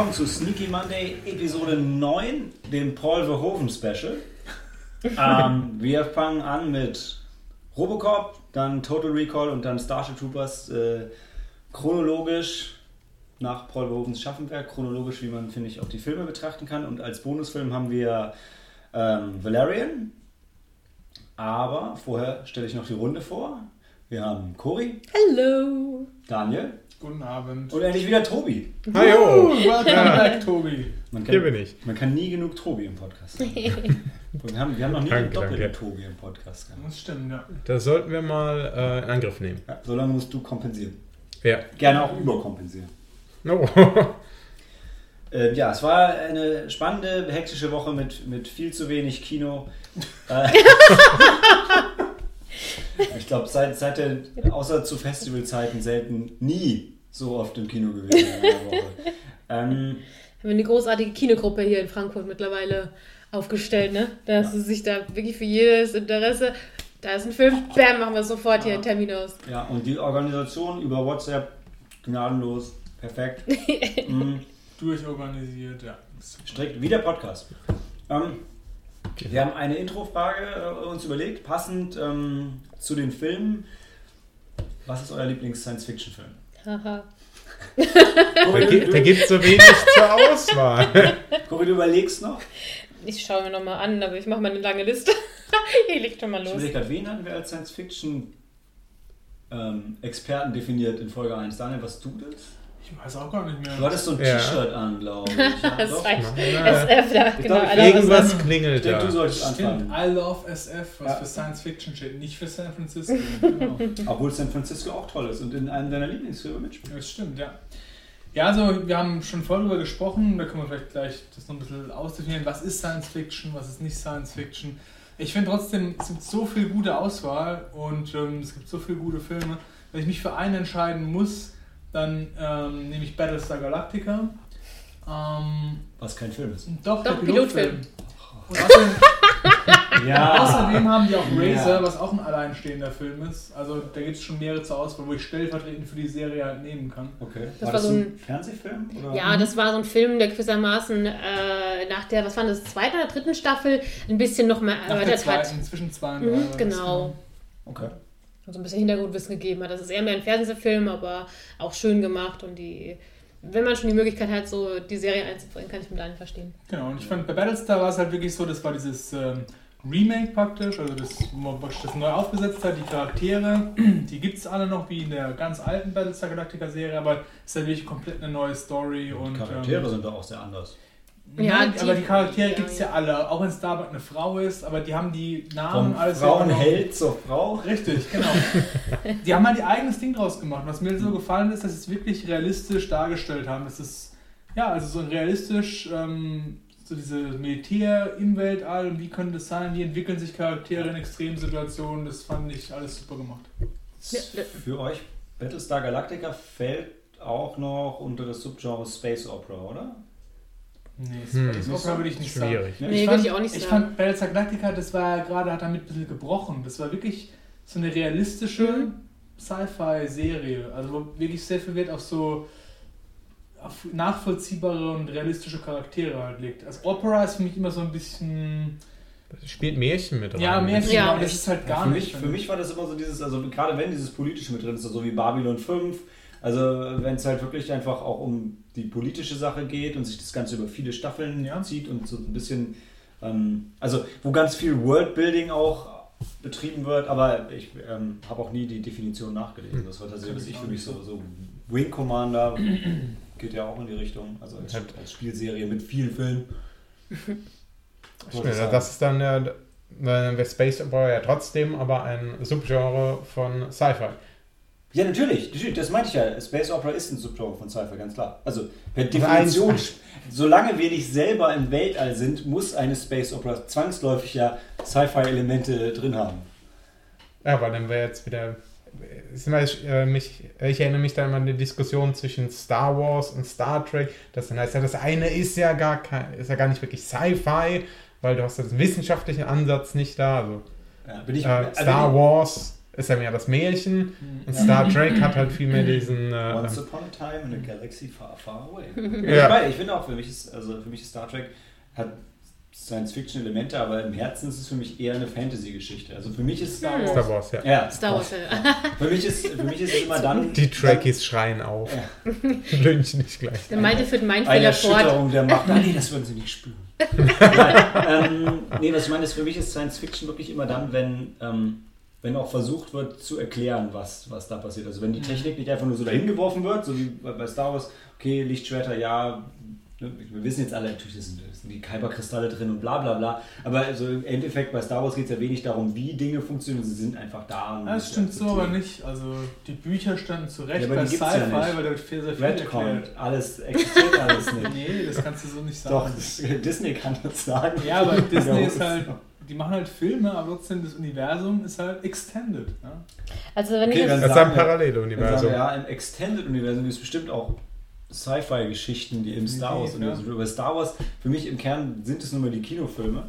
Willkommen zu Sneaky Monday Episode 9, dem Paul Verhoeven Special. ähm, wir fangen an mit Robocop, dann Total Recall und dann Starship Troopers äh, chronologisch nach Paul Verhoevens Schaffenwerk, chronologisch, wie man, finde ich, auch die Filme betrachten kann. Und als Bonusfilm haben wir ähm, Valerian. Aber vorher stelle ich noch die Runde vor. Wir haben Cory, Hello. Daniel Guten Abend. und endlich wieder Tobi. Hallo, Welcome back, Tobi. Man kann, hier bin ich. Man kann nie genug Tobi im Podcast haben. wir, haben, wir haben noch nie einen doppelten danke. Tobi im Podcast gehabt. Das stimmt, ja. Das sollten wir mal äh, in Angriff nehmen. Ja, so lange musst du kompensieren. Ja. Gerne auch überkompensieren. No. Äh, ja, es war eine spannende, hektische Woche mit, mit viel zu wenig Kino. Ich glaube, seit, seit der, außer zu Festivalzeiten selten nie so oft im Kino gewesen in einer Woche. Ähm, Haben wir eine großartige Kinogruppe hier in Frankfurt mittlerweile aufgestellt, ne? Dass sie sich da wirklich für jedes Interesse, da ist ein Film, bam, machen wir sofort hier einen Termin aus. ja, und die Organisation über WhatsApp, gnadenlos, perfekt. Mhm. Durchorganisiert, ja. Strikt wie der Podcast. Ähm, wir haben eine Introfrage äh, uns überlegt, passend ähm, zu den Filmen. Was ist euer Lieblings-Science-Fiction-Film? Haha. Da, gibt, gibt so wenig zur Auswahl. Cory, du überlegst noch. Ich schaue mir nochmal an, aber ich mache mal eine lange Liste. Hier liegt schon mal Ich los. überlege gerade, wen hatten wir als Science-Fiction-Experten definiert in Folge 1? Daniel, was du das? Ich weiß auch gar nicht mehr. Du hattest so ein Ja. T-Shirt an, glaube ich. Ja, Das reicht. SF, da, Ich genau. glaub, alle Irgendwas was- klingelt Ich denke, du da. solltest Stimmt, anfangen. I love SF, was Ja. für Science Fiction steht, nicht für San Francisco. genau. Obwohl San Francisco auch toll ist und in einem deiner Lieblingsfilme mitspielt. Das stimmt, ja. Ja, also wir haben schon voll darüber gesprochen, da können wir vielleicht gleich das noch ein bisschen ausdefinieren. Was ist Science Fiction, was ist nicht Science Fiction? Ich finde trotzdem, es gibt so viel gute Auswahl und ähm, es gibt so viele gute Filme. Wenn ich mich für einen entscheiden muss, dann ähm, nehme ich Battlestar Galactica. Ähm, Was kein Film ist. doch, der Doch, Pilotfilm. Pilotfilm. Und außerdem, Ja. außerdem haben die auch Ja. Razor, was auch ein alleinstehender Film ist. Also da gibt es schon mehrere zur Auswahl, wo ich stellvertretend für die Serie halt nehmen kann. Okay. Das war war das so ein ein- Fernsehfilm? Oder? Ja, das war so ein Film, der gewissermaßen äh, nach der, was war das, zweiten oder dritten Staffel ein bisschen noch mehr erweitert hat. zwischen zwei und Mhm, das, genau. Okay. So ein bisschen Hintergrundwissen gegeben hat. Das ist eher mehr ein Fernsehfilm, aber auch schön gemacht und die, wenn man schon die Möglichkeit hat, so die Serie einzubringen, kann ich mit allen verstehen. Genau, und ich fand, bei Battlestar war es halt wirklich so, das war dieses ähm, Remake praktisch, also das, wo man praktisch das neu aufgesetzt hat, die Charaktere, die gibt es alle noch wie in der ganz alten Battlestar Galactica Serie, aber es ist halt wirklich komplett eine neue Story Die und Charaktere ähm, sind doch auch sehr anders. Ja, Nein, die- aber die Charaktere ja, gibt es ja. alle, auch wenn Starbuck eine Frau ist, aber die haben die Namen Vom alles Frauenheld zur Frau. Richtig, genau. Die haben halt ihr eigenes Ding draus gemacht. Was mir so gefallen ist, dass sie es wirklich realistisch dargestellt haben. Das ist, ja, also so ein realistisch, ähm, so diese Militär im Weltall und wie könnte das sein, wie entwickeln sich Charaktere in Extremsituationen, das fand ich alles super gemacht. Für euch, Battlestar Galactica fällt auch noch unter das Subgenre Space Opera, oder? Nee, Hm. Space Opera würde ich nicht sagen. Schwierig. Ja, Nee, ich würde fand, ich auch nicht Ich sagen. fand Battlestar Galactica, das war ja gerade, hat damit ein bisschen gebrochen. Das war wirklich so eine realistische Mhm. Sci-Fi-Serie. Also wo wirklich sehr viel Wert auf so auf nachvollziehbare und realistische Charaktere halt legt. Also Opera ist für mich immer so ein bisschen. Das spielt Märchen mit rein. Ja, Märchen, Ja. aber das ist halt gar für, nicht. mich, für mich war das immer so dieses, also gerade wenn dieses Politische mit drin ist, so wie Babylon 5, also wenn es halt wirklich einfach auch um die politische Sache geht und sich das Ganze über viele Staffeln Ja. zieht und so ein bisschen, ähm, also wo ganz viel Worldbuilding auch betrieben wird, aber ich ähm, habe auch nie die Definition nachgelesen. Das war tatsächlich, was ich für mich so, so Wing Commander geht ja auch in die Richtung, also als, als Spielserie mit vielen Filmen. Schnell, Das ist dann der, der Space Opera ja trotzdem aber ein Subgenre von Sci-Fi. Ja, natürlich, natürlich, das meinte ich ja. Space Opera ist ein Subgenre von Sci-Fi, ganz klar. Also per Definition, solange wir nicht selber im Weltall sind, muss eine Space Opera zwangsläufig ja Sci-Fi-Elemente drin haben. Ja, aber dann wäre jetzt wieder. Ich, äh, mich, ich erinnere mich da immer an die Diskussion zwischen Star Wars und Star Trek. Das dann heißt ja, das eine ist ja gar kein, ist ja gar nicht wirklich Sci-Fi, weil du hast ja den wissenschaftlichen Ansatz nicht da. Also Ja, bin ich, äh, also Star Wars ist ja mehr das Märchen. Und Star Trek hat halt viel mehr diesen. Äh, Once upon a time in a galaxy far, far away. Ja. Ich, ich finde auch, für mich ist, also für mich ist Star Trek hat Science-Fiction-Elemente, aber im Herzen ist es für mich eher eine Fantasy-Geschichte. Also für mich ist Star Wars. Star Wars, ja. Ja, Star Wars, ja. Für mich ist, für mich ist es immer dann. Die Trekkies schreien auf. Ja. Lynch nicht gleich. Der meinte für den Eine Mindfehler fort. Der Macht. Nein, nee, das würden sie nicht spüren. Nein, ähm, nee, was ich meine ist, für mich ist Science Fiction wirklich immer dann, wenn, ähm, wenn auch versucht wird zu erklären, was, was da passiert. Also wenn die Technik nicht einfach nur so dahin geworfen wird, so wie bei Star Wars, okay, Lichtschwerter, ja, ne, wir wissen jetzt alle, natürlich sind, sind die Kyberkristalle drin und bla bla bla. Aber also im Endeffekt bei Star Wars geht es ja wenig darum, wie Dinge funktionieren, sie sind einfach da. Ja, das stimmt so aber nicht. Also die Bücher standen zurecht Ja, bei ja Sci-Fi, nicht. weil da wird viel, sehr viel Redcon, erklärt. alles existiert alles nicht. Nee, das kannst du so nicht sagen. Doch, Disney kann das sagen. Ja, aber Disney ist Ja, halt, die machen halt Filme, aber trotzdem das Universum ist halt extended. Ne? Also wenn Okay, ich dann jetzt, Das ist ein Dann Paralleluniversum. ja, im Extended-Universum gibt es bestimmt auch Sci-Fi-Geschichten, die im Star Definitiv, Wars-Universum sind. Aber Star Wars, für mich im Kern sind es nur mal die Kinofilme.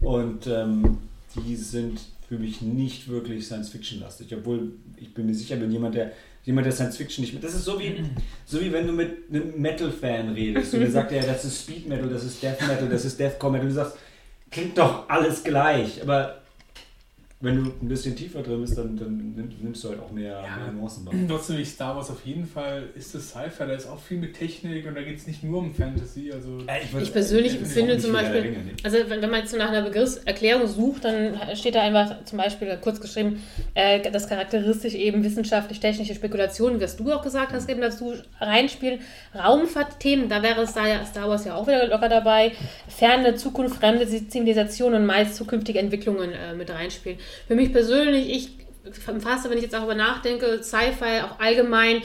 Und ähm, die sind für mich nicht wirklich Science-Fiction-lastig. Obwohl, ich bin mir sicher, wenn jemand, der jemand, der Science-Fiction nicht mit. Das ist so wie, so wie wenn du mit einem Metal-Fan redest und der sagt, ja, das ist Speed Metal, das ist Death Metal, das ist Deathcore Metal. Und du sagst, klingt doch alles gleich. Aber wenn du ein bisschen tiefer drin bist, dann, dann nimm- nimmst du halt auch mehr, mehr Nuancen wahr. Trotzdem wie Star Wars auf jeden Fall ist es Sci-Fi, da ist auch viel mit Technik und da geht es nicht nur um Fantasy. Also würd- Ich persönlich würd finde zum Beispiel- Ringe also wenn wenn man jetzt so nach einer Begriffserklärung sucht, dann steht da einfach zum Beispiel kurz geschrieben, äh, das charakteristisch eben wissenschaftlich-technische Spekulationen, was du auch gesagt hast, eben dazu reinspielen. Raumfahrtthemen, da wäre Star, Star Wars ja auch wieder locker dabei. Ferne Zukunft, fremde Zivilisationen und meist zukünftige Entwicklungen äh, mit reinspielen. Für mich persönlich, ich fasse, wenn ich jetzt darüber nachdenke, Sci-Fi auch allgemein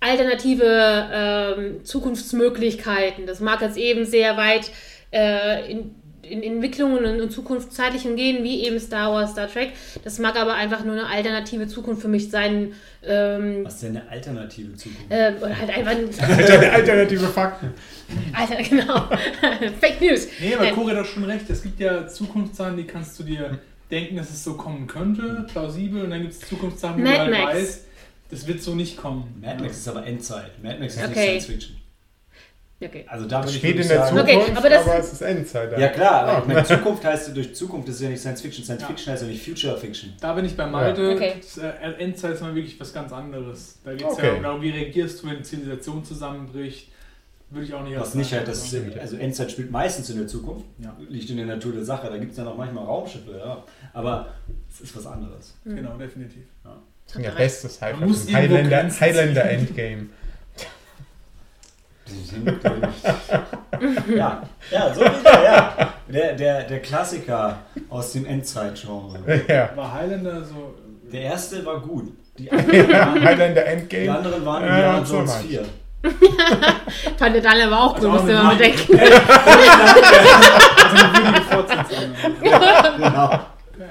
alternative ähm, Zukunftsmöglichkeiten. Das mag jetzt eben sehr weit äh, in, in Entwicklungen und in Zukunftszeitlichen gehen, wie eben Star Wars, Star Trek. Das mag aber einfach nur eine alternative Zukunft für mich sein. Ähm, Was ist denn eine alternative Zukunft? äh, oder halt einfach ein, Alter, Alternative Fakten. Alter, genau. Fake News. Nee, aber Äh, Corey hat doch schon recht. Es gibt ja Zukunftssachen, die kannst du dir denken, dass es so kommen könnte, plausibel. Und dann gibt es Zukunftssachen, wo Mad du halt Max. weißt, das wird so nicht kommen. Mad Max ist aber Endzeit. Mad Max ist Okay. nicht Science Fiction. okay. Also da würde Das ich wirklich in der sagen, Okay, Zukunft, aber das- aber es ist Endzeit. Ja klar, aber Ah. ich meine, Zukunft heißt durch Zukunft ist ja nicht Science Fiction. Science Ja. Fiction heißt ja nicht Future Fiction. Da bin ich bei Malte. Okay. Das, äh, Endzeit ist mal wirklich was ganz anderes. Da geht es Okay. ja darum, wie reagierst du, wenn Zivilisation zusammenbricht. Würde ich auch nicht Was nicht halt, das sagen. also Endzeit spielt meistens in der Zukunft. Ja. Liegt in der Natur der Sache. Da gibt es dann auch manchmal Raumschiffe, ja. Aber es ist was anderes. Genau, definitiv. Ja, bestes muss Sci-Fi. irgendwo Highlander, Highlander Endgame. ja, ja, so wieder, ja. Der, der, der Klassiker aus dem Endzeit-Genre. Ja. War Highlander so. Der erste war gut. Die anderen waren, Highlander die Endgame. anderen waren Ja, Indiana so Jones manch. 4. Der Daniel aber auch Also cool, auch müsste man bedenken. Also. Genau. Okay.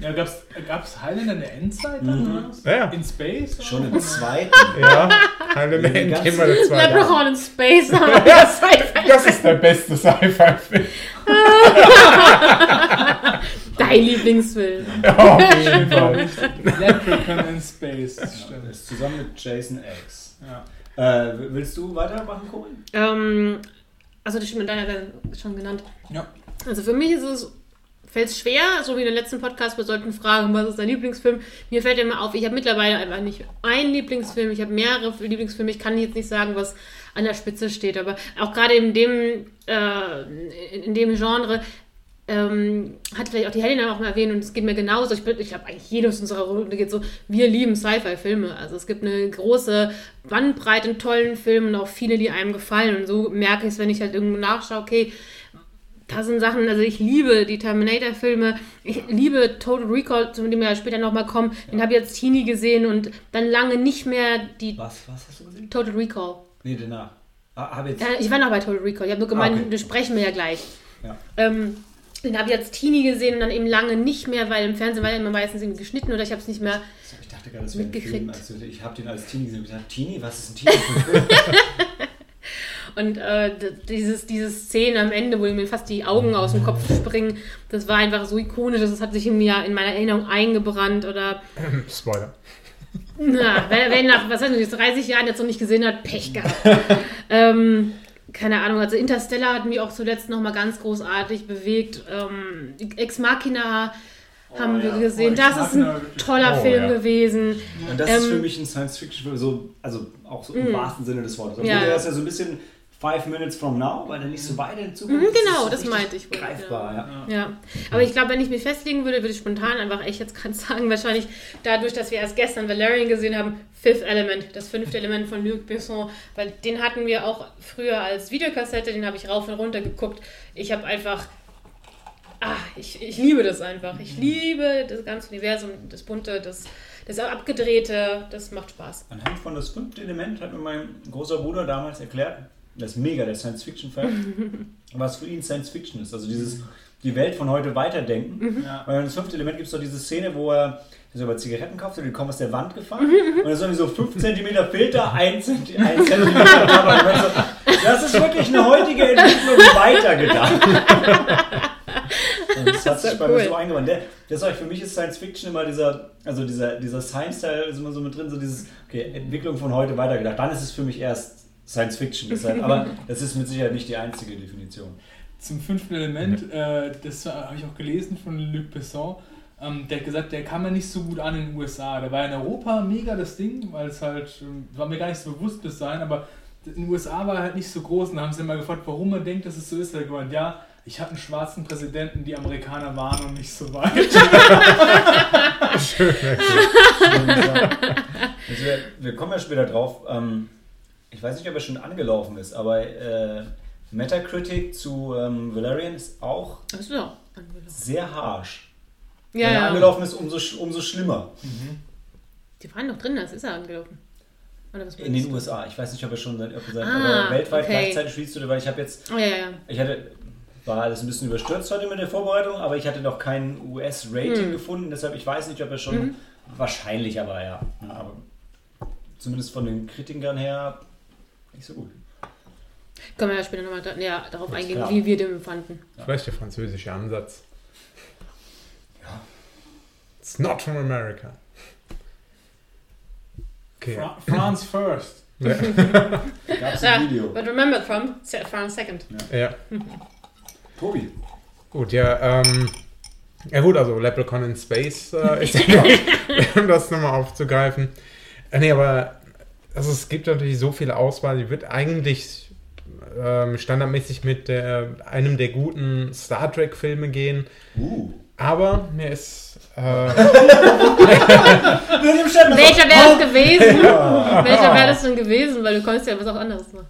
Ja, gab's, gab's Highlander in der Endzeit dann? Mhm. oder was? Ja. In Space? Schon im zweiten. Ja, Highlander Die ganze- Endgame war der zweite. Leprechaun in Space. Ja. Sci-Fi. Das ist der beste Sci-Fi-Film. Dein Lieblingsfilm. Ja, auf jeden Fall. Leprechaun in Space. Das Ja, stimmt. das ist zusammen mit Jason X. Ja. Äh, willst du weitermachen, Cory? Ähm, also das stimmt, ja schon genannt. Ja. Also für mich ist es fällt es schwer, so wie in den letzten Podcast, wir sollten fragen, was ist dein Lieblingsfilm? Mir fällt immer auf, ich habe mittlerweile einfach nicht einen Lieblingsfilm, ich habe mehrere Lieblingsfilme, ich kann jetzt nicht sagen, was an der Spitze steht, aber auch gerade in dem, äh, in dem Genre ähm, hat vielleicht auch die Helena auch mal erwähnt und es geht mir genauso. Ich, bin- ich glaube, eigentlich jedes unserer Runde geht so, wir lieben Sci-Fi-Filme. Also es gibt eine große Bandbreite in tollen Filmen und auch viele, die einem gefallen. Und so merke ich es, wenn ich halt irgendwo nachschaue, okay, da sind Sachen, also ich liebe die Terminator-Filme, ich liebe Total Recall, zu dem wir ja später nochmal kommen. Den habe ich als Teenie gesehen und dann lange nicht mehr die Was, was hast du gesehen? Total Recall. Nee, danach. Ah. Ja, ich war noch bei Total Recall. Ich habe nur gemeint, Ah, okay. das sprechen wir ja gleich. Ja. Ähm, den habe ich als Teenie gesehen und dann eben lange nicht mehr, weil im Fernsehen war ja immer meistens irgendwie geschnitten oder ich habe es nicht mehr. Ich dachte gerade, das wäre ein Mitgekriegt. Film. Also ich habe den als Teenie gesehen und gesagt, Teenie, was ist ein Teenie? Und äh, dieses, diese Szene am Ende, wo mir fast die Augen aus dem Kopf springen, das war einfach so ikonisch, das hat sich in mir in meiner Erinnerung eingebrannt. Oder Spoiler. na, wer, wer nach, was weiß ich, 30 Jahren jetzt noch nicht gesehen hat, Pech gehabt. ähm, keine Ahnung, also Interstellar hat mich auch zuletzt nochmal ganz großartig bewegt. Ähm, Ex Machina haben wir ja. gesehen. Oh, das ist ein toller Oh, Film ja. gewesen. Und das ist Ähm, für mich ein Science-Fiction-Film, so, also auch so im Mm. wahrsten Sinne des Wortes. Obwohl Ja. der ist ja so ein bisschen Five Minutes from now, weil er nicht so weit in Zukunft Mhm, ist. genau, das richtig meinte ich wohl, Greifbar, ja. Ja, aber ich glaube, wenn ich mich festlegen würde, würde ich spontan einfach echt jetzt gerade sagen, wahrscheinlich dadurch, dass wir erst gestern Valerian gesehen haben, Fifth Element, das fünfte Element von Luc Besson, weil den hatten wir auch früher als Videokassette, den habe ich rauf und runter geguckt. Ich habe einfach, ah, ich, ich liebe das einfach. Ich liebe das ganze Universum, das bunte, das, das abgedrehte, das macht Spaß. Anhand von das fünfte Element hat mir mein großer Bruder damals erklärt, das ist mega, der Science-Fiction-Fan, was für ihn Science-Fiction ist. Also dieses, die Welt von heute weiterdenken. Ja. Weil das fünfte Element gibt es doch diese Szene, wo er sich aber Zigaretten kauft und die kommen aus der Wand gefahren und dann ist irgendwie so 5 cm Filter, 1 cm. Und so, Das ist wirklich eine heutige Entwicklung weitergedacht. Und das hat sich bei mir cool. so eingewandt. Deshalb für mich ist Science Fiction immer dieser, also dieser, dieser Science-Teil ist immer so mit drin, so dieses, okay, Entwicklung von heute weitergedacht. Dann ist es für mich erst Science Fiction. Deshalb, aber das ist mit Sicherheit nicht die einzige Definition. Zum fünften Element, äh, das habe ich auch gelesen von Luc Besson. Ähm, der hat gesagt, der kam ja nicht so gut an in den USA. Der war in Europa mega das Ding, weil es halt, ähm, war mir gar nicht so bewusst bis dahin, aber in den USA war er halt nicht so groß. Und da haben sie immer gefragt, warum er denkt, dass es so ist. Er hat gemeint, ja, ich hatte einen schwarzen Präsidenten, die Amerikaner waren noch nicht so weit. Schön. Also wir, wir kommen ja später drauf. Ähm, ich weiß nicht, ob er schon angelaufen ist, aber äh, Metacritic zu ähm, Valerian ist auch angelaufen. sehr harsch. Ja, Wenn er ja. angelaufen ist, umso, umso schlimmer. Die waren noch drin, das ist er angelaufen. Oder was In den USA. Ich weiß nicht, ob er schon sein, ob er sein, Ah, weltweit okay. gleichzeitig schließt oder weil ich habe jetzt, Oh ja, ja, ich hatte, war alles ein bisschen überstürzt heute mit der Vorbereitung, aber ich hatte noch kein US-Rating Hm. gefunden, deshalb ich weiß nicht, ob er schon, wahrscheinlich aber ja. ja aber zumindest von den Kritikern her nicht so gut. Können wir ja später nochmal ja, darauf eingehen, klar. wie wir den fanden. Vielleicht der französische Ansatz. Ja. It's not from America. Okay. Fra France first. Ja. Gab es Ja, ein Video. but remember Trump, se- France second. ja. Tobi. Gut, ja, ähm. Ja gut, also Leprechaun in Space äh, ist ja noch, um das nochmal aufzugreifen. Äh, nee, aber also es gibt natürlich so viel Auswahl, die wird eigentlich ähm, standardmäßig mit der, einem der guten Star Trek-Filme gehen. Uh. Aber mir ist. Äh. Welcher wäre es gewesen? Welcher wäre das denn gewesen? Weil du konntest ja was auch anderes machen.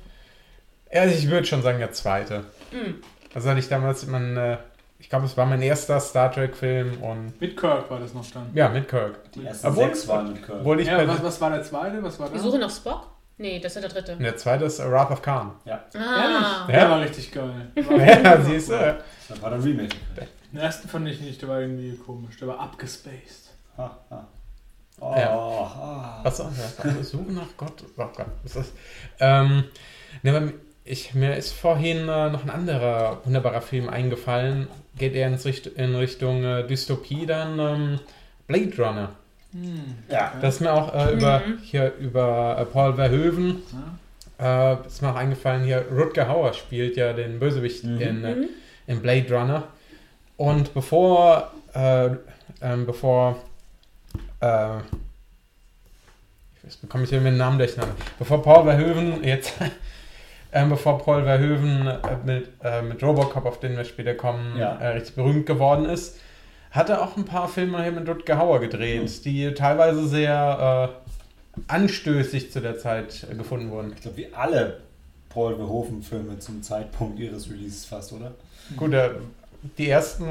also ich würde schon sagen, der zweite. Mhm. Also hatte ich damals, mein, äh, ich glaube, es war mein erster Star Trek-Film und Mit Kirk war das noch dann. ja, mit Kirk. Die ersten Obwohl- sechs waren mit Kirk. Obwohl ich Ja, was, was war der zweite? Was war Die das? Suche nach Spock? Nee, das ist der dritte. Und der zweite ist Wrath of Khan. Ja, Ah. Der Ja. war richtig geil. Ja, siehst du. das war dann Remake. Den ersten fand ich nicht, der war irgendwie komisch. Der war abgespaced. Ha, ha. Oh, Ja. ah. Achso, ja, Suche nach Gott. Oh Gott, was ist das? Ähm, ne, ich, mir ist vorhin äh, noch ein anderer wunderbarer Film eingefallen. Geht eher Richt in Richtung äh, Dystopie dann. Ähm, Blade Runner. Ja. Das ist mir auch äh, über, hier über äh, Paul Verhoeven. Äh, ist mir auch eingefallen, hier Rutger Hauer spielt ja den Bösewicht Mhm. in, äh, in Blade Runner. Und bevor, äh, ähm, bevor, äh, jetzt bekomme ich hier mit dem Namen durcheinander, bevor Paul Verhoeven jetzt, ähm, bevor Paul Verhoeven äh, mit, äh, mit Robocop, auf den wir später kommen, Ja. äh, richtig berühmt geworden ist, hat er auch ein paar Filme hier mit Rutger Hauer gedreht, Mhm. die teilweise sehr äh, anstößig zu der Zeit äh, gefunden wurden. Ich glaube, wie alle Paul Verhoeven-Filme zum Zeitpunkt ihres Releases fast, oder? Gut, äh, die ersten,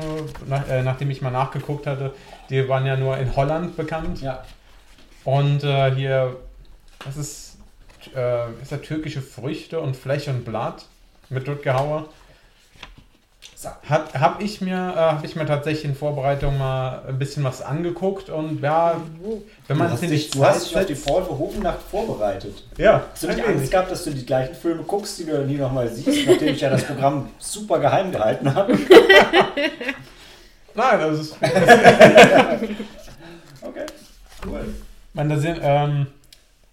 nach, nachdem ich mal nachgeguckt hatte, die waren ja nur in Holland bekannt. Ja. Und hier, das ist, äh, ist ja türkische Früchte und Fleisch und Blatt mit Rutger Hauer. So. Habe ich, mir, äh, hab ich mir tatsächlich in Vorbereitung mal ein bisschen was angeguckt und ja, wenn man sich dich, du hast dich auf die Paul Verhoeven-Nacht vorbereitet. Ja, Hast du nicht Angst wenig. gehabt, dass du die gleichen Filme guckst, die du nie nochmal siehst, nachdem ich ja das Programm super geheim gehalten habe? Nein, das ist. Okay, cool. Man, da sind, ähm,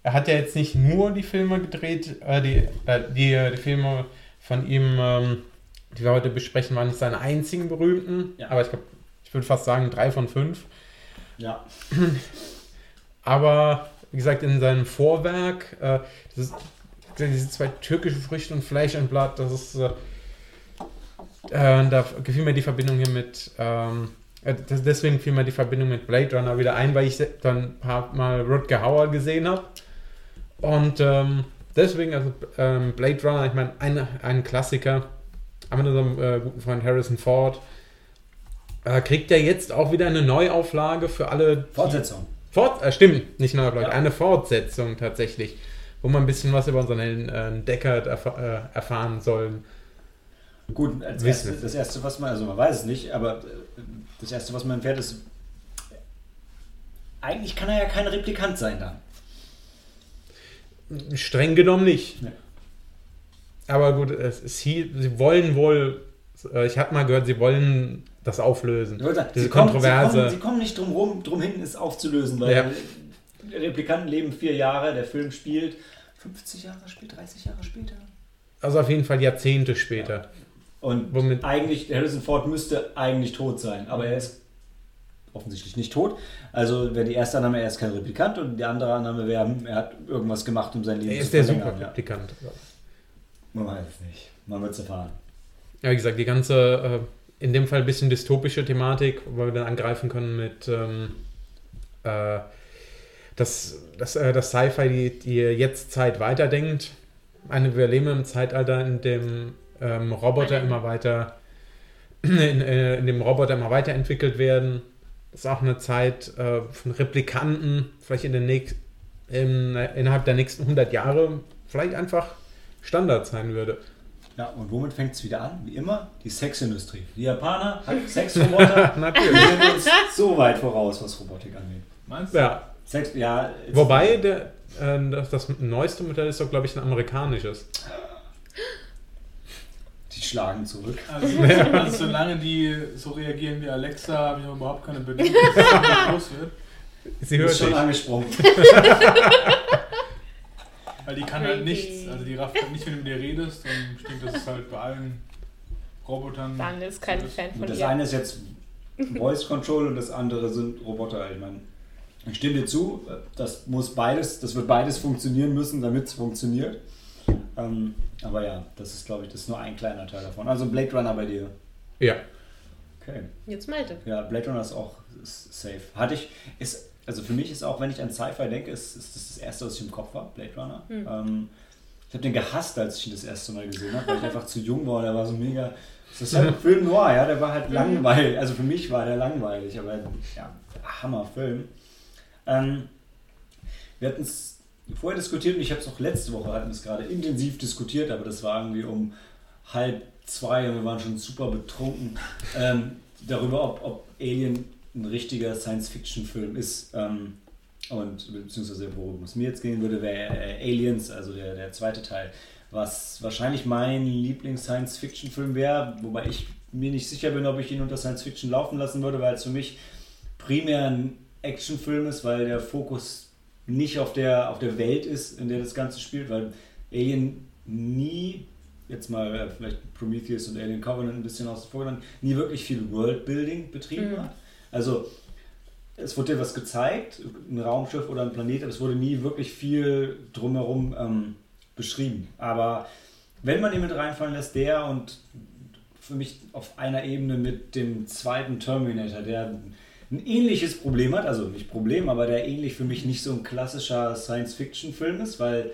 er hat ja jetzt nicht nur die Filme gedreht, äh, die, äh, die, die Filme von ihm, ähm, die wir heute besprechen, waren nicht seine einzigen berühmten, Ja. aber ich glaube, ich würde fast sagen drei von fünf. Ja, Aber wie gesagt, in seinem Vorwerk, äh, das ist, diese zwei türkische Früchte und Fleisch und Blatt, das ist, äh, äh, da gefiel mir die Verbindung hier mit, ähm, äh, deswegen fiel mir die Verbindung mit Blade Runner wieder ein, weil ich dann ein paar Mal Rutger Hauer gesehen habe. Und ähm, deswegen, also ähm, Blade Runner, ich meine, ein, ein Klassiker, aber mit unserem äh, guten Freund Harrison Ford, äh, kriegt er jetzt auch wieder eine Neuauflage für alle, Fortsetzung. Fort, äh, stimmt, nicht Neuauflage, Ja. eine Fortsetzung tatsächlich, wo man ein bisschen was über unseren Helden äh, Deckard erf äh, erfahren sollen. Gut, erste, das erste, was man, also man weiß es nicht, aber äh, das erste, was man erfährt, ist, eigentlich kann er ja kein Replikant sein dann. Streng genommen nicht. Nee. Aber gut, es, es hie- sie wollen wohl, äh, ich habe mal gehört, sie wollen das auflösen. Sagen, Diese sie, kommen, sie, Kontroverse. kommen, sie kommen nicht drum rum, drum hin, es aufzulösen, weil Ja. Replikanten leben vier Jahre, der Film spielt 50 Jahre später, 30 Jahre später. Also auf jeden Fall Jahrzehnte später. Und Womit- eigentlich, Harrison Ford müsste eigentlich tot sein, aber er ist offensichtlich nicht tot. Also wäre die erste Annahme, er ist kein Replikant und die andere Annahme wäre, er hat irgendwas gemacht, um sein Leben Er zu ist der verlängern. Superreplikant. Ja. Man weiß es nicht. Man wird es erfahren. Ja, wie gesagt, die ganze, äh, in dem Fall ein bisschen dystopische Thematik, wo wir dann angreifen können mit ähm, äh, das, das, äh, das Sci-Fi, die, die jetzt Zeit weiterdenkt. Eine, wir leben im Zeitalter, in dem ähm, Roboter immer weiter, in, äh, in dem Roboter immer weiterentwickelt werden. Das ist auch eine Zeit äh, von Replikanten, vielleicht in den nächsten, in, innerhalb der nächsten 100 Jahre vielleicht einfach Standard sein würde. Ja, und womit fängt es wieder an? Wie immer, die Sexindustrie. Die Japaner haben Sexroboter. Natürlich. Wir sind uns so weit voraus, was Robotik angeht. Meinst du? Ja, Sex, ja. Wobei, der, äh, das, das neueste Modell ist doch, glaube ich, ein amerikanisches. Schlagen zurück. Also, also solange die so reagieren wie Alexa, habe ich überhaupt keine Bedenken, dass das groß wird. Sie hört schon dich. angesprungen. Weil die kann halt nichts. Also die rafft halt nicht, wenn du mit ihr redest. Und denke, das ist halt bei allen Robotern. Dan ist kein so. Fan von Und das ihr. eine ist jetzt Voice Control und das andere sind Roboter. Ich meine, ich stimme dir zu, das muss beides, das wird beides funktionieren müssen, damit es funktioniert. Ähm, aber ja, das ist, glaube ich, das ist nur ein kleiner Teil davon. Also Blade Runner bei dir. Ja. Okay. Jetzt Malte. Ja, Blade Runner ist auch ist safe. Hatte ich, ist, also für mich ist auch, wenn ich an Sci-Fi denke, ist, ist das das erste, was ich im Kopf habe, Blade Runner. Ähm, ich habe den gehasst, als ich ihn das erste Mal gesehen habe, weil ich einfach zu jung war. Der war so mega. Das ist halt ein Film noir, ja, der war halt langweilig. Also für mich war der langweilig, aber ja, Hammerfilm. Ähm, wir hatten es vorher diskutiert und ich habe es auch letzte Woche hatten wir es gerade intensiv diskutiert, aber das war irgendwie um halb zwei und wir waren schon super betrunken ähm, darüber, ob, ob Alien ein richtiger Science-Fiction-Film ist. Ähm, und beziehungsweise worum es mir jetzt gehen würde, wäre äh, Aliens, also der, der zweite Teil, was wahrscheinlich mein Lieblings-Science-Fiction-Film wäre, wobei ich mir nicht sicher bin, ob ich ihn unter Science-Fiction laufen lassen würde, weil es für mich primär ein Actionfilm ist, weil der Fokus nicht auf der, auf der Welt ist, in der das Ganze spielt, weil Alien nie, jetzt mal äh, vielleicht Prometheus und Alien Covenant ein bisschen außen vor genommen, nie wirklich viel Worldbuilding betrieben Mhm. hat. Also es wurde dir was gezeigt, ein Raumschiff oder ein Planet, aber es wurde nie wirklich viel drumherum ähm, beschrieben. Aber wenn man ihn mit reinfallen lässt, der und für mich auf einer Ebene mit dem zweiten Terminator, der ein ähnliches Problem hat, also nicht Problem, aber der ähnlich für mich nicht so ein klassischer Science-Fiction-Film ist, weil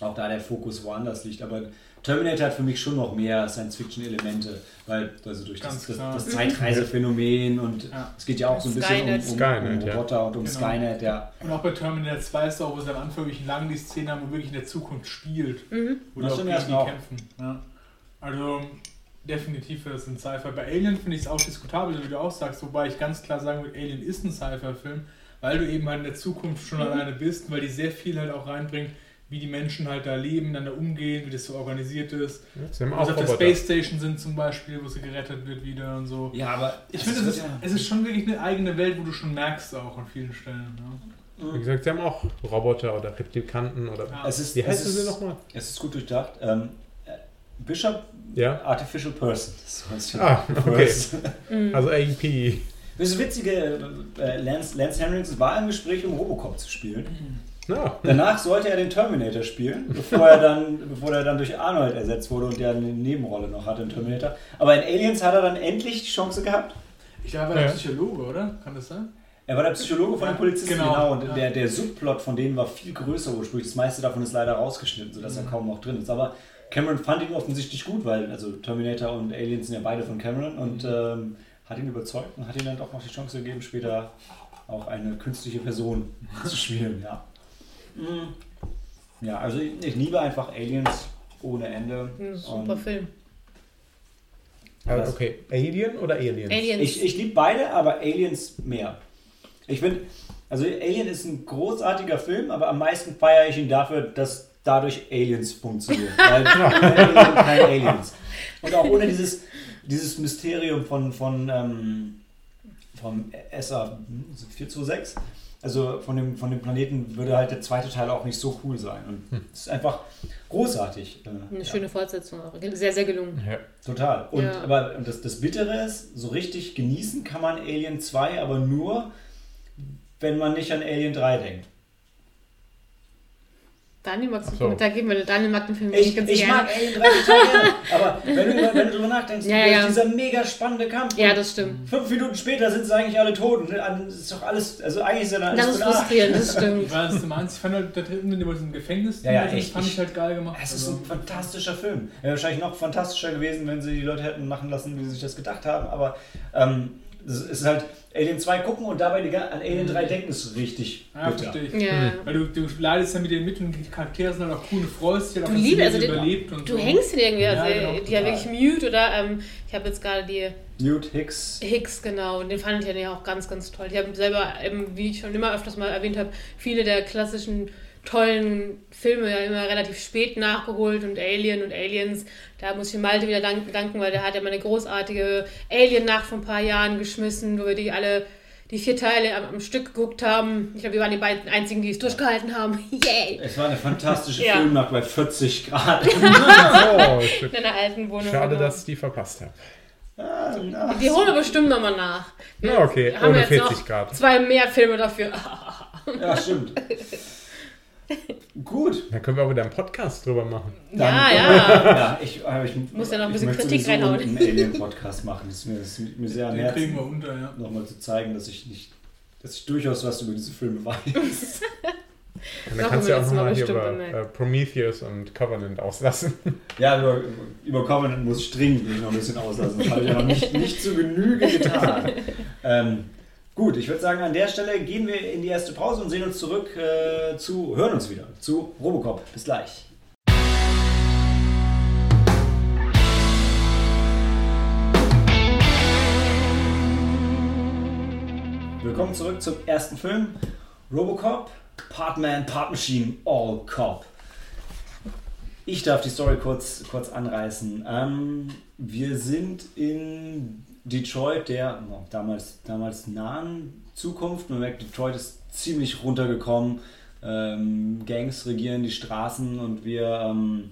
auch da der Fokus woanders liegt. Aber Terminator hat für mich schon noch mehr Science-Fiction-Elemente, weil also durch das, das, das Zeitreisephänomen und Ja. es geht ja auch so ein bisschen Skynet. um, um, Skynet, um ja. Roboter und um Genau. Skynet, ja. Und auch bei Terminator 2 ist auch, wo sie am Anfang wirklich lange die Szene haben, wo wirklich in der Zukunft spielt. Mhm. Wo Das die auch kämpfen. Ja. Also, definitiv für das ein Sci-Fi. Bei Alien finde ich es auch diskutabel, wie du auch sagst, wobei ich ganz klar sagen würde, Alien ist ein Sci-Fi-Film, weil du eben halt in der Zukunft schon alleine bist, weil die sehr viel halt auch reinbringt, wie die Menschen halt da leben, miteinander umgehen, wie das so organisiert ist. Sie haben sie auf der. Space Station sind zum Beispiel, wo sie gerettet wird wieder und so. Ja, aber Ich finde, es ist, es ist schon wirklich eine eigene Welt, wo du schon merkst auch an vielen Stellen. Ne? Wie gesagt, sie haben auch Roboter oder Replikanten oder. Ja. es ist, Wie es heißen ist, sie nochmal? Es ist gut durchdacht. Ähm, äh, Bishop Ja. Artificial Person. Das heißt Ah, okay. First. Also AEP. Das Witzige, äh, Lance, Lance Henriksen war im Gespräch, um Robocop zu spielen. Ja. Danach sollte er den Terminator spielen, bevor er dann, bevor er dann durch Arnold ersetzt wurde und der eine Nebenrolle noch hatte in Terminator. Aber in Aliens hat er dann endlich die Chance gehabt. Ich glaube, er war Ja. der Psychologe, oder? Kann das sein? Er war der Psychologe von den Polizisten, genau, genau. Und ja. der, der Subplot von denen war viel größer ursprünglich. Das meiste davon ist leider rausgeschnitten, sodass Mhm. er kaum noch drin ist. Aber Cameron fand ihn offensichtlich gut, weil also Terminator und Aliens sind ja beide von Cameron und Mhm. ähm, hat ihn überzeugt und hat ihm dann doch noch die Chance gegeben, später auch eine künstliche Person zu spielen. Ja, Mhm. ja also ich, ich liebe einfach Aliens ohne Ende. Ein super Und Film. Ah, Okay. Alien oder Aliens? Aliens. Ich, ich liebe beide, aber Aliens mehr. Ich finde, also Alien ist ein großartiger Film, aber am meisten feiere ich ihn dafür, dass dadurch Aliens funktionieren. Weil keine Aliens. Und auch ohne dieses, dieses Mysterium von, von ähm, vom SA 426, also von dem, von dem Planeten, würde halt der zweite Teil auch nicht so cool sein. Und es ist einfach großartig. Äh, Eine ja. schöne Fortsetzung auch. Sehr, sehr gelungen. Ja. Total. Und Ja. aber und das, das Bittere ist, so richtig genießen kann man Alien 2, aber nur, wenn man nicht an Alien 3 denkt. Daniel, magst du Ach so. einen Kommentar geben? Weil Daniel mag den Film Ich, nicht ganz ich gerne. mag Alien 3 total gerne. Aber wenn du, wenn du drüber nachdenkst, Ja, ja. dieser mega spannende Kampf. Ja, das stimmt. Fünf Minuten später sind sie eigentlich alle tot. Und dann ist doch alles, also eigentlich ist ja dann alles Das ist frustrierend, das Ich stimmt. weiß, du meinst, ich fand halt der dritten, wenn die im Gefängnis Ja, ja, sind, echt. fand ich halt geil gemacht. Es ist Also, ein fantastischer Film. Wäre wahrscheinlich noch fantastischer gewesen, wenn sie die Leute hätten machen lassen, wie sie sich das gedacht haben. Aber ähm, es ist halt Alien 2 gucken und dabei an Alien 3 denken, ist richtig ja, bitter. verstehe ich. Ja. Weil du, du leidest ja mit denen mit und die Charaktere sind halt auch cool, du freust dich halt Du liebst, also den- überlebt und Du so. hängst ihn irgendwie, also Ja, genau, die ja total. wirklich mute oder ähm, ich habe jetzt gerade die Newt Hicks. Hicks, genau, und den fand ich ja auch ganz, ganz toll. Ich habe selber, eben, wie ich schon immer öfters mal erwähnt habe, viele der klassischen tollen Filme ja immer relativ spät nachgeholt und Alien und Aliens, da muss ich Malte wieder dank- danken, weil der hat ja mal eine großartige Alien-Nacht vor ein paar Jahren geschmissen, wo wir die alle die vier Teile am, am Stück geguckt haben. Ich glaube, wir waren die beiden einzigen, die es durchgehalten haben. Yay! Es war eine fantastische Ja. Filmnacht bei 40 Grad. Oh. In einer alten Wohnung. Schade, dass ich die verpasst habe. Ah, na. Die holen wir bestimmt nochmal nach. Wir Ja, okay, haben ohne jetzt 40 noch Grad. Zwei mehr Filme dafür. Ja, stimmt. Gut. Da können wir auch wieder einen Podcast drüber machen. Dann ja, ja. ja ich, aber ich Muss ja noch ein bisschen Kritik reinhauen. einen Alien-Podcast machen. Das ist mir, das ist mir sehr am Den kriegen wir Herzen, unter, ja. nochmal zu zeigen, dass ich nicht, dass ich durchaus was über diese Filme weiß. Und dann kannst du auch jetzt mal nochmal hier über äh, Prometheus und Covenant auslassen. Ja, über, über Covenant muss ich dringend noch ein bisschen auslassen. Das habe ich ja noch nicht, nicht zu Genüge getan. Ähm, gut, ich würde sagen, an der Stelle gehen wir in die erste Pause und sehen uns zurück äh, zu, hören uns wieder zu Robocop. Bis gleich. Willkommen zurück zum ersten Film. Robocop, Part Man, Part Machine, All Cop. Ich darf die Story kurz, kurz anreißen. Ähm, wir sind in Detroit, der oh, damals, damals nahen Zukunft. Man merkt, Detroit ist ziemlich runtergekommen. Ähm, Gangs regieren die Straßen und wir, ähm,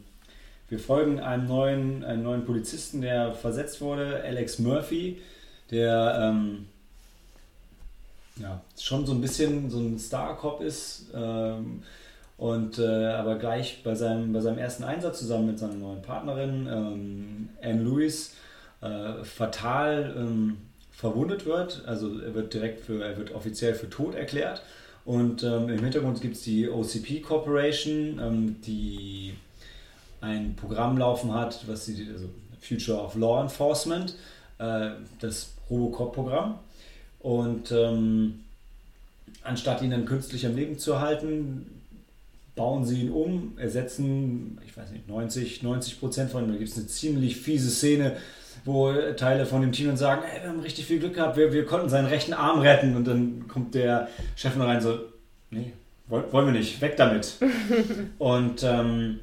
wir folgen einem neuen, einem neuen Polizisten, der versetzt wurde, Alex Murphy, der ähm, ja, schon so ein bisschen so ein Star-Cop ist. Ähm, und äh, aber gleich bei seinem, bei seinem ersten Einsatz zusammen mit seiner neuen Partnerin, ähm, Anne Lewis, äh, fatal ähm, verwundet wird. Also er wird direkt für, er wird offiziell für tot erklärt. Und ähm, im Hintergrund gibt es die OCP Corporation, ähm, die ein Programm laufen hat, was sie, also Future of Law Enforcement, äh, das Robocop-Programm. Und ähm, anstatt ihn dann künstlich am Leben zu halten, bauen sie ihn um, ersetzen, ich weiß nicht, 90, 90 Prozent von ihm. Da gibt es eine ziemlich fiese Szene, wo Teile von dem Team dann sagen, ey, wir haben richtig viel Glück gehabt, wir, wir konnten seinen rechten Arm retten. Und dann kommt der Chef noch rein so, nee, wollen wir nicht, weg damit. und ähm,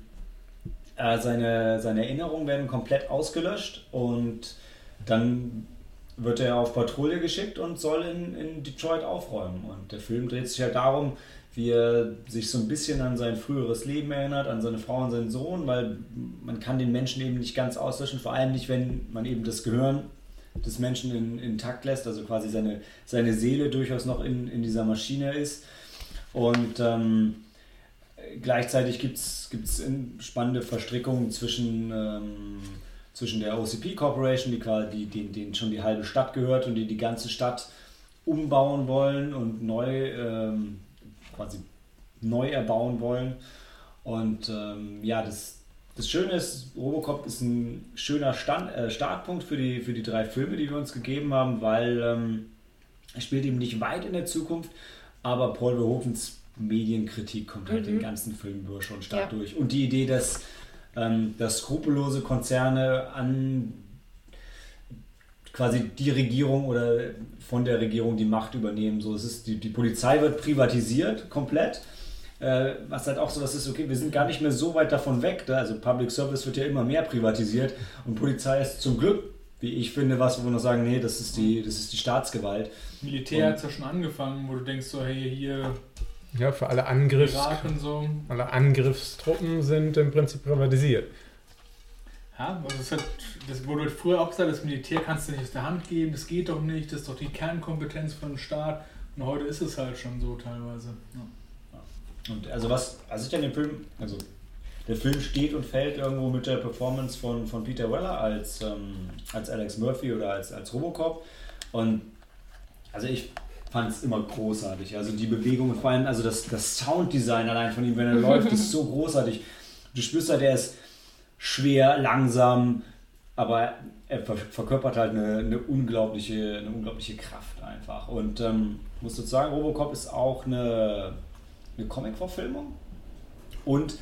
äh, seine, seine Erinnerungen werden komplett ausgelöscht und dann wird er auf Patrouille geschickt und soll in, in Detroit aufräumen. Und der Film dreht sich halt darum, wie er sich so ein bisschen an sein früheres Leben erinnert, an seine Frau und seinen Sohn, weil man kann den Menschen eben nicht ganz auslöschen, vor allem nicht, wenn man eben das Gehirn des Menschen in, intakt lässt, also quasi seine, seine Seele durchaus noch in, in dieser Maschine ist. Und ähm, gleichzeitig gibt es spannende Verstrickungen zwischen, ähm, zwischen der OCP Corporation, die quasi denen, denen schon die halbe Stadt gehört und die die ganze Stadt umbauen wollen und neu ähm, quasi neu erbauen wollen. Und ähm, ja, das, das Schöne ist, Robocop ist ein schöner Stand, äh, Startpunkt für die, für die drei Filme, die wir uns gegeben haben, weil ähm, er spielt eben nicht weit in der Zukunft, aber Paul Verhoevens Medienkritik kommt halt mhm. den ganzen Film durch schon stark ja. durch. Und die Idee, dass, ähm, dass skrupellose Konzerne an quasi die Regierung oder von der Regierung die Macht übernehmen. So, es ist, die, die Polizei wird privatisiert komplett. Äh, was halt auch so was ist, okay, wir sind gar nicht mehr so weit davon weg. Da, also Public Service wird ja immer mehr privatisiert und Polizei ist zum Glück, wie ich finde, was, wo wir noch sagen, nee, das ist die, das ist die Staatsgewalt. Militär hat es ja schon angefangen, wo du denkst so, hey, hier ja, für alle Angriffs so. alle Angriffstruppen sind im Prinzip privatisiert. Ja, also das, hat, das wurde früher auch gesagt, das Militär kannst du nicht aus der Hand geben, das geht doch nicht, das ist doch die Kernkompetenz von dem Staat. Und heute ist es halt schon so teilweise. Ja. Und also was, was ich an dem Film, also der Film steht und fällt irgendwo mit der Performance von, von Peter Weller als, ähm, als Alex Murphy oder als, als Robocop. Und also ich fand es immer großartig. Also die Bewegungen, vor allem, also das, das Sounddesign allein von ihm, wenn er läuft, ist so großartig. Du spürst halt, er ist schwer, langsam, aber er verkörpert halt eine, eine, unglaubliche, eine unglaubliche Kraft einfach. Und ähm, muss dazu sagen, Robocop ist auch eine, eine Comic-Verfilmung. Und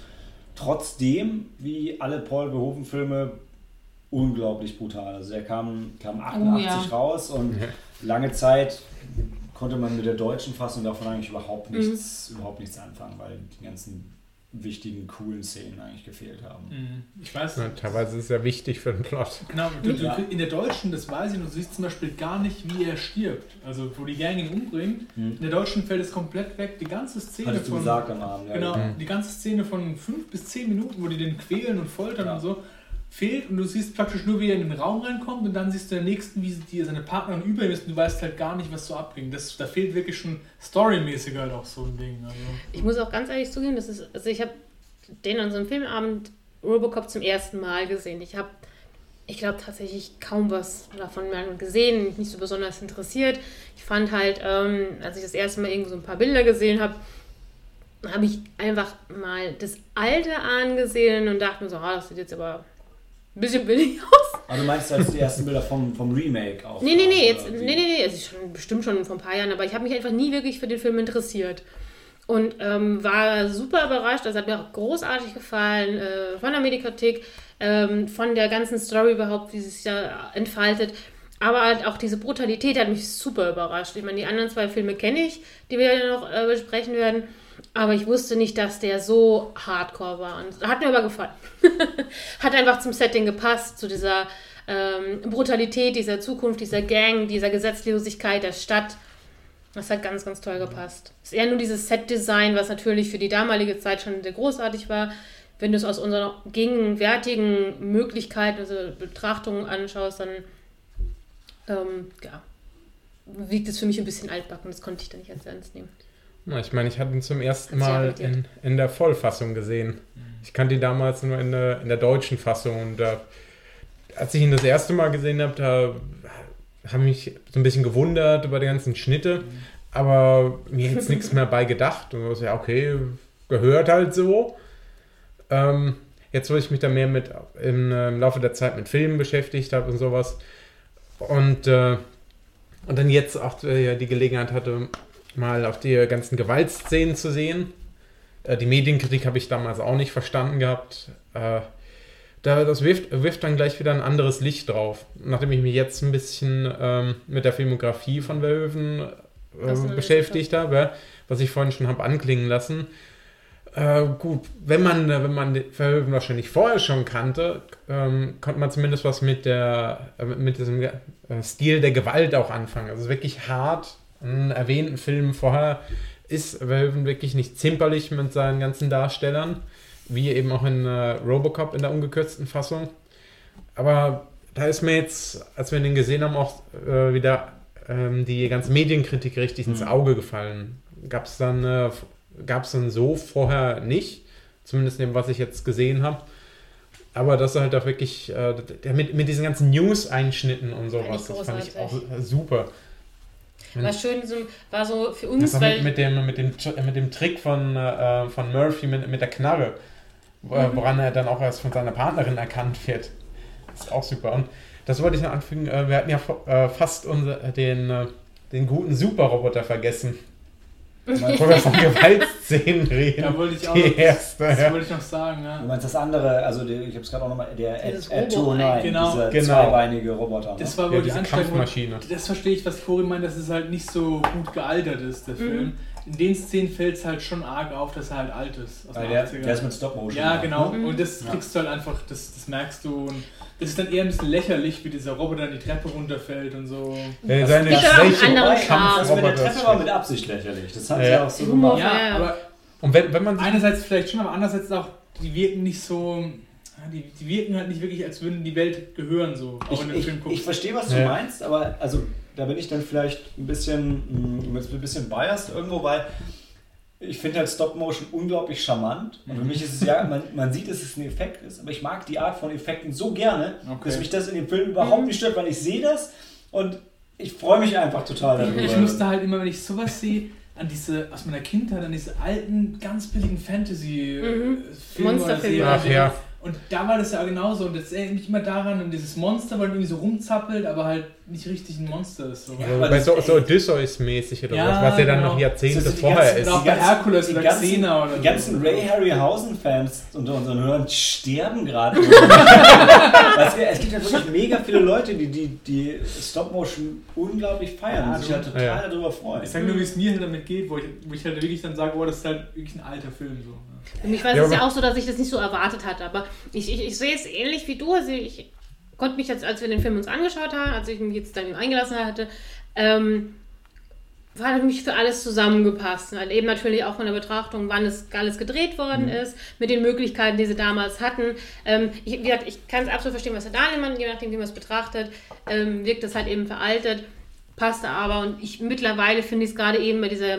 trotzdem, wie alle Paul Verhoeven-Filme, unglaublich brutal. Also er kam, kam 88 oh, ja. raus und lange Zeit konnte man mit der deutschen Fassung davon eigentlich überhaupt nichts, mhm. überhaupt nichts anfangen, weil die ganzen wichtigen, coolen Szenen eigentlich gefehlt haben. Mhm. Ich weiß. Ja, teilweise ist es ja wichtig für den Plot. Genau, du, du, in der deutschen, das weiß ich, du siehst zum Beispiel gar nicht, wie er stirbt. Also, wo die Gang ihn umbringt. Mhm. In der deutschen fällt es komplett weg. Die ganze Szene Hattest von. gesagt am Abend, ja. Genau, mhm. die ganze Szene von fünf bis zehn Minuten, wo die den quälen und foltern ja. und so fehlt und du siehst praktisch nur, wie er in den Raum reinkommt und dann siehst du der nächsten, wie die, seine Partnerin über ihm ist und du weißt halt gar nicht, was so abging. Das, da fehlt wirklich schon storymäßig halt auch so ein Ding. Also. Ich muss auch ganz ehrlich zugeben, das ist, also ich habe den an so einem Filmabend Robocop zum ersten Mal gesehen. Ich habe, ich glaube tatsächlich kaum was davon gesehen, mich nicht so besonders interessiert. Ich fand halt, ähm, als ich das erste Mal irgendwo so ein paar Bilder gesehen habe, habe ich einfach mal das Alte angesehen und dachte mir so, ah, das sieht jetzt aber ein bisschen billig aus. Aber du meinst als die ersten Bilder vom, vom Remake auch? Nee, nee, nee, jetzt, nee, nee, nee, es ist schon, bestimmt schon vor ein paar Jahren, aber ich habe mich einfach nie wirklich für den Film interessiert. Und ähm, war super überrascht, das hat mir auch großartig gefallen, äh, von der Medikritik, ähm, von der ganzen Story überhaupt, wie sie sich da entfaltet. Aber halt auch diese Brutalität hat mich super überrascht. Ich meine, die anderen zwei Filme kenne ich, die wir ja noch äh, besprechen werden. Aber ich wusste nicht, dass der so hardcore war. Und hat mir aber gefallen. hat einfach zum Setting gepasst, zu dieser ähm, Brutalität dieser Zukunft, dieser Gang, dieser Gesetzlosigkeit der Stadt. Das hat ganz, ganz toll gepasst. Es ist eher nur dieses Set-Design, was natürlich für die damalige Zeit schon sehr großartig war. Wenn du es aus unseren gegenwärtigen Möglichkeiten, also Betrachtungen anschaust, dann ähm, ja, wiegt es für mich ein bisschen altbacken. Das konnte ich dann nicht als ernst nehmen. Ich meine, ich hatte ihn zum ersten Mal in, in der Vollfassung gesehen. Mhm. Ich kannte ihn damals nur in der, in der deutschen Fassung und da, als ich ihn das erste Mal gesehen habe, da habe ich mich so ein bisschen gewundert über die ganzen Schnitte, mhm. aber mir jetzt nichts mehr bei gedacht. Und so, ja, okay, gehört halt so. Ähm, jetzt, wo ich mich da mehr mit im, im Laufe der Zeit mit Filmen beschäftigt habe und sowas und, äh, und dann jetzt auch äh, die Gelegenheit hatte, mal auf die ganzen Gewaltszenen zu sehen, Äh, die Medienkritik habe ich damals auch nicht verstanden gehabt. Äh, da, das wirft, wirft dann gleich wieder ein anderes Licht drauf. Nachdem ich mich jetzt ein bisschen ähm, mit der Filmografie von Verhoeven äh, beschäftigt habe, was ich vorhin schon habe anklingen lassen. Äh, gut, wenn man, wenn man Verhoeven wahrscheinlich vorher schon kannte, ähm, konnte man zumindest was mit, der, äh, mit diesem äh, Stil der Gewalt auch anfangen. Also wirklich hart, erwähnten Film vorher ist Verhoeven wirklich nicht zimperlich mit seinen ganzen Darstellern, wie eben auch in äh, Robocop in der ungekürzten Fassung. Aber da ist mir jetzt, als wir den gesehen haben, auch äh, wieder ähm, die ganze Medienkritik richtig ins Mhm. Auge gefallen. Gab es dann, äh, gab es dann so vorher nicht, zumindest in dem, was ich jetzt gesehen habe. Aber das ist halt auch wirklich, äh, mit, mit diesen ganzen News-Einschnitten und sowas, das fand ich auch super. War schön, so, war so für Das uns, war weil mit, mit, dem, mit, dem, mit dem Trick von, äh, von Murphy mit, mit der Knarre, wo- Mhm. woran er dann auch erst von seiner Partnerin erkannt wird. Das ist auch super. Und das wollte ich noch anfügen, äh, wir hatten ja äh, fast unser, den, äh, den guten Superroboter vergessen. Wo wir von Gewaltszenen reden. Da wollte ich auch Die noch, erste, das ja. wollte ich noch sagen, ja. Du meinst das andere, also die, ich habe es gerade auch nochmal, der Dieses Ad- Robo- Ad-209, Genau. dieser Genau. zweibeinige Roboter. Das ne? war Ja, wohl die diese Anstrengung. Kampfmaschine. Das verstehe ich, was Flori meint, dass es halt nicht so gut gealtert ist, der Film. In den Szenen fällt es halt schon arg auf, dass er halt alt ist. Aus der, 80ern. der ist mit Stop-Motion. Ja, gemacht, genau. ne? Und das Ja. kriegst du halt einfach, das, das merkst du. Und ist dann eher ein bisschen lächerlich, wie dieser Roboter die Treppe runterfällt und so. Äh, Das seine. Das mit der Treppe war mit Absicht lächerlich. Das haben Ja. sie ja auch so gemacht. Ja, aber Und wenn, wenn man einerseits vielleicht schon, aber andererseits auch, die wirken nicht so. Die, die wirken halt nicht wirklich, als würden die Welt gehören, so. Auch Ich, wenn du den ich, Film ich guckst. verstehe, was du Ja. meinst, aber also da bin ich dann vielleicht ein bisschen, mh, ein bisschen biased irgendwo, weil ich finde halt Stop-Motion unglaublich charmant. Und für mich ist es ja, man, man sieht, dass es ein Effekt ist, aber ich mag die Art von Effekten so gerne, Okay. dass mich das in dem Film überhaupt nicht stört, weil ich sehe das und ich freue mich einfach total darüber. Ich musste halt immer, wenn ich sowas sehe, an diese, aus meiner Kindheit, an diese alten, ganz billigen Fantasy-Filme Mhm. Monsterfilme. Serien. Ach ja. Und da war das ja genauso. Und das erinnert mich immer daran, an dieses Monster, weil irgendwie so rumzappelt, aber halt nicht richtig ein Monster ist. So. Ja, das so, ist so Odysseus-mäßig oder Ja, was, was ja dann genau. noch Jahrzehnte So, so die vorher ganzen- ist. Auch bei Herkules oder Xena oder Die so. ganzen Ray Harryhausen-Fans unter unseren Hörern sterben gerade. Es gibt ja wirklich mega viele Leute, die die, die Stop-Motion unglaublich feiern Ja, und sich halt total Ja. darüber freuen. Ich sag nur, wie es mir halt damit geht, wo ich, wo ich halt wirklich dann sage, oh, das ist halt wirklich ein alter Film. So. Für mich war Ja, es ja aber- auch so, dass ich das nicht so erwartet hatte. Aber ich, ich, ich sehe es ähnlich wie du. Also ich konnte mich jetzt, als wir den Film uns angeschaut haben, als ich mich jetzt dann eingelassen hatte, ähm, war für mich für alles zusammengepasst. Weil eben natürlich auch von der Betrachtung, wann es alles gedreht worden ist, mit den Möglichkeiten, die sie damals hatten. Ähm, ich, wie gesagt, ich kann es absolut verstehen, was der meint, je nachdem, wie man es betrachtet, ähm, wirkt es halt eben veraltet, passte aber. Und ich mittlerweile finde ich es gerade eben bei dieser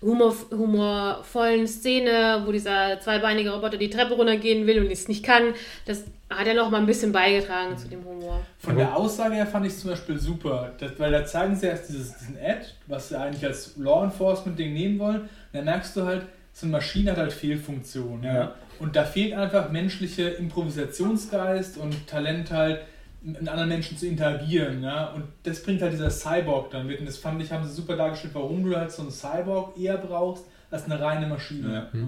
Humor, humorvollen Szene, wo dieser zweibeinige Roboter die Treppe runtergehen will und es nicht kann, das hat ja noch mal ein bisschen beigetragen zu dem Humor. Von der Aussage her fand ich es zum Beispiel super, das, weil da zeigen sie erst dieses, diesen Ad, was sie eigentlich als Law Enforcement-Ding nehmen wollen. Und dann merkst du halt, so eine Maschine hat halt Fehlfunktionen. Ja. Ja. Und da fehlt einfach menschliche Improvisationsgeist und Talent halt, mit anderen Menschen zu interagieren. Ja? Und das bringt halt dieser Cyborg dann mit. Und das fand ich, haben sie super dargestellt, warum du halt so einen Cyborg eher brauchst als eine reine Maschine. Ja.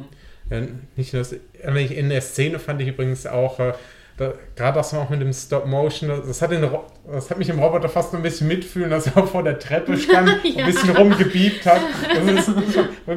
Ja, nicht nur das, in der Szene fand ich übrigens auch, äh, da, gerade das auch mit dem Stop-Motion, das hat, den, das hat mich im Roboter fast ein bisschen mitfühlen, dass er vor der Treppe stand und Ja. ein bisschen rumgebiebt hat. Das ist so,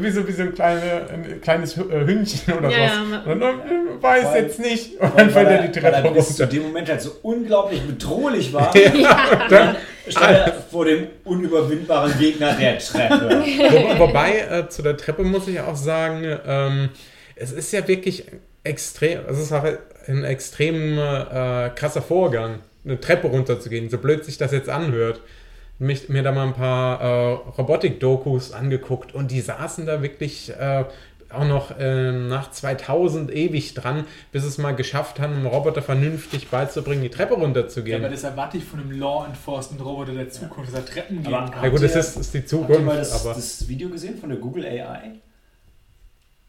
wie, so, wie so ein, kleine, ein kleines äh, Hündchen oder Ja, ja. Und dann äh, weiß Weil- jetzt nicht. Und dann fällt er die Treppe er bis zu runter. dem Moment halt so unglaublich bedrohlich war, Dann, stand er vor dem unüberwindbaren Gegner der Treppe. Wo, wobei, äh, zu der Treppe muss ich auch sagen, ähm, es ist ja wirklich extrem, es ist auch ein extrem äh, krasser Vorgang, eine Treppe runterzugehen, so blöd sich das jetzt anhört. Mich, mir da mal ein paar äh, Robotik-Dokus angeguckt und die saßen da wirklich äh, auch noch äh, nach 2000 ewig dran, bis es mal geschafft haben, einem Roboter vernünftig beizubringen, die Treppe Ja, runterzugehen. aber das erwarte ich von einem Law Enforcement Roboter der Zukunft, dass er Treppen gehen kann. ja gut, das ist, ist die Habt ihr Zukunft, mal das, aber... das Video gesehen von der Google AI?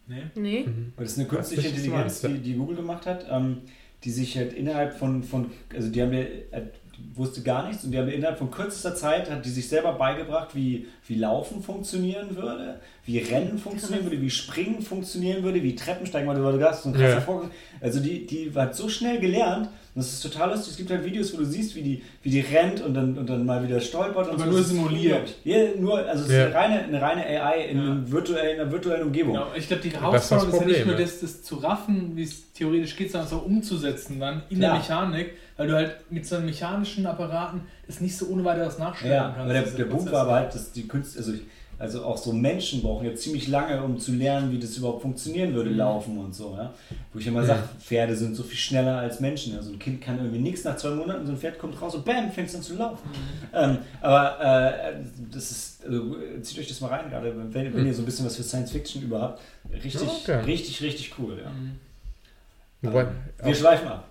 Nee? Nee. Weil das ist eine künstliche Intelligenz, die, die Google gemacht hat, ähm, die sich halt innerhalb von, von, also die haben ja, äh, die wusste gar nichts und die haben innerhalb von kürzester Zeit hat die sich selber beigebracht, wie, wie Laufen funktionieren würde, wie Rennen funktionieren würde, wie Springen funktionieren würde, wie Treppensteigen, weil du hast so ein krasser Ja. Vorgang. Also die, die hat so schnell gelernt, und das ist total lustig. Es gibt halt Videos, wo du siehst, wie die, wie die rennt und dann, und dann mal wieder stolpert. Und Aber so. nur simuliert. Ja, nur, also es Ja. ist eine reine, eine reine AI in, Ja. einem virtuellen, einer virtuellen Umgebung. Genau, ich glaube, die Herausforderung ist, ja nicht nur das, das zu raffen, wie es theoretisch geht, sondern es auch umzusetzen dann in der. Mechanik, weil du halt mit so einem mechanischen Apparaten das nicht so ohne weiteres nachstellen Ja, kannst. aber der, der Punkt war aber halt, dass die Künstler, also, also auch so Menschen brauchen ja ziemlich lange, um zu lernen, wie das überhaupt funktionieren würde, Mhm. laufen und so. Ja? Wo ich immer sage, Pferde sind so viel schneller als Menschen. Also ein Kind kann irgendwie nichts nach zwei Monaten, so ein Pferd kommt raus und bam, fängt es an zu laufen. Mhm. Ähm, aber äh, das ist, also, zieht euch das mal rein gerade, wenn, wenn ihr so ein bisschen was für Science Fiction über habt. Richtig, Okay. richtig, richtig cool. Ja. Mhm. Wobei, Wir schweifen ab.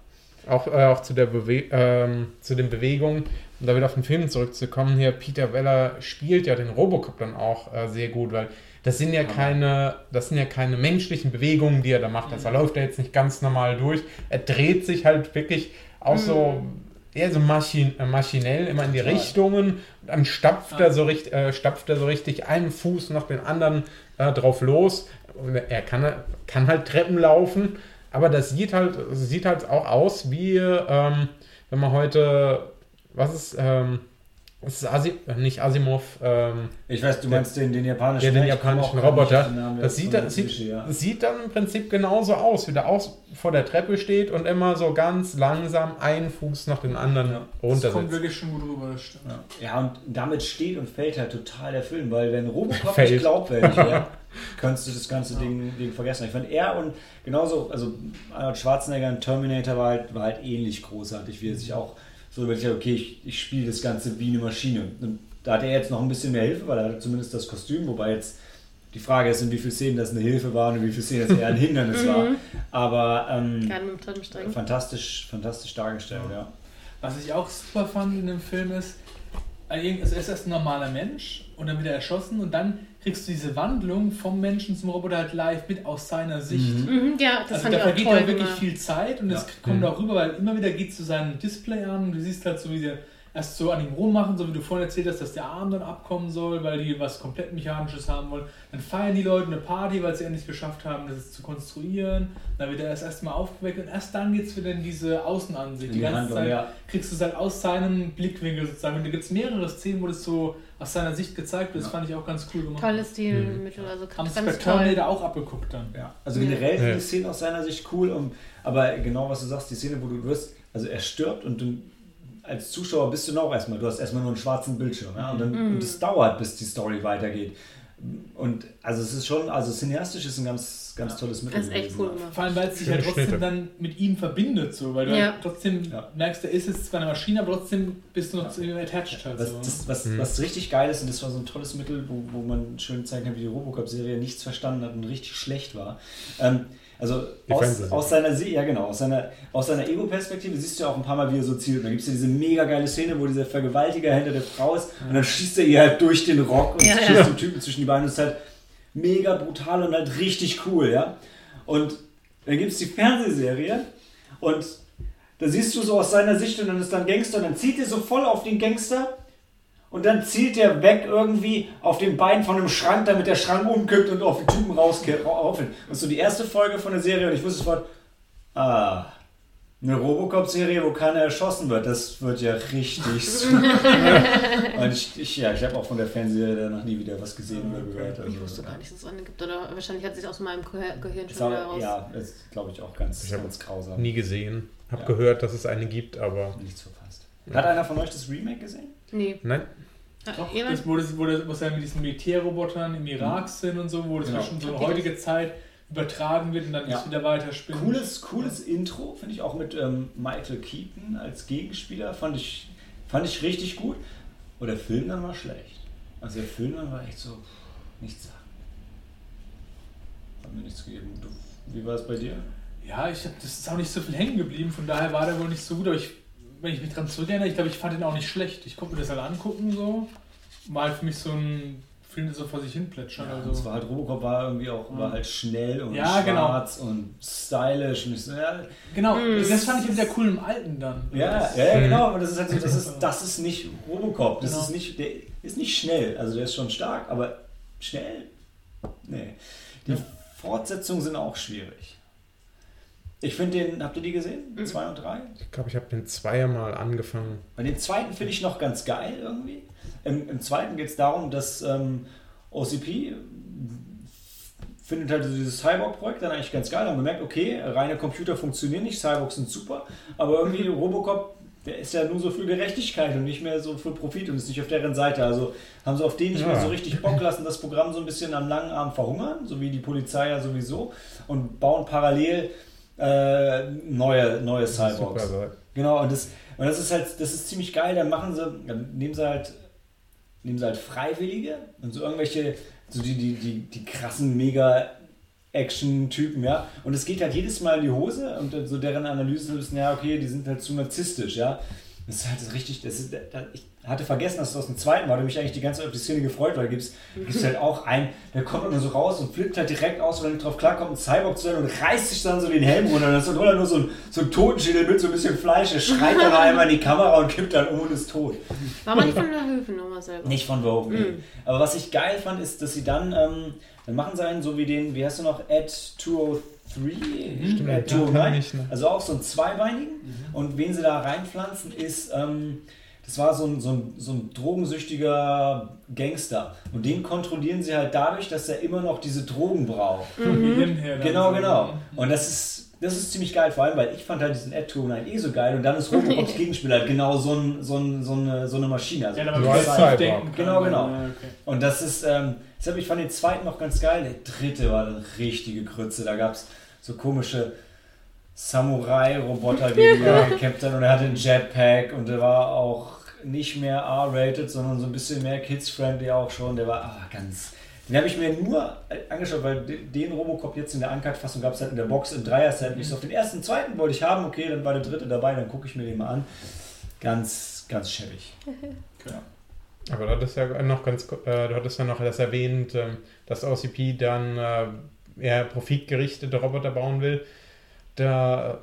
Auch, äh, auch zu, der Bewe ähm, zu den Bewegungen, um da wieder auf den Film zurückzukommen, hier Peter Weller spielt ja den Robocop dann auch äh, sehr gut, weil das sind ja keine, das sind ja keine menschlichen Bewegungen, die er da macht. Also er läuft er jetzt nicht ganz normal durch. Er dreht sich halt wirklich auch so eher so maschin äh, maschinell immer in die Total. Richtungen dann stapft er so richtig, äh, stapft er so richtig einen Fuß nach den anderen äh, drauf los. Er kann, kann halt Treppen laufen, aber das sieht halt, sieht halt auch aus wie, ähm, wenn man heute, was ist, ähm, das ist Asi nicht Asimov, ähm, Ich weiß, du meinst den, den japanischen, ja, den japanischen auch Roboter. den Das sieht, das, sieht, ja. das sieht dann im Prinzip genauso aus, wie der aus vor der Treppe steht und immer so ganz langsam einen Fuß nach dem anderen Das kommt runtersetzt. wirklich schon gut rüber, das stimmt. Ja, und damit steht und fällt halt total der Film, weil wenn Robocop Fällt. nicht glaubwürdig wäre, könntest du das ganze Ding, Ding vergessen. Ich fand er und genauso, also Arnold Schwarzenegger in Terminator war halt, war halt ähnlich großartig, wie er sich auch so überlegt hat, okay, ich, ich spiele das Ganze wie eine Maschine. Und da hat er jetzt noch ein bisschen mehr Hilfe, weil er hat zumindest das Kostüm, wobei jetzt die Frage ist, in wie vielen Szenen das eine Hilfe war und in wie vielen Szenen das eher ein Hindernis war. Aber ähm, fantastisch, fantastisch dargestellt, ja. Was ich auch super fand in dem Film ist, also er ist erst ein normaler Mensch und dann wird er erschossen und dann kriegst du diese Wandlung vom Menschen zum Roboter halt live mit aus seiner Sicht. Mhm, ja, das also fand da ich auch vergeht ja wirklich gemacht. viel Zeit und das Ja. kommt auch rüber, weil immer wieder geht zu seinem Display an und du siehst halt so, wie sie erst so an ihm rummachen, so wie du vorhin erzählt hast, dass der Arm dann abkommen soll, weil die was komplett Mechanisches haben wollen. Dann feiern die Leute eine Party, weil sie endlich geschafft haben, das zu konstruieren. Dann wird er erst erstmal aufgeweckt und erst dann geht es wieder in diese Außenansicht. In die die ganze Handlung, Zeit ja. kriegst du es halt aus seinem Blickwinkel sozusagen. Und da gibt es mehrere Szenen, wo das so aus seiner Sicht gezeigt wird. Das Ja. fand ich auch ganz cool gemacht. Tolles Stilmittel, also Haben sie bei toll. Terminator auch abgeguckt dann. Ja, also Ja. generell sind Ja. die Szenen aus seiner Sicht cool, um, aber genau was du sagst, die Szene, wo du wirst, also er stirbt und du als Zuschauer bist du noch erstmal, du hast erstmal nur einen schwarzen Bildschirm, ja, und, dann, Mhm. und es dauert, bis die Story weitergeht. Und also es ist schon, also cineastisch ist ein ganz, ganz tolles Mittel. Das ist echt cool ja. gemacht. Vor allem, weil es sich Schöne halt trotzdem Schnitte. dann mit ihm verbindet, so, weil du Ja. halt trotzdem Ja. merkst, er ist jetzt zwar eine Maschine, aber trotzdem bist du noch zu ihm attached halt. Was, so. das, was, Mhm. was richtig geil ist, und das war so ein tolles Mittel, wo, wo man schön zeigen kann, wie die Robocop-Serie nichts verstanden hat und richtig schlecht war. Ähm, also aus, aus seiner Se- ja genau, aus seiner, aus seiner Ego-Perspektive siehst du ja auch ein paar Mal, wie er so zielt. Und dann gibt es ja diese mega geile Szene, wo dieser Vergewaltiger hinter der Frau ist und dann schießt er ihr halt durch den Rock und Ja, schießt ja. den Typen zwischen die Beine. Das ist halt mega brutal und halt richtig cool, ja. Und dann gibt es die Fernsehserie und da siehst du so aus seiner Sicht und dann ist dann Gangster und dann zieht er so voll auf den Gangster und dann zielt er weg irgendwie auf den Bein von einem Schrank, damit der Schrank umkippt und auf den Typen rauskippt. Und so die erste Folge von der Serie und ich wusste sofort, ah, eine Robocop-Serie, wo keiner erschossen wird, das wird ja richtig super. und ich, ich, ja, ich habe auch von der Fernsehserie danach nie wieder was gesehen oder gehört. Also, Ich wusste gar nicht, dass es eine gibt. Oder wahrscheinlich hat sich aus meinem Gehir- Gehirn Ist schon wieder raus. ja, das ist glaube ich auch ganz, Ich ganz grausam. Nie gesehen. Hab Ja. gehört, dass es eine gibt, aber Nichts verpasst. Hat einer von euch das Remake gesehen? Nee. nein. Doch, das, wo, das, wo, das, wo es ja mit diesen Militärrobotern im Irak sind und so, wo das Genau. schon so in Habt ihr heutige Zeit übertragen wird und dann Ja. ist wieder weiter spinnt. Cooles, cooles Intro, finde ich auch mit ähm, Michael Keaton als Gegenspieler. Fand ich, fand ich richtig gut. Und der Film dann war schlecht. Also der Film dann war echt so, nichts sagen. Hat mir nichts gegeben. Du, wie war es bei dir? Ja, ich hab, das ist auch nicht so viel hängen geblieben, von daher war der wohl nicht so gut, aber ich, wenn ich mich dran zurückerinnere, ich glaube, ich fand ihn auch nicht schlecht. Ich konnte mir das halt angucken so. War halt für mich so ein Filme so vor sich hin plätschern. Ja, also. das war halt Robocop war irgendwie auch war halt schnell und Ja, genau. schwarz und stylisch und ich so, ja, Genau, Mm. das fand ich wieder cool im Alten dann. ja, Das- ja, ja, Mhm. genau, aber das ist halt so, das ist, das ist nicht Robocop, das Genau. ist nicht, der ist nicht schnell, also der ist schon stark, aber schnell, nee. Die Ja. Fortsetzungen sind auch schwierig. Ich finde den, habt ihr die gesehen? Mhm. Zwei und drei? Ich glaube, ich habe den zweimal angefangen. Bei dem zweiten finde ich noch ganz geil irgendwie. Im, im zweiten geht es darum, dass ähm, OCP findet halt dieses Cyborg-Projekt dann eigentlich ganz geil. Haben gemerkt, okay, reine Computer funktionieren nicht, Cyborgs sind super, aber irgendwie Robocop, der ist ja nur so für Gerechtigkeit und nicht mehr so für Profit und ist nicht auf deren Seite. Also haben sie auf den nicht mehr Ja. so richtig Bock lassen, das Programm so ein bisschen am langen Arm verhungern, so wie die Polizei ja sowieso, und bauen parallel äh, neue, neue Cyborgs. Super, Genau, und das, und das ist halt, das ist ziemlich geil, dann machen sie, dann nehmen sie halt, nehmen sie halt Freiwillige und so irgendwelche, so die, die, die, die krassen mega Action-Typen, ja. Und es geht halt jedes Mal in die Hose und so deren Analysen ist, ja, okay, die sind halt zu narzisstisch, ja. Das ist halt richtig, das ist, da- ich hatte vergessen, dass es aus dem zweiten war, da habe mich eigentlich die ganze Zeit auf die Szene gefreut, weil gibt es halt auch einen, der kommt nur so raus und flippt halt direkt aus, weil er nicht drauf klarkommt, ein Cyborg zu sein und reißt sich dann so den Helm runter. Und das ist dann nur so ein, so ein Totenschädel mit so ein bisschen Fleisch. Er schreit dann einmal in die Kamera und kippt dann um und ist tot. War aber nicht von der Höfen nochmal selber. Nicht von Verhoeven. Mhm. Aber was ich geil fand, ist, dass sie dann, ähm, dann machen sie einen so wie den, wie heißt du noch, Ed 203? Stimmt, Ed den 209? kenn ich, ne? Also auch so einen zweibeinigen. Und wen sie da reinpflanzen, ist, ähm, das war so ein, so, ein, so ein drogensüchtiger Gangster. Und den kontrollieren sie halt dadurch, dass er immer noch diese Drogen braucht. Dann Genau, genau. Und das ist, das ist ziemlich geil, vor allem, weil ich fand halt diesen Ed 209 eh so geil. Und dann ist Robocops Gegenspieler halt genau so, ein, so, ein, so, eine, so eine Maschine. Also Ja, aber denken kann. Genau, genau. Ja, okay. Und das ist, ähm, deshalb, ich fand den zweiten noch ganz geil. Der dritte war eine richtige Krütze. Da gab es so komische Samurai-Roboter, die ja. gekämpft haben. Und er hatte einen Jetpack und der war auch nicht mehr R-rated, sondern so ein bisschen mehr kids-friendly auch schon. Der war ah, ganz. Den habe ich mir nur angeschaut, weil de- den Robocop jetzt in der Uncut-Fassung gab es halt in der Box im Dreier-Set. Ich so auf den ersten, zweiten wollte ich haben, okay, dann war der dritte dabei, dann gucke ich mir den mal an. Ganz, ganz schäbig. Aber du hattest ja noch ganz, äh, du hattest ja noch das erwähnt, ähm, dass OCP dann äh, eher profitgerichtete Roboter bauen will. Da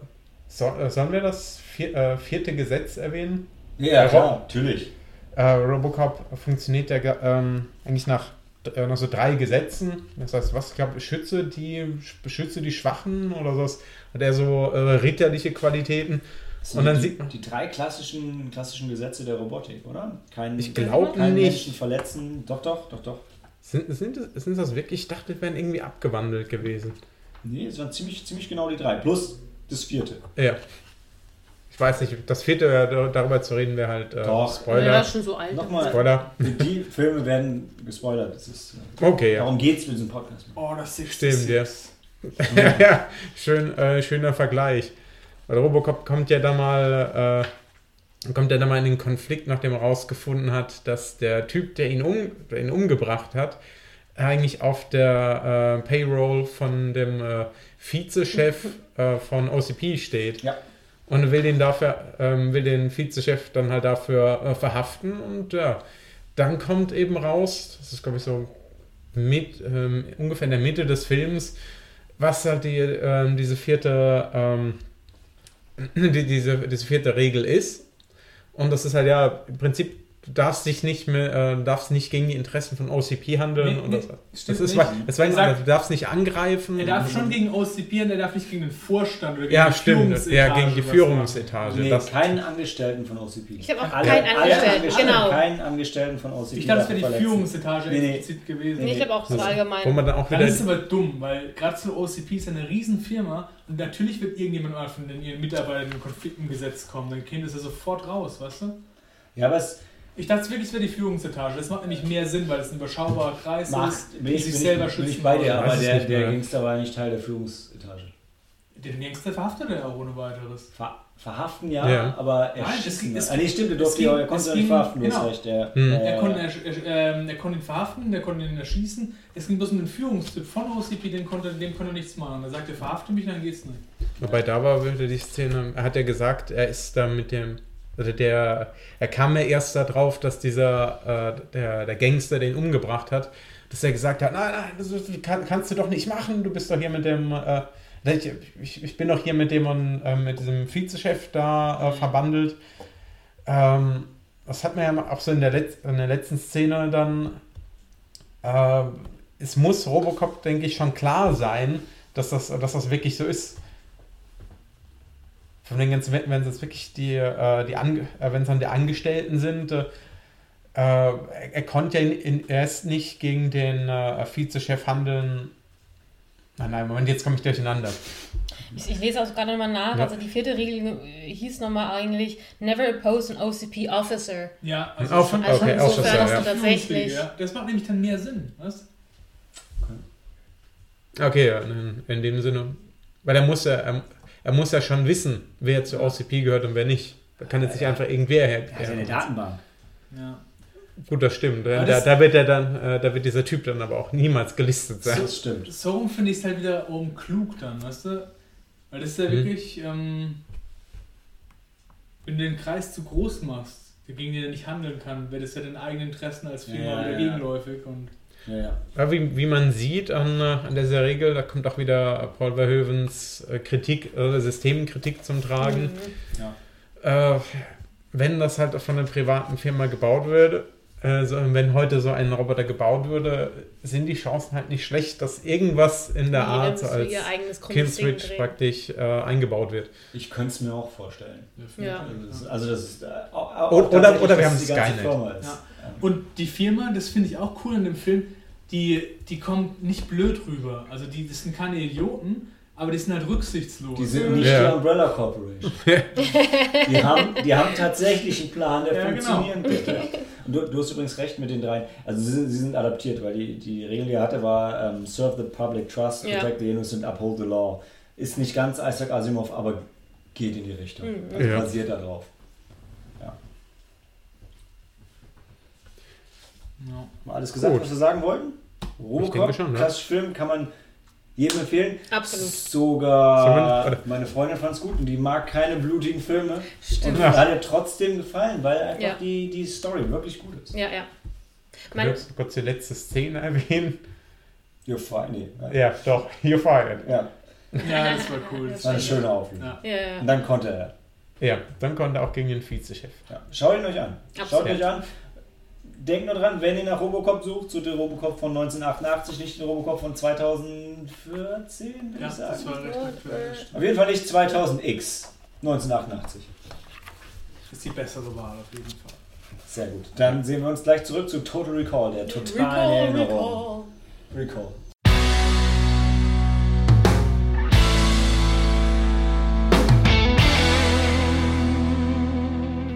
so, äh, sollen wir das vier, äh, vierte Gesetz erwähnen? Ja, klar, natürlich. Äh, Robocop funktioniert ja ähm, eigentlich nach, äh, nach so drei Gesetzen. Das heißt, was ich glaube, beschütze die, beschütze die Schwachen oder sowas. Hat er so äh, ritterliche Qualitäten. Das Und dann die, sieht man- die drei klassischen, klassischen Gesetze der Robotik, oder? Kein, Ich glaube kein nicht. Menschen verletzen. Doch, doch, doch, doch. Sind, sind, das- sind das wirklich? Ich dachte, die wären irgendwie abgewandelt gewesen. Nee, es waren ziemlich, ziemlich genau die drei. Plus das vierte. Ja. Ich weiß nicht, das vierte, äh, darüber zu reden, wäre halt äh, Doch. Spoiler. war schon so alt. Nochmal, Spoiler. die Filme werden gespoilert. Das ist, äh, Okay, ja. Darum geht es mit diesem Podcast. Oh, das ist Stimmt, ja. ja, schön, äh, schöner Vergleich. Weil Robocop kommt ja da mal, äh, kommt ja da mal in den Konflikt, nachdem er herausgefunden hat, dass der Typ, der ihn, um, der ihn umgebracht hat, eigentlich auf der äh, Payroll von dem äh, Vizechef äh, von OCP steht. Ja. Und will den dafür, ähm, will den Vizechef dann halt dafür äh, verhaften und ja, dann kommt eben raus, das ist glaube ich so mit, ähm, ungefähr in der Mitte des Films, was halt die, ähm, diese vierte, ähm, die, diese, diese vierte Regel ist. Und das ist halt ja im Prinzip, du darfst dich nicht mehr, äh, darfst nicht gegen die Interessen von OCP handeln. Nee, und nee, das, stimmt das ist, das war, sagt- du darfst nicht angreifen. Er darf schon gegen OCP und er darf nicht gegen den Vorstand oder gegen Ja, die stimmt. Führungsetage Ja, gegen die Führungsetage. Nee, das, keinen Angestellten von OCP. Ich habe auch Alle- keinen Angestellten, Angestellten, genau. Keinen Angestellten von OCP. Ich dachte, es wäre die verletzen. Führungsetage Nee, nee. explizit gewesen. Nee, ich habe auch so wo allgemein. man dann auch Dann wieder. ist es aber dumm, weil gerade so OCP ist eine Riesenfirma und natürlich wird irgendjemand mal von den, ihren Mitarbeitern in Konflikt im Gesetz kommen. Dann käme das ja sofort raus, weißt du? Ja, aber es Ich dachte wirklich, es wäre die Führungsetage. Das macht nämlich mehr Sinn, weil es ein überschaubarer Kreis macht, ist, bin die ich, sich bin selber ich, bin schützen. ich bei dir, aber der. Gangster war nicht Teil der Führungsetage. Den Gangster verhaftet er auch ohne weiteres. Ver verhaften ja, Ja. aber Nein, es erschießen. ging- es ah, nee, stimmt, er es durfte ging- ja, er konnte nicht ging- verhaften, du hast genau. recht. Der, Hm. äh, Er konnte, er, er, ähm, er konnte ihn verhaften, der konnte ihn erschießen. Es ging bloß um den Führungstyp von OCP, den konnte, dem konnte er nichts machen. Er sagte, verhafte mich, dann geht's nicht. Wobei da war wieder die Szene, er hat ja gesagt, er ist da mit dem, Also der, er kam ja erst darauf, dass dieser, äh, der, der Gangster den umgebracht hat, dass er gesagt hat, nein, nein, das kann, kannst du doch nicht machen, du bist doch hier mit dem, äh, ich, ich, ich bin doch hier mit dem und äh, mit diesem Vizechef da äh, verbandelt. Ähm, das hat man ja auch so in der, Letz-, in der letzten Szene dann, äh, es muss Robocop, denke ich, schon klar sein, dass das, dass das wirklich so ist. Von den ganzen, wenn es wirklich die, äh, die Ange äh, wenn es dann die Angestellten sind, äh, er, er, konnte ja in, in, erst nicht gegen den äh, Vizechef handeln. Nein, nein, Moment, jetzt komme ich durcheinander. Ich, ich lese auch gerade nochmal nach. Ja. Also die vierte Regel hieß nochmal eigentlich Never oppose an OCP Officer. Ja, also, also, also okay, insofern Officer, hast du tatsächlich. Ja. Das macht nämlich dann mehr Sinn, was? Okay, ja, in, in dem Sinne. Weil er muss ja, er, er, muss ja schon wissen, wer zu OCP gehört und wer nicht. Da kann jetzt nicht einfach irgendwer her. Er hat ja eine Datenbank. Ja. Gut, das stimmt. Da, das da, wird er dann, äh, da wird dieser Typ dann aber auch niemals gelistet sein. Das stimmt. So finde ich es halt wieder oben klug dann, weißt du? Weil das ist ja mhm. wirklich, ähm, wenn du den Kreis zu groß machst, gegen den er nicht handeln kann, wäre das ja den eigenen Interessen als Firma ja, wieder ja. gegenläufig und ja, wie, wie man sieht an, äh, an dieser Regel, da kommt auch wieder Paul Verhoevens äh, Kritik, äh, Systemkritik zum Tragen. Mhm. Ja. Äh, wenn das halt von einer privaten Firma gebaut würde, äh, so, wenn heute so ein Roboter gebaut würde, sind die Chancen halt nicht schlecht, dass irgendwas in der Art so als Killswitch praktisch äh, eingebaut wird. Ich könnte es mir auch vorstellen. Ja. Also das ist, auch, auch oder, oder wir haben Skynet. Ja. Und die Firma, das finde ich auch cool in dem Film, die, die kommt nicht blöd rüber. Also die das sind keine Idioten, aber die sind halt rücksichtslos. Die sind nicht ja. die Umbrella Corporation. die, haben, die haben tatsächlich einen Plan, der ja, genau. funktionieren genau. könnte. Du, du, hast übrigens recht mit den dreien. Also sie sind, sie sind adaptiert, weil die, die Regel, die er hatte, war um, ähm, Serve the public trust, protect the innocent, uphold the law. Ist nicht ganz Isaac Asimov, aber geht in die Richtung. Mhm. Also basiert darauf. Ja. Mal alles gesagt, Gut. was wir sagen wollten? Robocop, schon, klassischer Film, kann man jedem empfehlen. Absolut. Sogar meine Freundin fand es gut und die mag keine blutigen Filme. Stimmt. Und hat ihr trotzdem gefallen, weil einfach ja. die, die Story wirklich gut ist. Ja, ja. Mein du kurz die letzte Szene erwähnen. You're fired. Nee, ja, doch, you're fired. Ja. ja, das war cool. Das war eine schöne Aufnahme. Ja. Ja, Und dann konnte er. Ja, dann konnte er auch gegen den Vizechef. Ja. Schaut ihn euch an. Absolut. Schaut euch an denkt nur dran, wenn ihr nach Robocop sucht, sucht ihr Robocop von 1988, nicht den Robocop von 2014, ja, ich sagen. Das war richtig Auf jeden Fall nicht 2000X, 1988. Das ist die bessere Wahl auf jeden Fall. Sehr gut. Dann sehen wir uns gleich zurück zu Total Recall, der totalen Erinnerung. Recall. Recall.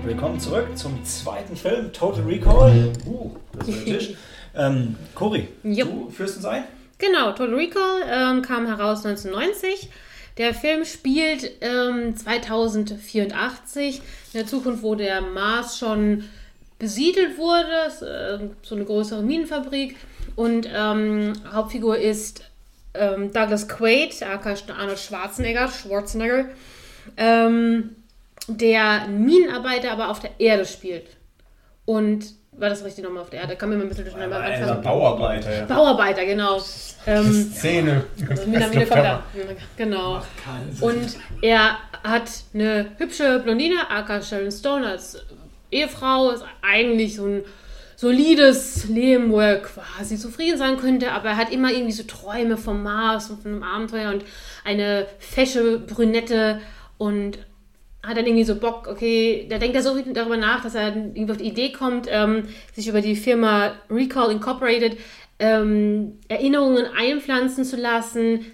Willkommen zurück zum zweiten Film, Total Recall. Uh, das ist der Tisch. Ähm, Cory, du führst uns ein? Genau, Total Recall ähm, kam heraus 1990. Der Film spielt ähm, 2084, in der Zukunft, wo der Mars schon besiedelt wurde, äh, so eine größere Minenfabrik. Und ähm, Hauptfigur ist ähm, Douglas Quaid, aka Arnold Schwarzenegger. Schwarzenegger. Ähm, der Minenarbeiter aber auf der Erde spielt. Und war das richtig nochmal auf der Erde? Kam mir mal ein bisschen durcheinander. Am Anfang. Bauarbeiter, ja. Bauarbeiter, genau. Ähm, Szene. Also Mina, Mina genau. Und er hat eine hübsche Blondine, aka Sharon Stone, als Ehefrau, ist eigentlich so ein solides Leben, wo er quasi zufrieden sein könnte, aber er hat immer irgendwie so Träume vom Mars und von einem Abenteuer und eine fesche Brünette und hat dann irgendwie so Bock, okay, da denkt er so darüber nach, dass er irgendwie auf die Idee kommt, ähm, sich über die Firma Recall Incorporated ähm, Erinnerungen einpflanzen zu lassen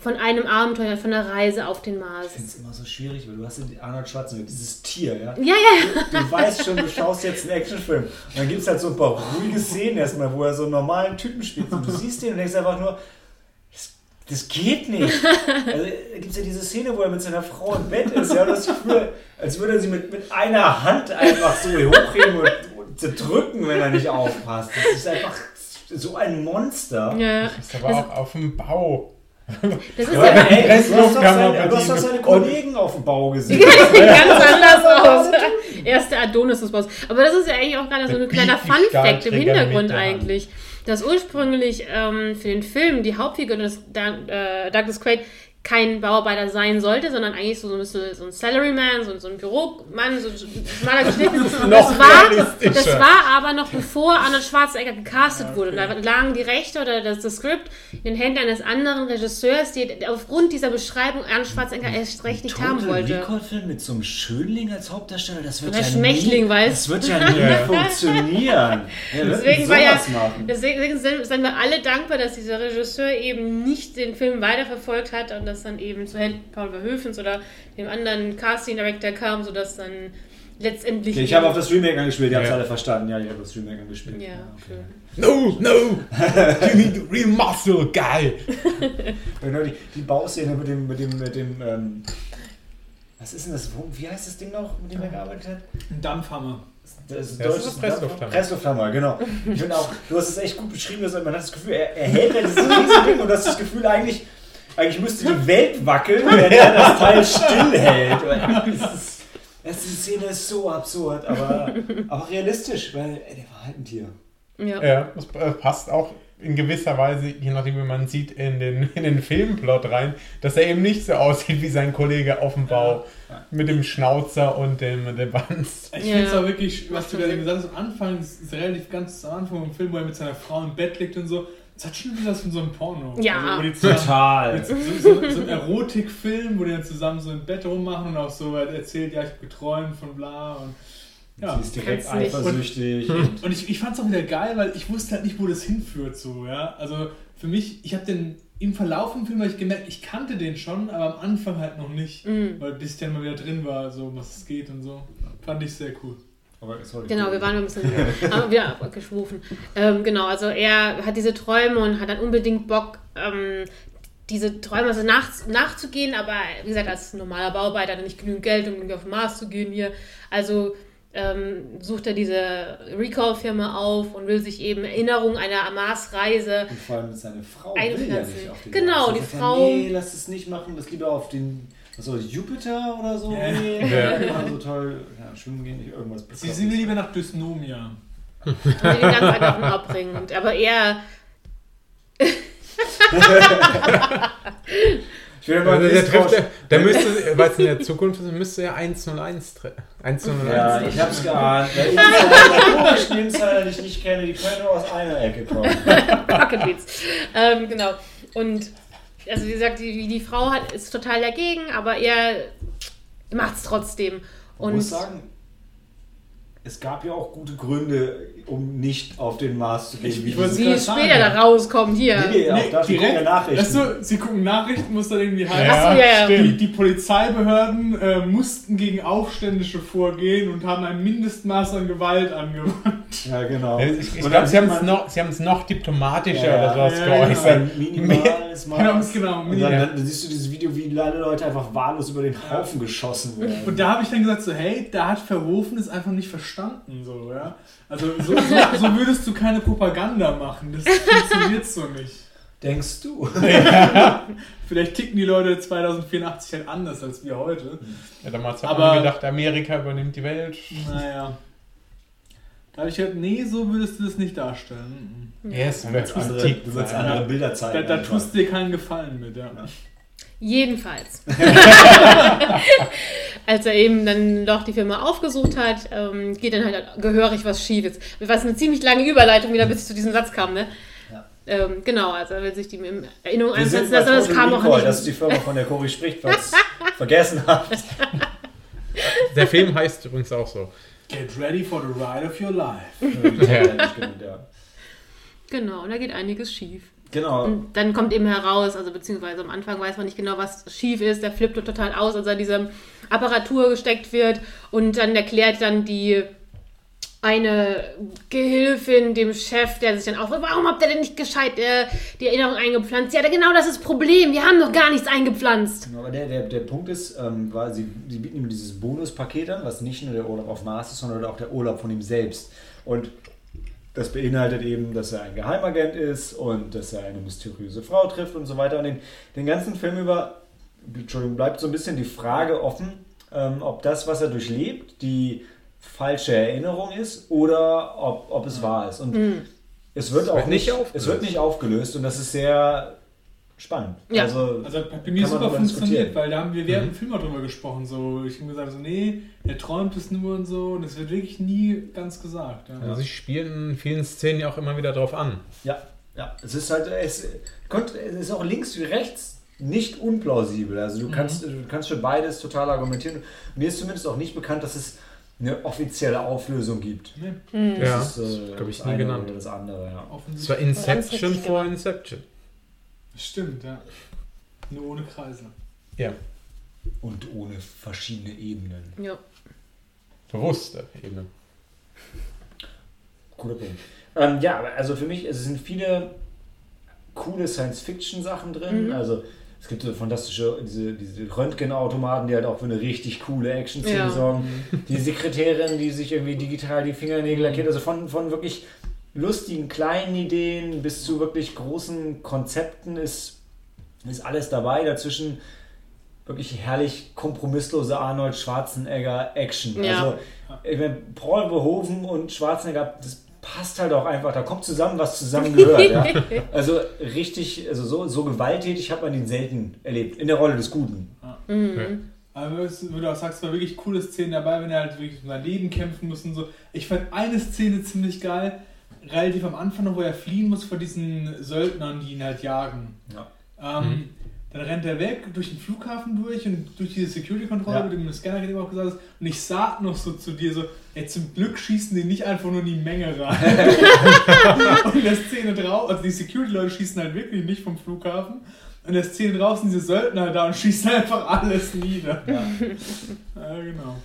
von einem Abenteuer, von einer Reise auf den Mars. Ich finde es immer so schwierig, weil du hast ja Arnold Schwarzenegger, dieses Tier, ja? Ja, ja. Du, du weißt schon, du schaust jetzt einen Actionfilm. Und dann gibt es halt so ein paar ruhige Szenen erstmal, wo er so einen normalen Typen spielt. Und du siehst den und denkst einfach nur, das geht nicht. Also, da gibt es ja diese Szene, wo er mit seiner Frau im Bett ist. Ja, das Gefühl, als würde er sie mit, mit einer Hand einfach so hochheben und, und zerdrücken, wenn er nicht aufpasst. Das ist einfach so ein Monster. Ja. Das ist aber also, auch auf dem Bau. Das ist Aber ja ey, du hast doch seine, du hast doch seine Kollegen auf dem Bau gesehen. Die sehen ganz anders aus. Er ist der Adonis des Baus. Aber das ist ja eigentlich auch gerade so ein kleiner Fun-Fact im Hintergrund eigentlich. Dass ursprünglich ähm, für den Film die Hauptfigur des äh, Douglas Quaid kein Bauarbeiter sein sollte, sondern eigentlich so, ein bisschen so ein Salaryman, so, so ein Büromann, so ein schmaler geschnitten. Das war, das war aber noch bevor Arnold Schwarzenegger gecastet wurde. Und da lagen die Rechte oder das, das Skript in den Händen eines anderen Regisseurs, die aufgrund dieser Beschreibung Arnold Schwarzenegger erst recht nicht haben wollte. Recall-Film mit so einem Schönling als Hauptdarsteller, das wird ja nie, Das wird ja nie funktionieren. Deswegen war ja, deswegen sind, sind wir alle dankbar, dass dieser Regisseur eben nicht den Film weiterverfolgt hat und das dann eben zu Händen Paul Verhoevens oder dem anderen Casting Director kam, sodass dann letztendlich. Okay, ich habe auf das Remake angespielt, die haben es Ja. alle verstanden. Ja, ich habe das Remake angespielt. Ja, okay. schön. No, no! You need remaster, geil! Genau, die, die Bauszene mit dem, mit dem, mit dem, ähm, was ist denn das? Wie heißt das Ding noch, mit dem er gearbeitet hat? Ein Dampfhammer. Das ist, Das deutsches ist Presslufthammer. Presslufthammer, genau. Ich finde auch, du hast es echt gut beschrieben, dass man hat das Gefühl, er, er hält ja dieses Ding und du hast das Gefühl, eigentlich, eigentlich müsste die Welt wackeln, wenn er das Teil stillhält. Es ist, die Szene ist so absurd, aber, aber realistisch, weil ey, der war halt ein Tier. Ja. Ja, das äh, passt auch in gewisser Weise, je nachdem, wie man sieht, in den, in den Filmplot rein, dass er eben nicht so aussieht wie sein Kollege auf dem Bau mit dem Schnauzer und dem, dem Wanz. Ich Ja. finde es auch wirklich, was du gerade gesagt hast, am Anfang, das ist relativ ganz am Anfang vom Film, wo er mit seiner Frau im Bett liegt und so. Das hat schon wieder was von so einem Porno. Ja. Also, wo die zusammen- Total. So, so, so ein Erotikfilm, wo die dann zusammen so im Bett rummachen und auch so weit erzählt, ja, ich hab geträumt von bla und ja. Sie ist direkt Kannst nicht. eifersüchtig. Und ich, ich fand es auch wieder geil, weil ich wusste halt nicht, wo das hinführt so, ja. Also für mich, ich habe den im Verlauf vom Film habe ich gemerkt, ich kannte den schon, aber am Anfang halt noch nicht, Mhm. weil bis ich dann mal wieder drin war, so was es geht und so. Fand ich sehr cool. Aber sorry. Genau, wir waren ein bisschen haben wieder abgeschwufen. Ähm, genau, also er hat diese Träume und hat dann unbedingt Bock, ähm, diese Träume also nach, nachzugehen, aber wie gesagt, als normaler Bauarbeiter hat er nicht genügend Geld, um irgendwie auf den Mars zu gehen hier. Also ähm, sucht er diese Recall-Firma auf und will sich eben Erinnerung einer Mars-Reise Und vor allem seine Frau will ja nicht auf den Genau, Mars. die ja, Frau- Nee, lass es nicht machen, lass lieber auf den, das, Jupiter oder so Ja. gehen. Ja. Ja. so toll, ja, schwimmen gehen, nicht irgendwas. Sie, sie will lieber nach Dysnomia. und will den ganz einfach nur abbringen. Und, aber er, Ich will aber Also, der trifft, der, der müsste, weil es in der Zukunft ist, müsste er 101 treffen. 101 Ja, ich hab's geahnt. Weil ich die Insider, die ich nicht kenne, die können nur aus einer Ecke kommen. Ähm, genau. Und also wie gesagt, die, die Frau hat, ist total dagegen, aber er macht es trotzdem. Ich Und muss sagen, es gab ja auch gute Gründe, um nicht auf den Mars zu gehen. Ich- wie ich wie sagen, später ja. da rauskommt hier. Nee, nee, auch Nee, da, gucken ja Nachrichten. Weißt du, sie gucken Nachrichten, muss dann irgendwie heißen. Ach so, ja, ja. Die, die Polizeibehörden äh, mussten gegen Aufständische vorgehen und haben ein Mindestmaß an Gewalt angewandt. Ja, genau. Ich, ich glaube, dann sie haben es noch, sie noch diplomatischer Ja, oder sowas ja, geäußert. Ein minimales Genau, Maß. genau, Und minimal. dann, dann siehst du dieses Video, wie alle Leute einfach wahllos über den Haufen geschossen werden. Und da habe ich dann gesagt, so, hey, da hat Verhofen es einfach nicht verstanden. So, ja? Also so, so, so würdest du keine Propaganda machen. Das funktioniert so nicht. Denkst du? Vielleicht ticken die Leute 2084 halt anders als wir heute. Ja, damals hat Aber- man gedacht, Amerika übernimmt die Welt. Naja. Da habe ich halt, nee, so würdest du das nicht darstellen. Yes, Du andere, du willst andere Bilder Da, zeigen. da einfach. tust du dir keinen Gefallen mit, ja. Jedenfalls. Als er eben dann doch die Firma aufgesucht hat, ähm, geht dann halt gehörig was schief. Jetzt war eine ziemlich lange Überleitung wieder, bis ich zu diesem Satz kam, ne? Ja. Ähm, genau, also er will sich die in Erinnerung einsetzen, das Total kam auch nicht. Das ist die Firma, von der Cory spricht, falls ihr vergessen habt. Der Film heißt übrigens auch so. Get ready for the ride of your life. ja. Genau, und da geht einiges schief. Genau. Und dann kommt eben heraus, also beziehungsweise am Anfang weiß man nicht genau, was schief ist. Der flippt total aus, als er diese Apparatur gesteckt wird. Und dann erklärt dann die eine Gehilfin dem Chef, der sich dann auch, warum habt ihr denn nicht gescheit äh, die Erinnerung eingepflanzt? Ja, genau das ist das Problem. Wir haben noch gar nichts eingepflanzt. Genau, Aber der, der, der Punkt ist, ähm, weil sie, sie bieten ihm dieses Bonuspaket an, was nicht nur der Urlaub auf Mars ist, sondern auch der Urlaub von ihm selbst. Und das beinhaltet eben, dass er ein Geheimagent ist und dass er eine mysteriöse Frau trifft und so weiter. Und den, den ganzen Film über Entschuldigung, bleibt so ein bisschen die Frage offen, ähm, ob das, was er durchlebt, die falsche Erinnerung ist oder ob, ob es wahr ist. Und es wird auch wird nicht nicht, aufgelöst. es wird nicht aufgelöst und das ist sehr spannend. Ja. Also, Also hat bei mir super funktioniert, weil da haben wir während dem Film auch drüber gesprochen. So, ich habe gesagt, so, nee, er träumt es nur und so. Und es wird wirklich nie ganz gesagt. Ja. Also sie spielen in vielen Szenen ja auch immer wieder drauf an. ja, ja, es ist halt, es, kommt, es ist auch links wie rechts nicht unplausibel. Also du kannst, du kannst für beides total argumentieren. Mir ist zumindest auch nicht bekannt, dass es eine offizielle Auflösung gibt. Nee, Ja, Das ist, das äh, glaube ich das nie eine genannt. Oder das andere, ja. Es war. Inception vor gemacht. Inception. Stimmt, ja. Nur ohne Kreise. Ja, Und ohne verschiedene Ebenen. Ja. bewusste Ebene. Cooler Punkt. Ähm, ja, aber also für mich, es sind viele coole Science-Fiction-Sachen drin. Mhm. Also es gibt so fantastische, diese, diese Röntgenautomaten, die halt auch für eine richtig coole Action-Szene Ja. sorgen. Die Sekretärin, die sich irgendwie digital die Fingernägel lackiert. Also von, von wirklich lustigen kleinen Ideen bis zu wirklich großen Konzepten ist, ist alles dabei. Dazwischen wirklich herrlich kompromisslose Arnold Schwarzenegger Action. Ja. Also ich meine, Paul Verhoeven und Schwarzenegger, das passt halt auch einfach. Da kommt zusammen, was zusammengehört. ja. Also richtig, also so, so gewalttätig hat man ihn selten erlebt. In der Rolle des Guten. Mhm. Aber es- wie du auch sagst, es war wirklich coole Szenen dabei, wenn er halt wirklich um sein Leben kämpfen muss und so. Ich fand eine Szene ziemlich geil, relativ am Anfang noch, wo er fliehen muss vor diesen Söldnern, die ihn halt jagen. Ja. Ähm, Dann rennt er weg durch den Flughafen durch und durch diese Security-Kontrolle, Ja. mit dem Scanner eben auch gesagt hast. Und ich sag noch so zu dir so, ey, zum Glück schießen die nicht einfach nur in die Menge rein. und in der Szene drauf, also die Security-Leute schießen halt wirklich nicht vom Flughafen. Und in der Szene draußen diese Söldner da und schießen einfach alles nieder. Ja, Ja, genau.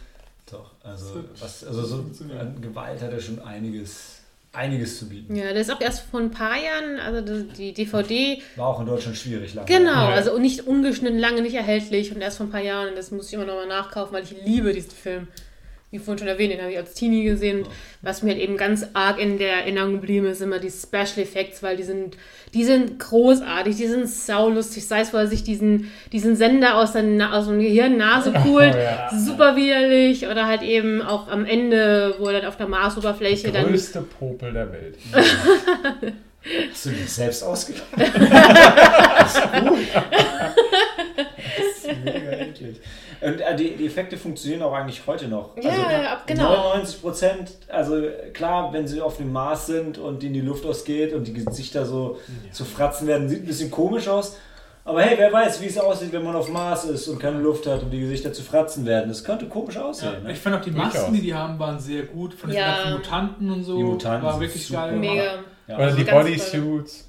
doch. Also, was, also so an Gewalt hat er schon einiges, einiges zu bieten. Ja, der ist auch erst vor ein paar Jahren, also die, die DVD, War auch in Deutschland schwierig lange. genau, Ja. also nicht ungeschnitten, lange nicht erhältlich und erst vor ein paar Jahren. Das muss ich immer nochmal nachkaufen, weil ich liebe diesen Film. Wie vorhin schon erwähnt, den habe ich als Teenie gesehen. Und was mir halt eben ganz arg in der Erinnerung geblieben ist, immer die Special Effects, weil die sind, die sind großartig, die sind saulustig. Sei es, weil er sich diesen, diesen Sender aus, der, aus dem Gehirn Nase pult, ja. super widerlich. Oder halt eben auch am Ende, wo er dann auf der Marsoberfläche dann Größte Popel der Welt. Hast du dich selbst ausgedacht? das ist gut. Das ist mega eklig. Und äh, die, die Effekte funktionieren auch eigentlich heute noch. Ja, ja, ab- genau. 99 Prozent, also klar, wenn sie auf dem Mars sind und in die Luft ausgeht und die Gesichter so zu Fratzen werden, sieht ein bisschen komisch aus. Aber hey, wer weiß, wie es aussieht, wenn man auf Mars ist und keine Luft hat und die Gesichter zu Fratzen werden. Das könnte komisch aussehen. Ja, ne? ich fand auch die. Masken, die die haben, waren sehr gut. Von den Ja. ganzen Mutanten und so. Die Mutanten war sind wirklich super. geil. mega. Ja. Oder die ganz Bodysuits.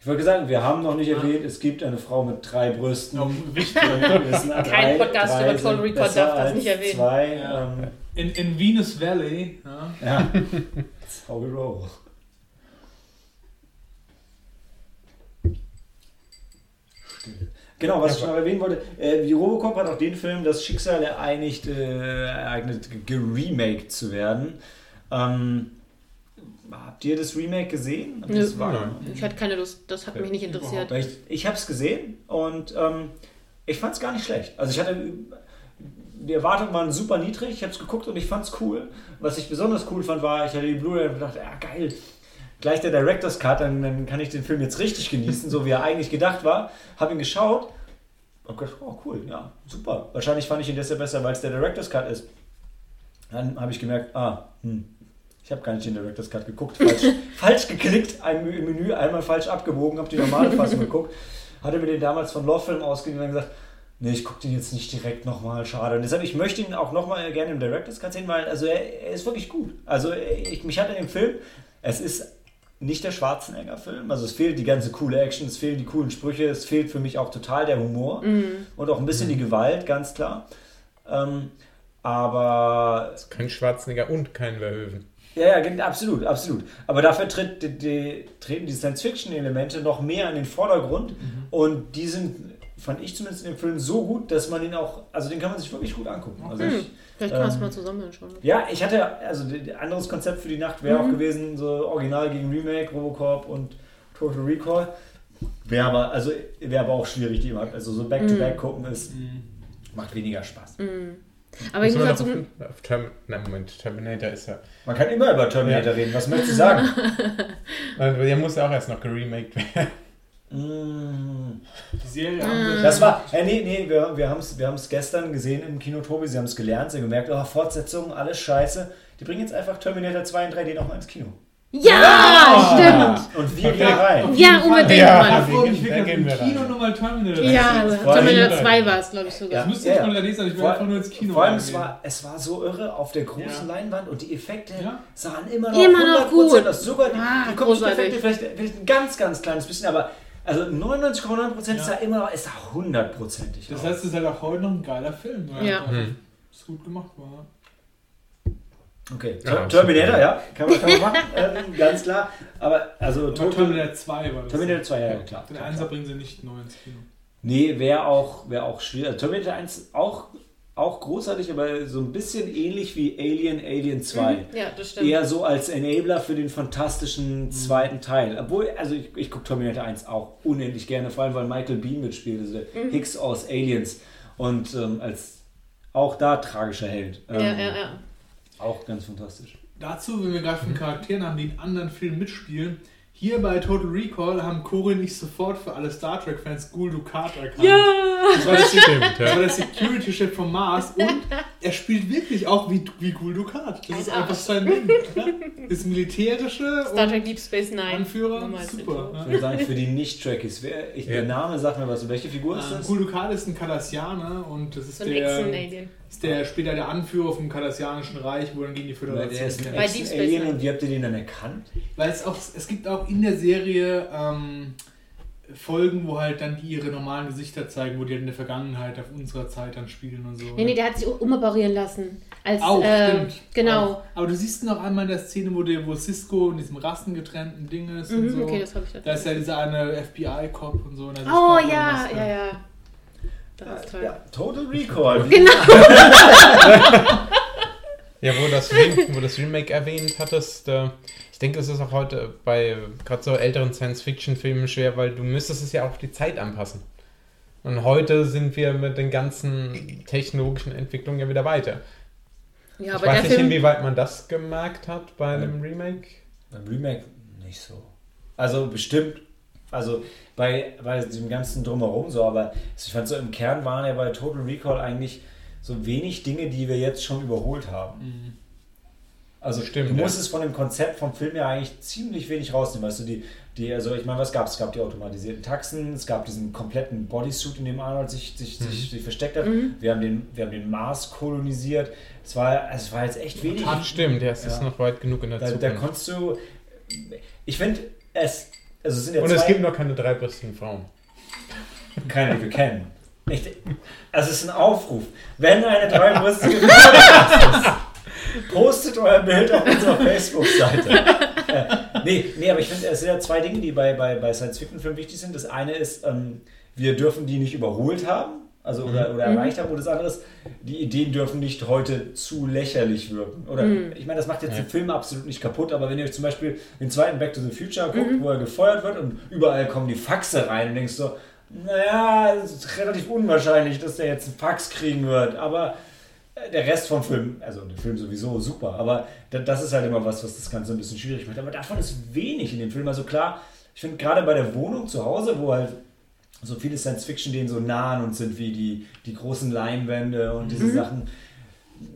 Ich wollte sagen, wir haben noch nicht erwähnt, es gibt eine Frau mit drei Brüsten. Ja, wichtig. Kein Podcast drei über Total Recall darf das nicht erwähnen. Zwei, Ja. ähm, In, in Venus Valley. Ja. ja. That's how we roll. Still. Genau, was ich noch erwähnen wollte, äh, wie Robocop hat auch den Film das Schicksal ereinigt, äh, ereignet, geremaked zu werden. Ähm, habt ihr das Remake gesehen? Nö. Das war, Nein. Ich hatte keine Lust, das hat mich nicht interessiert. Ich ich habe es gesehen und ähm, ich fand es gar nicht schlecht. Also ich hatte die Erwartungen waren super niedrig. Ich habe es geguckt und ich fand es cool. Was ich besonders cool fand, war, ich hatte die Blu-ray und dachte, ja geil, gleich der Director's Cut, dann, dann kann ich den Film jetzt richtig genießen, so wie er eigentlich gedacht war. Habe ihn geschaut und gedacht, oh cool, ja, super. Wahrscheinlich fand ich ihn deshalb besser, weil es der Director's Cut ist. Dann habe ich gemerkt, ah, hm, ich habe gar nicht den Director's Cut geguckt, falsch, falsch geklickt, ein Menü einmal falsch abgebogen, habe die normale Fassung geguckt, hatte mir den damals von Lawfilm ausgeliehen und dann gesagt, nee, ich gucke den jetzt nicht direkt nochmal, schade. Und deshalb, ich möchte ihn auch nochmal gerne im Director's Cut sehen, weil also er, er ist wirklich gut. Also ich, mich hat in dem Film, es ist nicht der Schwarzenegger-Film, also es fehlt die ganze coole Action, es fehlen die coolen Sprüche, es fehlt für mich auch total der Humor und auch ein bisschen die Gewalt, ganz klar. Ähm, aber Kein Schwarzenegger und kein Verhoeven. Ja, ja, absolut, absolut. Aber dafür tritt, die, die, treten die Science-Fiction-Elemente noch mehr in den Vordergrund und die sind fand ich zumindest in dem Film so gut, dass man ihn auch, also den kann man sich wirklich gut angucken. Also Hm. ich, Vielleicht kann man es Ähm, mal zusammen anschauen. ja, ich hatte, also ein anderes Konzept für die Nacht wäre Mhm. auch gewesen, so Original gegen Remake, Robocop und Total Recall. Wäre aber, also wäre aber auch schwierig, die immer, also so Back-to-Back gucken ist, macht weniger Spaß. Mhm. Aber ich muss dazu. noch auf, auf Term Nein, Moment, Terminator ist ja. Man kann immer über Terminator reden, was möchtest du sagen? Also, Der muss ja auch erst noch geremaked werden. Mm. Die Serie Ah. haben wir Das war, äh, nee, nee, wir, wir haben es wir haben's gestern gesehen im Kino, Tobi, sie haben es gelernt, sie haben gemerkt, oh, Fortsetzung, alles scheiße. Die bringen jetzt einfach Terminator 2 und 3D nochmal ins Kino. Ja, stimmt. Und wir gehen rein. Ja, unbedingt, Ja. Mann. Davor, wir ich gehen- will gehen im wir Kino rein. nochmal Terminator. Ja, Terminator 2 war es, glaube ich, sogar. Ja. Das müsste jetzt mal lesen, ich will Vor- einfach nur ins Kino Vor allem, es war, es war so irre auf der großen Ja. Leinwand und die Effekte Ja. sahen immer noch Immer noch 100% gut. aus. Sogar die, Ah, die großartig. vielleicht, vielleicht ein ganz, ganz kleines bisschen, aber also 99,9% Ja. sah immer noch, es sah hundertprozentig Das heißt, es ist halt auch heute noch ein geiler Film. weil Ja. einfach Hm. es gut gemacht war. Okay, Ja. Terminator, ja, kann man, kann man machen, ähm, ganz klar. Aber also Aber Terminator 2 war das. Terminator 2, ja, ja, klar. Den klar, Einser klar. bringen sie nicht neu ins Kino. Nee, wäre auch, wär auch schwierig. Also Terminator 1 auch, auch großartig, aber so ein bisschen ähnlich wie Alien, Alien 2. Mhm. Ja, das stimmt. Eher so als Enabler für den fantastischen zweiten Teil. Obwohl, also ich, ich gucke Terminator 1 auch unendlich gerne, vor allem weil Michael Bean mitspielt, also der Mhm. Hicks aus Aliens. Und ähm, als auch da tragischer Held. Ähm, Ja, ja, ja. Auch ganz fantastisch. Dazu, wenn wir gerade von Charakteren haben, die in anderen Filmen mitspielen, hier bei Total Recall haben Corey nicht sofort für alle Star Trek-Fans Gul Dukat erkannt. Ja! Das war das ja. war der Security-Chef vom Mars und er spielt wirklich auch wie, wie Gul Dukat. Das ist Ein einfach sein Ding. Das militärische Star Trek Deep Space Nine. Anführer, super. Intro. Ich würde sagen, für die Nicht-Trekkies, der. Name sagt mir was. Welche Figur ist das? Gul Dukat ist ein Kardassianer und das ist So ein der, Echsen-Alien. Ist der später der Anführer vom Kardassianischen Reich, wo dann gegen die Föderation der ist ein Bei. Deep Space und wie habt ihr den dann erkannt? Weil es auch, es gibt auch in der Serie ähm, Folgen, wo halt dann die ihre normalen Gesichter zeigen, wo die halt in der Vergangenheit auf unserer Zeit dann spielen und so. Nee, nee, der hat sich umoperieren lassen. Als, auch, äh, stimmt. Genau. Auch. Aber du siehst noch einmal in der Szene, wo, der, wo Cisco in diesem rassengetrennten Ding ist und Mhm, so. okay, das habe ich da ist ja dieser eine FBI-Cop und so. und Oh ja, ja, ja. Das ist toll. Ja, Total Recall. Genau. Ja, wo das, wo das Remake erwähnt hattest, äh, ich denke, es ist auch heute bei gerade so älteren Science-Fiction-Filmen schwer, weil du müsstest es ja auch auf die Zeit anpassen. Und heute sind wir mit den ganzen technologischen Entwicklungen ja wieder weiter. Ja, ich aber weiß nicht, Film. inwieweit man das gemerkt hat bei einem Remake. Beim Remake nicht so. Also bestimmt, also bei, bei dem ganzen Drumherum so, aber ich fand so im Kern waren ja bei Total Recall eigentlich so wenig Dinge, die wir jetzt schon überholt haben. Mhm. Also Stimmt, du ja. musstest von dem Konzept vom Film ja eigentlich ziemlich wenig rausnehmen. Weißt du, die, die, also ich meine, was gab es? Es gab die automatisierten Taxen, es gab diesen kompletten Bodysuit, in dem Arnold sich, sich, sich, sich versteckt hat. Mhm. Wir, haben den, wir haben den Mars kolonisiert. Es war, also es war jetzt echt wenig. Ach, stimmt, ja, es ist Ja. noch weit genug in der Da, da Zukunft. konntest du. Ich finde, es. Also es ja Und es gibt noch keine dreibrüstigen Frauen. keine, die wir kennen. Nicht, also es ist ein Aufruf. Wenn eine dreibrüstige Frau ist, postet euer Bild auf unserer Facebook-Seite. Äh, nee, nee, aber ich finde, es sind ja zwei Dinge, die bei, bei, bei Science-Fiction-Filmen wichtig sind. Das eine ist, ähm, wir dürfen die nicht überholt haben. Also oder, oder erreicht haben. Und das andere ist, die Ideen dürfen nicht heute zu lächerlich wirken. Oder ich meine, das macht jetzt Ja. den Film absolut nicht kaputt, aber wenn ihr euch zum Beispiel den zweiten Back to the Future guckt, wo er gefeuert wird und überall kommen die Faxe rein und denkst so, naja, es ist relativ unwahrscheinlich, dass der jetzt einen Fax kriegen wird. Aber äh, der Rest vom Film, also der Film sowieso super, aber da- das ist halt immer was, was das Ganze ein bisschen schwierig macht. Aber davon ist wenig in dem Film. Also klar, ich finde gerade bei der Wohnung zu Hause, wo halt so viele Science-Fiction denen so nah an uns sind, wie die, die großen Leinwände und diese Sachen,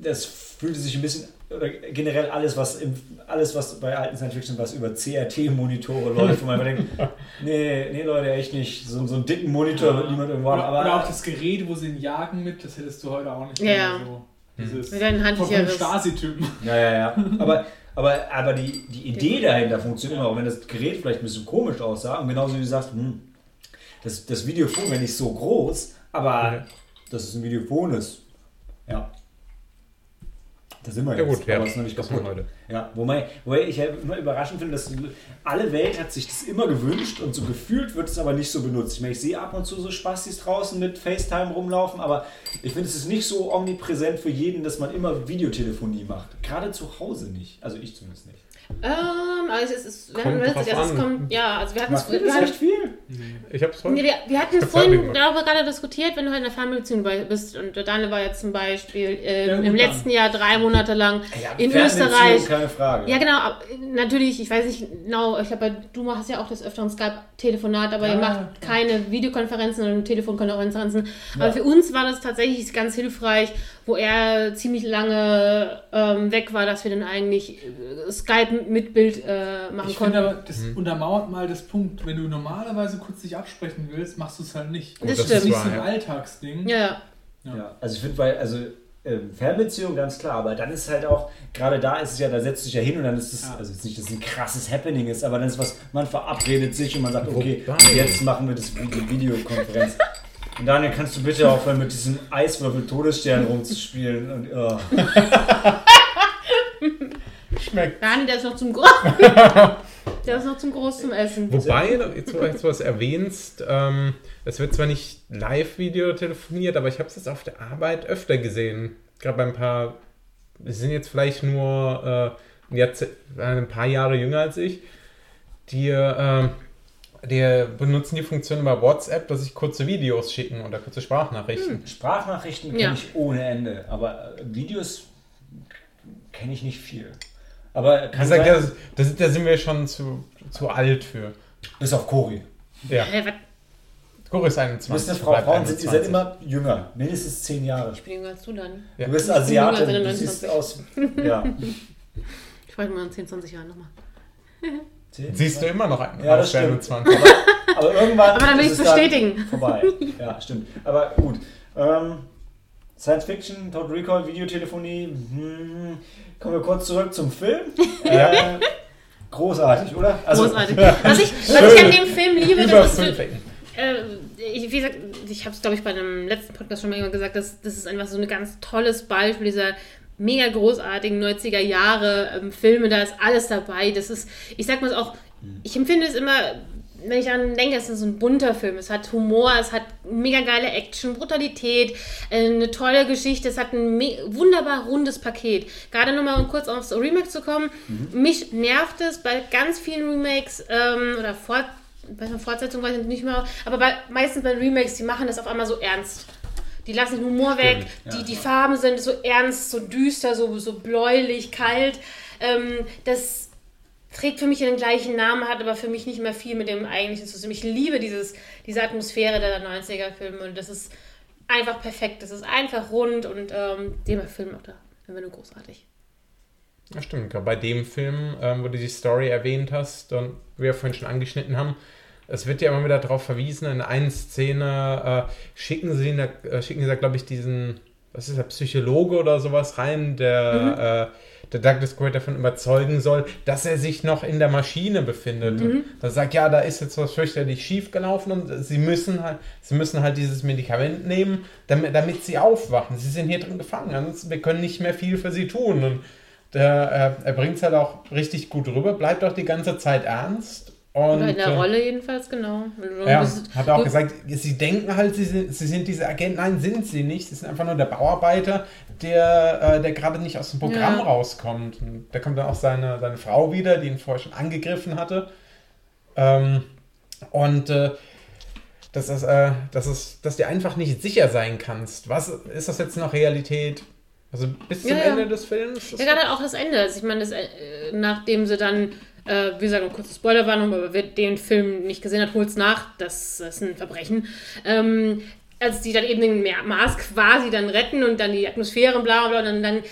das fühlte sich ein bisschen, oder generell alles, was im, alles, was bei alten Science-Fiction, was über CRT-Monitore läuft, wo man denkt, nee, nee, Leute, echt nicht. So, so einen dicken Monitor wird niemand irgendwo haben. Oder, Aber oder auch das Gerät, wo sie ihn jagen mit, das hättest du heute auch nicht Ja. mehr so. Dieses Mit deinen von dem handlicheres. Stasi-Typen. Ja, ja, ja. Aber, aber, aber die, die Idee dahinter funktioniert immer, auch wenn das Gerät vielleicht ein bisschen komisch aussah. Und genauso wie du sagst, hm, das, das Videophon wäre nicht so groß, aber Ja. dass es ein Videophon ist. Ja. Da sind wir Ja jetzt, gut, ja, aber ist noch nicht kaputt. heute. Ja, wobei, wobei ich ja immer überraschend finde, dass alle Welt hat sich das immer gewünscht und so gefühlt wird es aber nicht so benutzt. Ich meine, ich sehe ab und zu so Spastis draußen mit FaceTime rumlaufen, aber ich finde, es ist nicht so omnipräsent für jeden, dass man immer Videotelefonie macht. Gerade zu Hause nicht. Also ich zumindest nicht. Ähm, also es ist, wenn Kommt drauf das an. kommt, ja, also wir hatten es wir das hatten- echt viel? Ich hab's Nee, heute. wir, wir hatten vorhin darüber gerade diskutiert, wenn du halt in der Fernbeziehung bist und der Daniel war jetzt zum Beispiel äh, Ja, im dann. letzten Jahr drei Monate lang Ja, in Österreich. Keine Frage. Ja, genau, äh, natürlich, ich weiß nicht genau, ich glaube, du machst ja auch das öfteren Skype-Telefonat, aber Ja, ihr macht keine Videokonferenzen oder Telefonkonferenzen. Ja. Aber für uns war das tatsächlich ganz hilfreich, wo er ziemlich lange ähm, weg war, dass wir dann eigentlich äh, Skype mit Bild äh, machen Ich konnten. finde aber, das untermauert mal das Punkt, wenn du normalerweise kurz dich absprechen willst, machst du es halt nicht. Das das stimmt. ist nicht so ein ja. Alltagsding. ja, ja. Ja, also ich finde, weil, also ähm, Fernbeziehung ganz klar, aber dann ist halt auch, gerade da ist es ja, da setzt sich ja hin und dann ist es, Ja. also jetzt nicht, dass es ein krasses Happening ist, aber dann ist was, man verabredet sich und man sagt, okay, Wobei- jetzt machen wir das die Videokonferenz. Und Daniel, kannst du bitte aufhören, mit diesem Eiswürfel-Todesstern rumzuspielen? Und, oh. Schmeckt. Daniel, der ist noch zum Groß. der ist noch zum Groß zum Essen. Wobei, jetzt, wo du was erwähnst, ähm, es wird zwar nicht Live-Video telefoniert, aber ich habe es jetzt auf der Arbeit öfter gesehen. Gerade bei ein paar, sie sind jetzt vielleicht nur äh, äh, ein paar Jahre jünger als ich, die, äh, die benutzen die Funktion über WhatsApp, dass sich kurze Videos schicken oder kurze Sprachnachrichten. Sprachnachrichten kenne Ja. ich ohne Ende, aber äh, Videos kenne ich nicht viel. Aber kann Ich sag, sein, das, das, da sind wir schon zu, zu alt für. bis auf Cori. Ja? Gure ist 21. Wisst ihr, Frau, bleibt Frauen sind, ihr seid 21. immer jünger, mindestens zehn Jahre. Ich bin jünger als du, Dani. Ja. Du bist Ich Asiatin, du 29. siehst aus. Ja. Ich frage mal in 10, 20 Jahren nochmal. Siehst du immer noch einen Ja, das stimmt. 20. Aber irgendwann. Aber dann will ist ich's es bestätigen. Vorbei. Ja, stimmt. Aber gut. Ähm, Science Fiction, Total Recall, Videotelefonie. Hm, kommen wir kurz zurück zum Film. Ja. Äh, großartig, oder? Also, Großartig. Was ich, was ich an dem Film liebe, Über das ist, äh, ich, wie gesagt, ich habe es, glaube ich, bei einem letzten Podcast schon mal irgendwann gesagt, dass das ist einfach so ein ganz tolles Beispiel dieser mega großartigen 90er Jahre ähm, Filme, da ist alles dabei. Das ist, ich sag mal auch, ich empfinde es immer, wenn ich daran denke, es ist so ein bunter Film. Es hat Humor, es hat mega geile Action, Brutalität, äh, eine tolle Geschichte, es hat ein wunderbar rundes Paket. Gerade nochmal, um kurz aufs Remake zu kommen, mich nervt es bei ganz vielen Remakes ähm, oder Fort bei einer Fortsetzung weiß ich nicht mehr, aber bei, meistens bei Remakes, die machen das auf einmal so ernst. Die lassen den Humor weg, ja, die, die klar. Farben sind so ernst, so düster, so, so bläulich, kalt. Ähm, das trägt für mich den gleichen Namen, hat aber für mich nicht mehr viel mit dem eigentlichen zu tun. Ich liebe dieses, diese Atmosphäre der 90er-Filme und das ist einfach perfekt. Das ist einfach rund und ähm, der Film auch da. Einfach nur großartig. Ja, stimmt. Gerade bei dem Film, ähm, wo du die Story erwähnt hast und wir vorhin schon angeschnitten haben, es wird ja immer wieder darauf verwiesen, in einer Szene äh, schicken sie, da, äh, schicken sie da, glaube ich, diesen, was ist der, Psychologe oder sowas rein, der, äh, der Douglas Quaid davon überzeugen soll, dass er sich noch in der Maschine befindet. Und da sagt, ja, da ist jetzt was fürchterlich schief gelaufen und sie müssen halt, sie müssen halt dieses Medikament nehmen, damit, damit sie aufwachen. Sie sind hier drin gefangen, ansonsten wir können nicht mehr viel für sie tun. Und der, äh, er bringt es halt auch richtig gut rüber, bleibt auch die ganze Zeit ernst. Und, Oder in der äh, Rolle jedenfalls, genau. Ja, bist- hat er auch gesagt, sie denken halt, sie sind, sie sind diese Agenten. Nein, sind sie nicht. Sie sind einfach nur der Bauarbeiter, der, äh, der gerade nicht aus dem Programm Ja. rauskommt. Und da kommt dann auch seine, seine Frau wieder, die ihn vorher schon angegriffen hatte. Ähm, und äh, dass, das, äh, dass, es, dass du einfach nicht sicher sein kannst. Was ist das jetzt noch Realität? Also bis zum Ja, ja. Ende des Films? Ja, gerade auch das Ende. Also ich meine, das, äh, nachdem sie dann, äh, wie gesagt, eine kurze Spoilerwarnung, aber wer den Film nicht gesehen hat, holt's nach. Das, das ist ein Verbrechen. Ähm, als die dann eben den Ma- Mars quasi dann retten und dann die Atmosphäre, bla bla bla, und dann,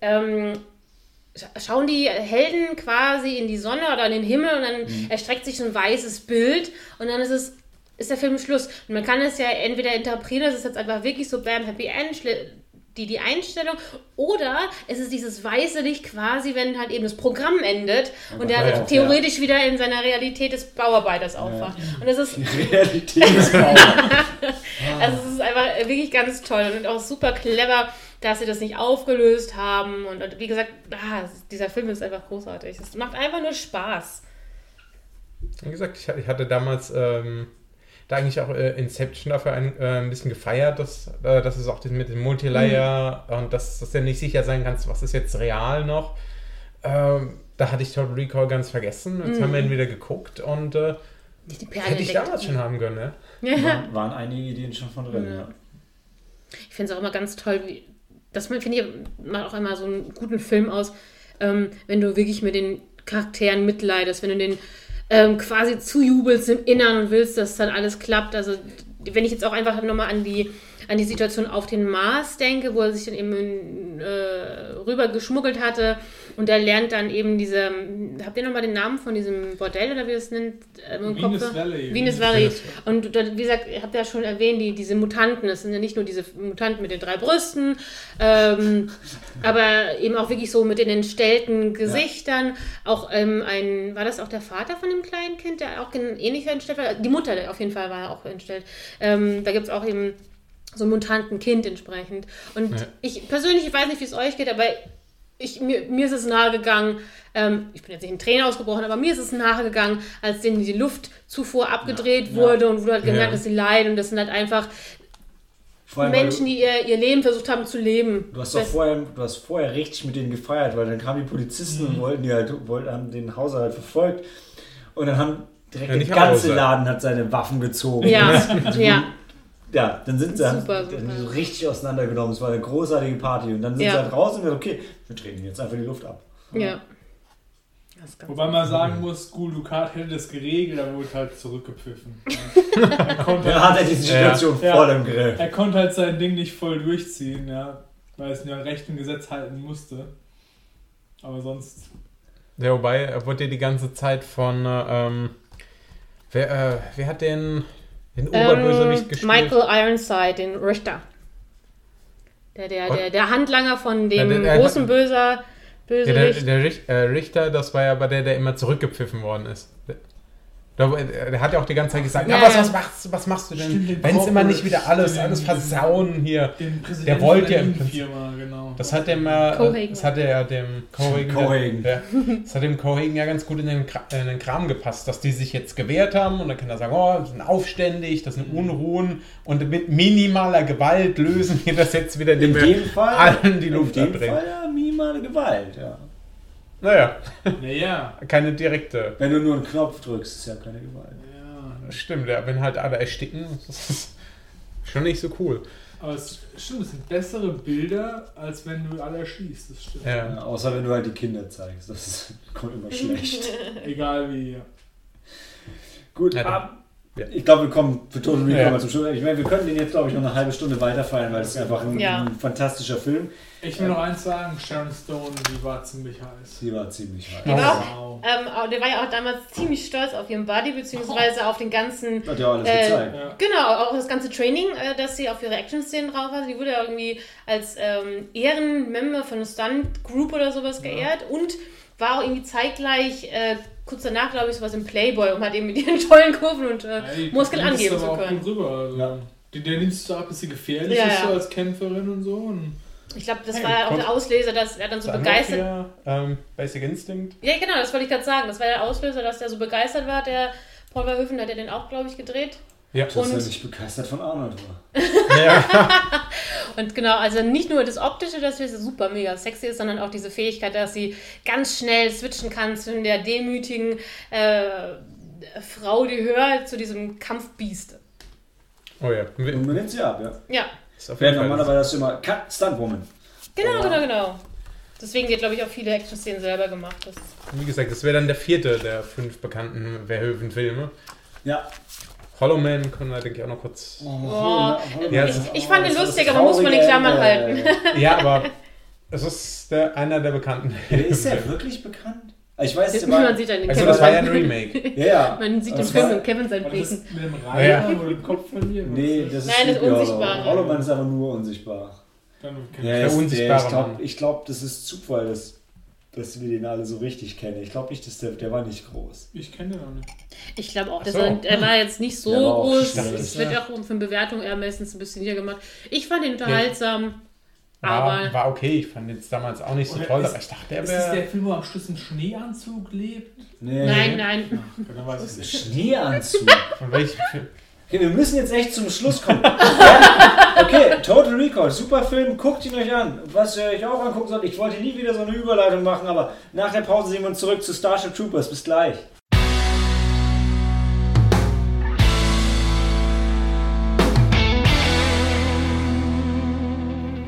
ähm, scha- schauen die Helden quasi in die Sonne oder in den Himmel und dann erstreckt sich so ein weißes Bild und dann ist es ist der Film Schluss. Und man kann es ja entweder interpretieren, es ist jetzt einfach wirklich so Bam, Happy End, die, die Einstellung, oder es ist dieses weiße Licht quasi, wenn halt eben das Programm endet und der ja, theoretisch wieder in seiner Realität des Bauarbeiters aufwacht. Und das ist, Realität ist Bauer. also es ist einfach wirklich ganz toll und auch super clever dass sie das nicht aufgelöst haben. Und, und wie gesagt, ah, dieser Film ist einfach großartig. Es macht einfach nur Spaß. Wie gesagt, ich, ich hatte damals ähm, da eigentlich auch äh, Inception dafür ein, äh, ein bisschen gefeiert, dass, äh, dass es auch das mit dem Multilayer und dass, dass du nicht sicher sein kannst, was ist jetzt real noch. Ähm, da hatte ich Total Recall ganz vergessen. Jetzt haben wir ihn wieder geguckt und äh, hätte ich damals schon haben können, ne? Ja. Waren, waren einige Ideen schon von drin. Ja. Ja. Ich finde es auch immer ganz toll, wie, das finde ich macht auch immer so einen guten Film aus, ähm, wenn du wirklich mit den Charakteren mitleidest, wenn du den ähm, quasi zujubelst im Innern und willst, dass dann alles klappt. Also wenn ich jetzt auch einfach nochmal an die an die Situation auf den Mars denke, wo er sich dann eben äh, rüber geschmuggelt hatte und er lernt dann eben diese, habt ihr nochmal den Namen von diesem Bordell oder wie es nennt? Äh, im Venus Kopf? Valley. Venus Valley. Venus Und da, wie gesagt, ihr habt ja schon erwähnt, die, diese Mutanten, das sind ja nicht nur diese Mutanten mit den drei Brüsten, ähm, aber eben auch wirklich so mit den entstellten Gesichtern. Auch ähm, ein, war das auch der Vater von dem kleinen Kind, der auch ähnlich entstellt war? Die Mutter auf jeden Fall war auch entstellt. Ähm, da gibt es auch eben so ein Mutantenkind entsprechend. Und Ja. ich persönlich, ich weiß nicht, wie es euch geht, aber ich, mir, mir ist es nahegegangen, ähm, ich bin jetzt nicht in Tränen ausgebrochen, aber mir ist es nahegegangen, als denen die Luftzufuhr abgedreht Ja. wurde und wo du halt gemerkt Ja. hast, sie leiden und das sind halt einfach allem, Menschen, die ihr, ihr Leben versucht haben zu leben. Du hast doch vorher, du hast vorher richtig mit denen gefeiert, weil dann kamen die Polizisten Mhm. und wollten die halt, wollten, haben den Hauser halt verfolgt. Und dann haben direkt Ja, der ganze Hauser. Laden hat seine Waffen gezogen. Ja, Also, ja. Ja, dann sind sie Super, haben, super. so richtig auseinandergenommen. Es war eine großartige Party. Und dann sind Ja. sie halt raus und gesagt, okay, wir treten jetzt einfach die Luft ab. Ja. Wobei man sagen muss, Gul Dukat hätte das geregelt, aber wurde halt zurückgepfiffen. er, konnte Dann hat er die Situation Ja. voll im Griff. er konnte halt sein Ding nicht voll durchziehen, ja, weil es ja Recht und Gesetz halten musste. Aber sonst. Ja, wobei, er wurde ja die ganze Zeit von, äh, ähm, wer, äh, wer hat den, den Oberbösewicht ähm, gespielt? Michael Ironside, den Richter. Der, der, der, der Handlanger von dem Ja, der- großen Böser, Ja, der, Bösewicht. der äh, Richter, das war ja aber der, der immer zurückgepfiffen worden ist. Der, der, hat ja auch die ganze Zeit gesagt, Ja, ja, was, was, machst, was machst du denn, den wenn es immer nicht wieder alles, alles versauen hier. Der wollte ja im Prinzip- genau. Das hat dem, äh, Cohagen. das hat er dem Cohagen, Cohagen. Ja, das hat dem Cohagen ja ganz gut in den, in den Kram gepasst, dass die sich jetzt gewehrt haben und dann kann er sagen, oh, das sind aufständig, das sind Unruhen und mit minimaler Gewalt lösen wir das jetzt wieder, In indem wir dem Fall, allen die Luft in dem abdrehen. Fall ja minimale Gewalt, ja. Naja, Naja. keine direkte. Wenn du nur einen Knopf drückst, ist ja keine Gewalt. Ja. Stimmt, ja, wenn halt alle ersticken, das ist schon nicht so cool. Aber es stimmt, es sind bessere Bilder, als wenn du alle erschießt. Das stimmt. Ja. Ja, außer wenn du halt die Kinder zeigst. Das ist, kommt immer schlecht. Egal wie. Ja. Gut, Ja, ab, ja. ich glaube, wir kommen für Total Recall Ja. mal zum Schluss. Ich meine, wir können den jetzt, glaube ich, noch eine halbe Stunde weiterfeiern, weil es ist einfach ein, Ja. ein fantastischer Film. Ich will noch eins sagen: Sharon Stone, die war ziemlich heiß. Sie war ziemlich Die hart. war Wow. Ähm, aber der war ja auch damals ziemlich stolz auf ihren Body, beziehungsweise auf den ganzen, Hat ja alles Äh, gezeigt. Ja. genau, auch das ganze Training, äh, das sie auf ihre Action-Szenen drauf hatte. Die wurde ja irgendwie als ähm, Ehrenmember von einer Stunt-Group oder sowas geehrt und war auch irgendwie zeitgleich, äh, kurz danach, glaube ich, sowas im Playboy und hat eben mit ihren tollen Kurven und äh, Ey, Muskeln angeben aber zu auch können. gut Rüber, also. Ja. Die, der nimmst du ab, dass sie gefährlich Ja, ist ja. so als Kämpferin und so. Und Ich glaube, das Hey, war ja auch der Auslöser, dass er dann so Dann begeistert hier, ähm, Basic Instinct. Ja, genau, das wollte ich gerade sagen. Das war der Auslöser, dass der so begeistert war. Der Paul Verhoeven hat ja den auch, glaube ich, gedreht. Ja. Dass er Und- nicht begeistert von Arnold war. ja. Und genau, also nicht nur das Optische, dass sie super mega sexy ist, sondern auch diese Fähigkeit, dass sie ganz schnell switchen kann zwischen der demütigen äh, Frau, die hört, zu diesem Kampfbiest. Oh ja. Und man nimmt sie ab, ja. Ja, Ist auf jeden Fall- normalerweise hast du immer Cut, Stuntwoman. genau, Ja. genau, genau. Deswegen wird, glaube ich, auch viele Action-Szenen selber gemacht. Das Wie gesagt, das wäre dann der vierte der fünf bekannten Verhoeven-Filme. Ja. Hollow Man können wir, denke ich, auch noch kurz. Oh, Ja, ich, ich fand den lustig, aber muss man traurige Klammern Ende. halten. Ja, aber es ist der, einer der bekannten. Ja, ist der wirklich bekannt? Ich weiß, der man sieht dann den Also, das war ja ein Remake. ja, ja. Man sieht den Das Film und Kevin sein Besen. mit dem Ja. Wo du den Kopf verlierst? Nee, das ist Nein, das Sleepy Hollow. Unsichtbare. Hollow Man ist aber nur unsichtbar. Dann Ja, ich- Der ist unsichtbare ich glaube, glaub, das ist Zufall, dass, dass wir den alle so richtig kennen. Ich glaube nicht, dass der, der war nicht groß. Ich kenne den auch nicht. Ich glaube auch, so. er, er war jetzt nicht so groß. Es wird ja auch für eine Bewertung eher meistens ein bisschen hier gemacht. Ich fand ihn unterhaltsam. Aber war okay. Ich fand jetzt damals auch nicht so toll, ist- aber ich dachte, der Ist das der wäre. Film, wo am Schluss im Schneeanzug lebt? Nee. nein, nein. Dann weiß ich nicht. Schneeanzug. Von welchem Film? Okay, wir müssen jetzt echt zum Schluss kommen. Okay, Total Recall, super Film, guckt ihn euch an. Was ihr euch auch angucken sollt, ich wollte nie wieder so eine Überleitung machen, aber nach der Pause sehen wir uns zurück zu Starship Troopers. Bis gleich.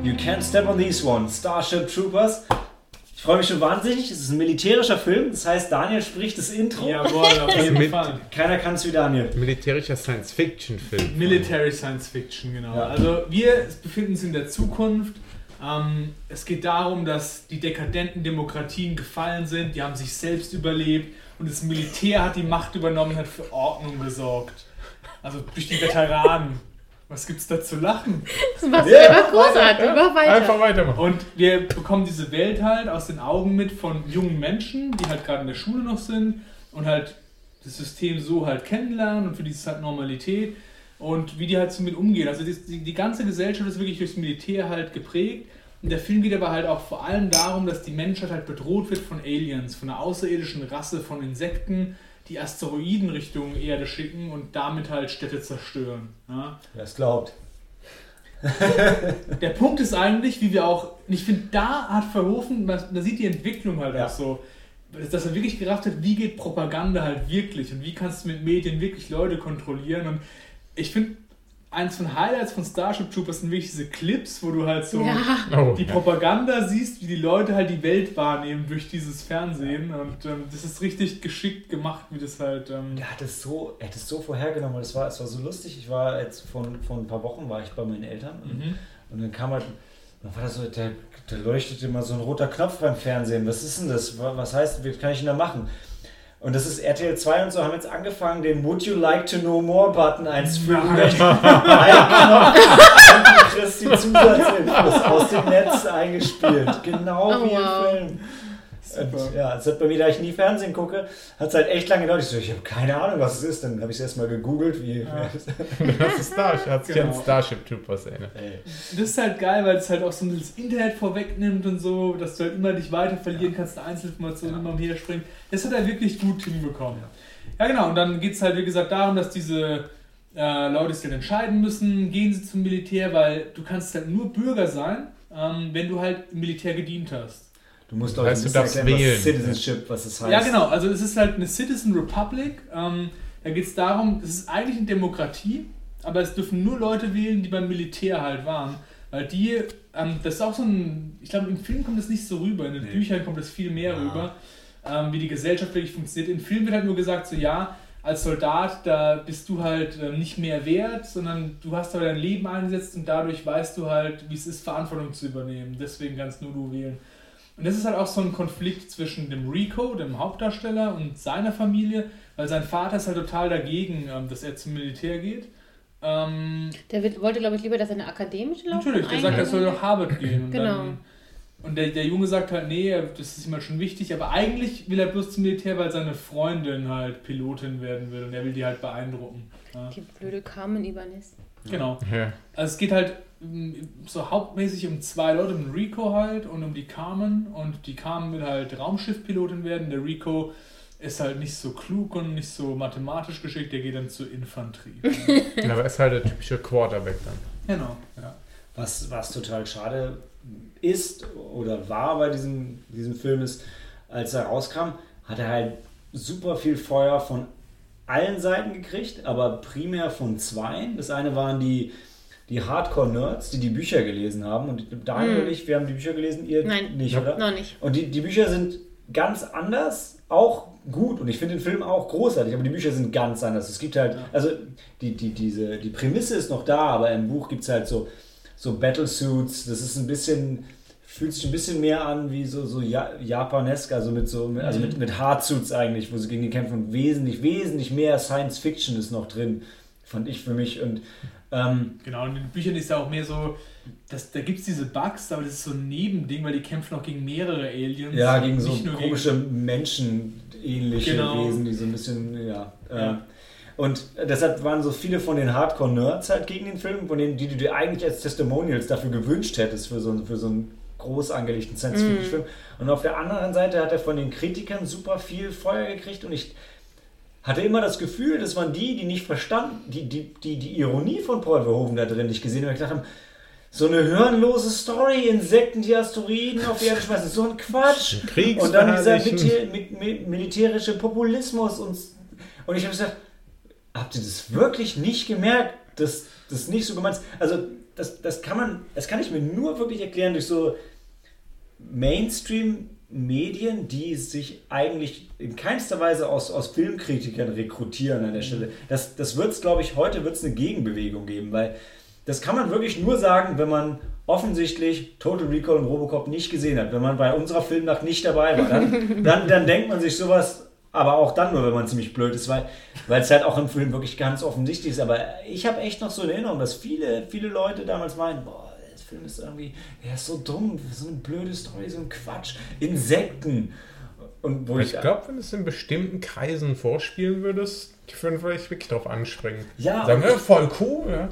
You can't step on these one. Starship Troopers. Ich freue mich schon wahnsinnig. Es ist ein militärischer Film. Das heißt, Daniel spricht das Intro. Jawohl, auf jeden Mit- Fall. Keiner kann es wie Daniel. Militärischer Science-Fiction-Film. Military Science Fiction, genau. Ja. Also wir befinden uns in der Zukunft. Ähm, es geht darum, dass die dekadenten Demokratien gefallen sind, die haben sich selbst überlebt und das Militär hat die Macht übernommen und hat für Ordnung gesorgt. Also durch die Veteranen. Was gibt's da zu lachen? Das war Ja, einfach großartig. Mach weiter. Einfach weitermachen. Und wir bekommen diese Welt halt aus den Augen mit von jungen Menschen, die halt gerade in der Schule noch sind und halt das System so halt kennenlernen und für die ist es halt Normalität und wie die halt so mit umgehen. Also die, die, die ganze Gesellschaft ist wirklich durchs Militär halt geprägt. Der Film geht aber halt auch vor allem darum, dass die Menschheit halt bedroht wird von Aliens, von einer außerirdischen Rasse von Insekten, die Asteroiden Richtung Erde schicken und damit halt Städte zerstören. Ja? Wer es glaubt. Der Punkt ist eigentlich, wie wir auch, ich finde, da hat Verhoeven, man- da sieht die Entwicklung halt Ja. auch so, dass er wirklich gerafft hat, wie geht Propaganda halt wirklich und wie kannst du mit Medien wirklich Leute kontrollieren. Und ich finde, eins von Highlights von Starship Troopers sind wirklich diese Clips, wo du halt so Ja. Oh, die ja. Propaganda siehst, wie die Leute halt die Welt wahrnehmen durch dieses Fernsehen. Und ähm, das ist richtig geschickt gemacht, wie das halt. Ähm, Der hat es so, er hat es so vorhergenommen, weil es war, es war so lustig. Ich war jetzt vor, vor ein paar Wochen war ich bei meinen Eltern und, mhm. und dann kam halt, dann war das so, der, der leuchtet immer so ein roter Knopf beim Fernsehen. Was ist denn das? Wa- Was heißt, wie kann ich denn da machen? Und das ist RTL 2 und so haben jetzt angefangen, den Would you like to know more Button einzufügen. Nein. Ein Knopf und du kriegst die Zusatzinfos aus dem Netz eingespielt. Genau Oh, wie im wow. Film. Super. Und, ja, es hat bei mir, da ich nie Fernsehen gucke, hat es halt echt lange gedauert. Ich so, ich habe keine Ahnung, was es ist. Dann habe ich es erstmal gegoogelt, wie. Ja. Das ist Starship. Hat sich Genau. an Starship Troopers erinnert. Ey. Das ist halt geil, weil es halt auch so das Internet vorwegnimmt und so, dass du halt immer dich weiter verlieren kannst, eine Einzelinformation immer umher springen. Das hat er wirklich gut hinbekommen. Ja, genau, und dann geht es halt, wie gesagt, darum, dass diese äh, Leute sich dann entscheiden müssen, gehen sie zum Militär, weil du kannst halt nur Bürger sein, ähm, wenn du halt im Militär gedient hast. Du musst Leute heißt, du darfst erklären, wählen. was Citizenship, was es heißt. Ja, genau. Also es ist halt eine Citizen Republic. Ähm, da geht es darum, es ist eigentlich eine Demokratie, aber es dürfen nur Leute wählen, die beim Militär halt waren. Weil die, ähm, das ist auch so ein, ich glaube im Film kommt das nicht so rüber, in den Nee. Büchern kommt das viel mehr Ja. rüber, ähm, wie die Gesellschaft wirklich funktioniert. Im Film wird halt nur gesagt, so ja, als Soldat, da bist du halt ähm, nicht mehr wert, sondern du hast aber dein Leben eingesetzt und dadurch weißt du halt, wie es ist, Verantwortung zu übernehmen. Deswegen kannst nur du wählen. Und das ist halt auch so ein Konflikt zwischen dem Rico, dem Hauptdarsteller, und seiner Familie, weil sein Vater ist halt total dagegen, ähm, dass er zum Militär geht. Ähm, Der will- wollte, glaube ich, lieber, dass er eine akademische Laufbahn natürlich, der sagt, er soll nach Harvard gehen. Und, Genau. dann, und der, der Junge sagt halt, nee, das ist ihm halt schon wichtig, aber eigentlich will er bloß zum Militär, weil seine Freundin halt Pilotin werden will und er will die halt beeindrucken. Ja. Die blöde Carmen Ibanez. Genau. Ja. Also es geht halt so hauptmäßig um zwei Leute, um den Rico halt und um die Carmen. Und die Carmen will halt Raumschiffpilotin werden. Der Rico ist halt nicht so klug und nicht so mathematisch geschickt, der geht dann zur Infanterie. Ja, Aber er ist halt der typische Quarterback dann. genau. Ja. Was, was total schade ist oder war bei diesem, diesem Film ist, als er rauskam, hat er halt super viel Feuer von allen Seiten gekriegt, aber primär von zweien. Das eine waren die, die Hardcore-Nerds, die die Bücher gelesen haben. Und Daniel Hm. und ich, wir haben die Bücher gelesen, ihr Nein. nicht, oder? Noch nicht. Und die, die Bücher sind ganz anders, auch gut. Und ich finde den Film auch großartig, aber die Bücher sind ganz anders. Es gibt halt, also die, die, diese, die Prämisse ist noch da, aber im Buch gibt es halt so, so Battlesuits. Das ist ein bisschen, fühlt sich ein bisschen mehr an wie so, so ja, japanesk, also mit so, also mit, mit Hardsuits eigentlich, wo sie gegen die kämpfen. Und wesentlich, wesentlich mehr Science Fiction ist noch drin, fand ich für mich. Und ähm, Genau, und in den Büchern ist ja auch mehr so, dass, da gibt es diese Bugs, aber das ist so ein Nebending, weil die kämpfen auch gegen mehrere Aliens. Ja, gegen so Nicht nur komische menschenähnliche Genau. Wesen, die so ein bisschen, ja. Äh, Ja. Und deshalb waren so viele von den Hardcore-Nerds halt gegen den Film, von denen, die du dir eigentlich als Testimonials dafür gewünscht hättest, für so, einen- für so einen groß angelegten Science-Fiction-Film. Und auf der anderen Seite hat er von den Kritikern super viel Feuer gekriegt und ich hatte immer das Gefühl, das waren die, die nicht verstanden, die, die, die, die Ironie von Paul Verhoeven da drin nicht gesehen haben. Ich gedacht haben, so eine hirnlose Story, Insekten, die Asteroiden auf die Erde schmeißen, so ein Quatsch. Und dann dieser verherrlichen. militä- mi- mi- militärische Populismus und, und ich habe gesagt, habt ihr das wirklich nicht gemerkt, dass das nicht so gemeint ist? Also das, das kann man, das kann ich mir nur wirklich erklären durch so Mainstream-Medien, die sich eigentlich in keinster Weise aus, aus Filmkritikern rekrutieren an der Stelle. Das, das wird es, glaube ich, heute wird es eine Gegenbewegung geben, weil das kann man wirklich nur sagen, wenn man offensichtlich Total Recall und Robocop nicht gesehen hat. Wenn man bei unserer Filmnacht nicht dabei war, dann, dann, dann denkt man sich sowas, aber auch dann nur, wenn man ziemlich blöd ist, weil es halt auch im Film wirklich ganz offensichtlich ist. Aber ich habe echt noch so in Erinnerung, dass viele, viele Leute damals meinen, boah, Film ist irgendwie, der ist so dumm, so eine blöde Story, so ein Quatsch, Insekten. Und wo ich, Ich glaube, wenn du es in bestimmten Kreisen vorspielen würdest, die würden vielleicht wirklich drauf anspringen. Ja. Sagen, ja, voll cool, ja.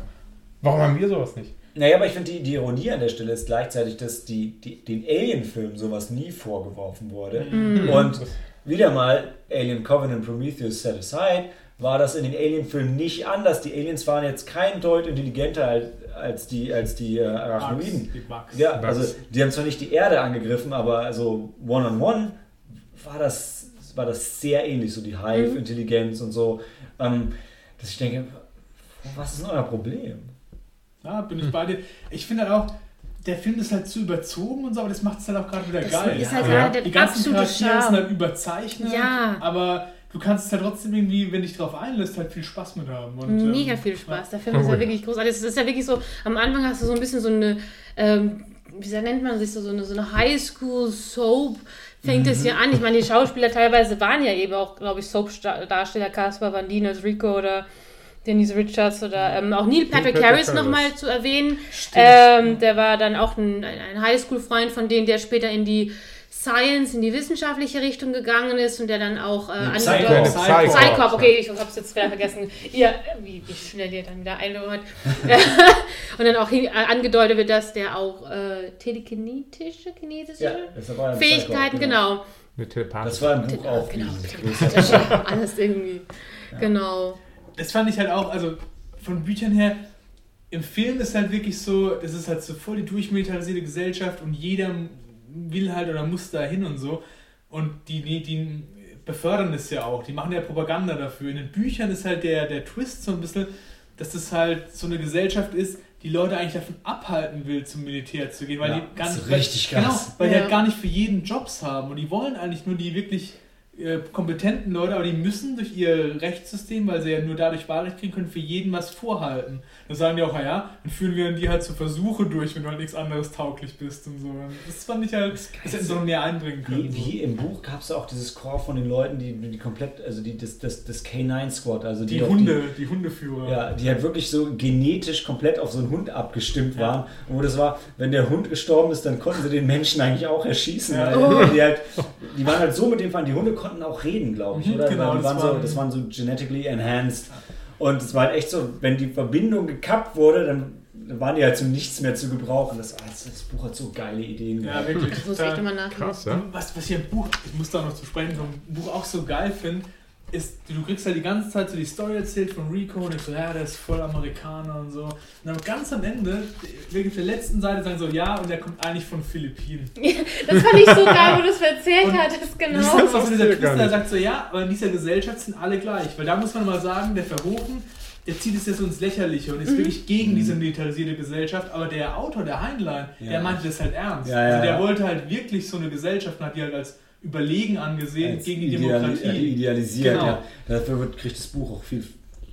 Warum haben wir sowas nicht? Naja, aber ich finde, die, die Ironie an der Stelle ist gleichzeitig, dass die, die, den Alien-Film sowas nie vorgeworfen wurde. Und wieder mal, Alien Covenant Prometheus Set Aside, war das in den Alien-Filmen nicht anders. Die Aliens waren jetzt kein Deut intelligenter als, die, als die äh, Arachnoiden. Die Bugs. Ja, Bugs. also die haben zwar nicht die Erde angegriffen, aber also One-on-One war das, war das sehr ähnlich, so die Hive-Intelligenz und so. Ähm, dass ich denke, was ist denn euer Problem? Ja, bin ich bei dir. Ich finde halt auch, der Film ist halt zu überzogen und so, aber das macht es halt auch gerade wieder Das geil. ist halt der die ganzen Charaktere Charme. sind halt überzeichnet, Ja. aber du kannst es halt trotzdem irgendwie, wenn dich drauf einlässt, halt viel Spaß mit haben. Und, ähm, Mega viel Spaß. Der Film ist ja ja. wirklich großartig. Es ist ja wirklich so, am Anfang hast du so ein bisschen so eine, ähm, wie nennt man sich so, so eine, so eine Highschool-Soap. Fängt es hier an. Ich meine, die Schauspieler teilweise waren ja eben auch, glaube ich, Soap-Darsteller. Caspar Van Dien als Rico oder Denise Richards oder ähm, auch Neil Patrick Patrick Harris nochmal zu erwähnen. Stimmt. Ähm, der war dann auch ein, ein ein Highschool-Freund von denen, der später in die Science, in die wissenschaftliche Richtung gegangen ist und der dann auch äh, angedeutet- Psycho. Psychop, okay, ich hab's jetzt wieder vergessen. Ihr, wie, wie schnell ihr dann wieder einläuft. und dann auch hin, äh, angedeutet wird, dass der auch äh, telekinetische, war ein Fähigkeiten, genau. Mit Telepathie. Das war im Buch auch genau, alles irgendwie. Genau. das fand ich halt auch, also von Büchern her, im Film ist halt wirklich so, das ist halt so voll die durchmilitarisierte Gesellschaft und jeder will halt oder muss da hin und so. Und die, die, die befördern das ja auch, die machen ja Propaganda dafür. In den Büchern ist halt der, der Twist so ein bisschen, dass das halt so eine Gesellschaft ist, die Leute eigentlich davon abhalten will, zum Militär zu gehen, weil Ja, die gar das nicht, ist richtig weil, krass. Genau, weil die Ja. halt gar nicht für jeden Jobs haben und die wollen eigentlich nur die wirklich äh, kompetenten Leute, aber die müssen durch ihr Rechtssystem, weil sie ja nur dadurch Wahlrecht kriegen können, für jeden was vorhalten. Dann sagen die auch, ja, ja, dann führen wir die halt zu Versuche durch, wenn du halt nichts anderes tauglich bist und so. Das fand ich halt, das hätten sie noch mehr einbringen können. Wie, wie im Buch gab es auch dieses Core von den Leuten, die, die komplett, also die, das, das, das K9 Squad, also die, Die Hunde, die, Hundeführer. Die, ja, die halt wirklich so genetisch komplett auf so einen Hund abgestimmt Ja. waren. Und wo das war, wenn der Hund gestorben ist, dann konnten sie den Menschen eigentlich auch erschießen. Ja. Weil die, halt, die waren halt so mit dem Fall, die Hunde konnten auch reden, glaube ich, Mhm, oder? genau, das waren so, das waren so genetically enhanced. Und es war halt echt so, wenn die Verbindung gekappt wurde, dann waren die halt zu nichts mehr zu gebrauchen. Das, das, das Buch hat so geile Ideen. Ja, wirklich. Das muss ich echt immer nachlesen. Krass, ja. Was, was ich im Buch, ich muss da noch zu sprechen kommen, Buch auch so geil finde, ist, du kriegst halt die ganze Zeit so die Story erzählt von Rico und ich so, ja, der ist voll Amerikaner und so. Und dann ganz am Ende, wirklich auf der letzten Seite sagen so, ja, und der kommt eigentlich von Philippinen. Das fand ich so geil, wo du es erzählt Und hattest, Das genau. ist was dieser nicht. sagt so, ja, aber in dieser Gesellschaft sind alle gleich. Weil da muss man mal sagen, der Verhofen, der zieht es jetzt ins Lächerliche und ist Mhm. wirklich gegen diese militarisierte Gesellschaft. Aber der Autor, der Heinlein, Ja. der meinte das halt ernst. Ja, ja, also der ja. wollte halt wirklich so eine Gesellschaft und hat die halt als überlegen angesehen Als gegen die ideali- Demokratie. ja, die idealisiert, Genau. ja. Dafür wird, kriegt das Buch auch viel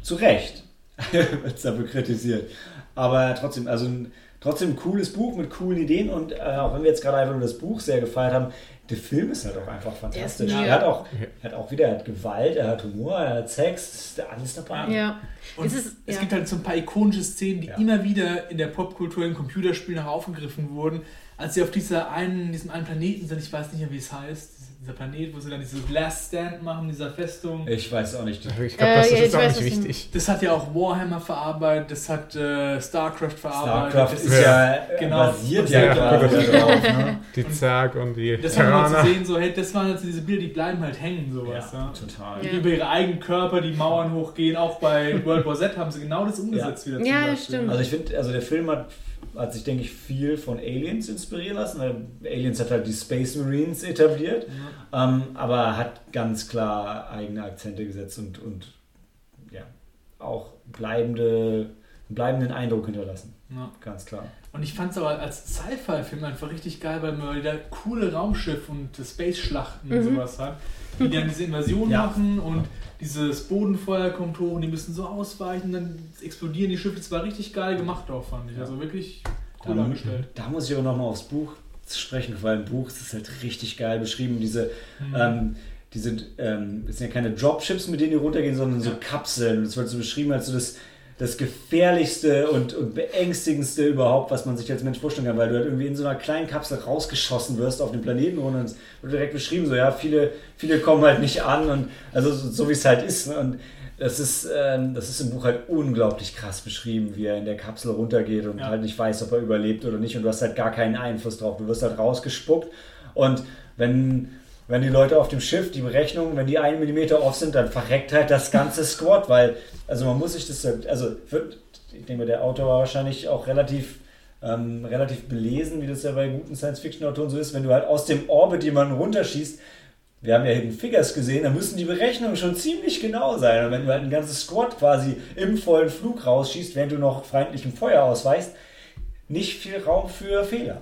zu Recht, wird es dafür kritisiert. Aber trotzdem, also ein, trotzdem ein cooles Buch mit coolen Ideen und äh, auch wenn wir jetzt gerade einfach nur das Buch sehr gefeiert haben, der Film ist halt auch einfach fantastisch. Er hat auch, er hat auch wieder er hat Gewalt, er hat Humor, er hat Sex, es ist alles dabei. Ja. Und Es es, ist- ja. gibt halt so ein paar ikonische Szenen, die Ja. immer wieder in der Popkultur, in Computerspielen auch aufgegriffen wurden. Als sie auf dieser einen, diesem einen Planeten sind, ich weiß nicht mehr, wie es heißt, dieser Planet, wo sie dann dieses Last Stand machen, dieser Festung. Ich weiß auch nicht. Ich glaube, Äh, das ja, ist auch weiß, nicht wichtig. Das hat ja auch Warhammer verarbeitet, das hat äh, StarCraft verarbeitet. StarCraft das ist ja, genau. basiert Ja, ja gut, quasi das da drauf. Ne? Die Zerg und die Das haben wir mal zu sehen, so, hey, das waren jetzt diese Bilder, die bleiben halt hängen, sowas. Ja, Ja, total. Ja. Die über ihre eigenen Körper die Mauern hochgehen. Auch bei World War Z haben sie genau das umgesetzt wieder. zum Ja, stimmt. Also ich finde, also der Film hat, hat sich, denke ich, viel von Aliens inspirieren lassen. weil Aliens hat halt die Space Marines etabliert, ähm, aber hat ganz klar eigene Akzente gesetzt und, und ja, auch bleibende, einen bleibenden Eindruck hinterlassen. Ja. Ganz klar. Und ich fand es aber als Sci-Fi-Film einfach richtig geil, weil man wieder coole Raumschiff und Space-Schlachten und Mhm. sowas hat, die dann diese Invasion Ja. machen und dieses Bodenfeuer kommt hoch und die müssen so ausweichen, dann explodieren die Schiffe. Das war richtig geil gemacht auch, fand ich. Also wirklich cool Da, angestellt. da muss ich aber nochmal aufs Buch sprechen, weil im Buch ist es halt richtig geil beschrieben, diese Mhm. Ähm, diese, ähm, das sind ja keine Dropships, mit denen die runtergehen, sondern so. Kapseln. Das wird so beschrieben als so das, das gefährlichste und, und beängstigendste überhaupt, was man sich als Mensch vorstellen kann, weil du halt irgendwie in so einer kleinen Kapsel rausgeschossen wirst auf den Planeten und es wird direkt beschrieben, so ja, viele, viele kommen halt nicht an und also so, so wie es halt ist. Ne? Und das ist, ähm, das ist im Buch halt unglaublich krass beschrieben, wie er in der Kapsel runtergeht und Ja. halt nicht weiß, ob er überlebt oder nicht und du hast halt gar keinen Einfluss drauf. Du wirst halt rausgespuckt und wenn wenn die Leute auf dem Schiff, die Berechnungen, wenn die einen Millimeter off sind, dann verreckt halt das ganze Squad, weil, also man muss sich das, also wird, ich denke, der Autor war wahrscheinlich auch relativ, ähm, relativ belesen, wie das ja bei guten Science-Fiction-Autoren so ist, wenn du halt aus dem Orbit jemanden runterschießt, wir haben ja Hidden Figures gesehen, da müssen die Berechnungen schon ziemlich genau sein. Und wenn du halt ein ganzes Squad quasi im vollen Flug rausschießt, während du noch feindlichem Feuer ausweichst, nicht viel Raum für Fehler.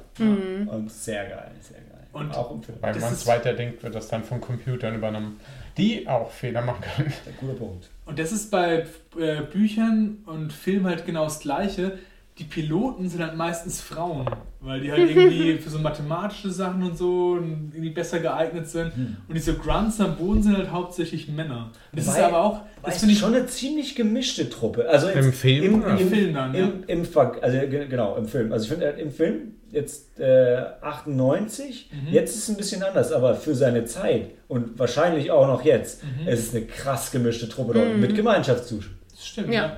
Und sehr geil, sehr geil. Und Film. Weil man es weiterdenkt, wird das dann von Computern übernommen, die auch Fehler machen können. Ein guter Punkt. Und das ist bei äh, Büchern und Filmen halt genau das Gleiche. Die Piloten sind halt meistens Frauen, weil die halt irgendwie für so mathematische Sachen und so irgendwie besser geeignet sind. Hm. Und diese Grunts am Boden sind halt hauptsächlich Männer. Das ist Weil- aber auch, das finde ist ich schon eine ziemlich gemischte Truppe. Also Im jetzt- Film, Im, oder? im, Im Film dann, ja. Im, im also ge- genau, im Film. Also ich finde äh, im Film jetzt äh, 98, Mhm. jetzt ist es ein bisschen anders, aber für seine Zeit und wahrscheinlich auch noch jetzt, Mhm. es ist eine krass gemischte Truppe dort mit Gemeinschaftszuschauern. Das stimmt, Ja. ja.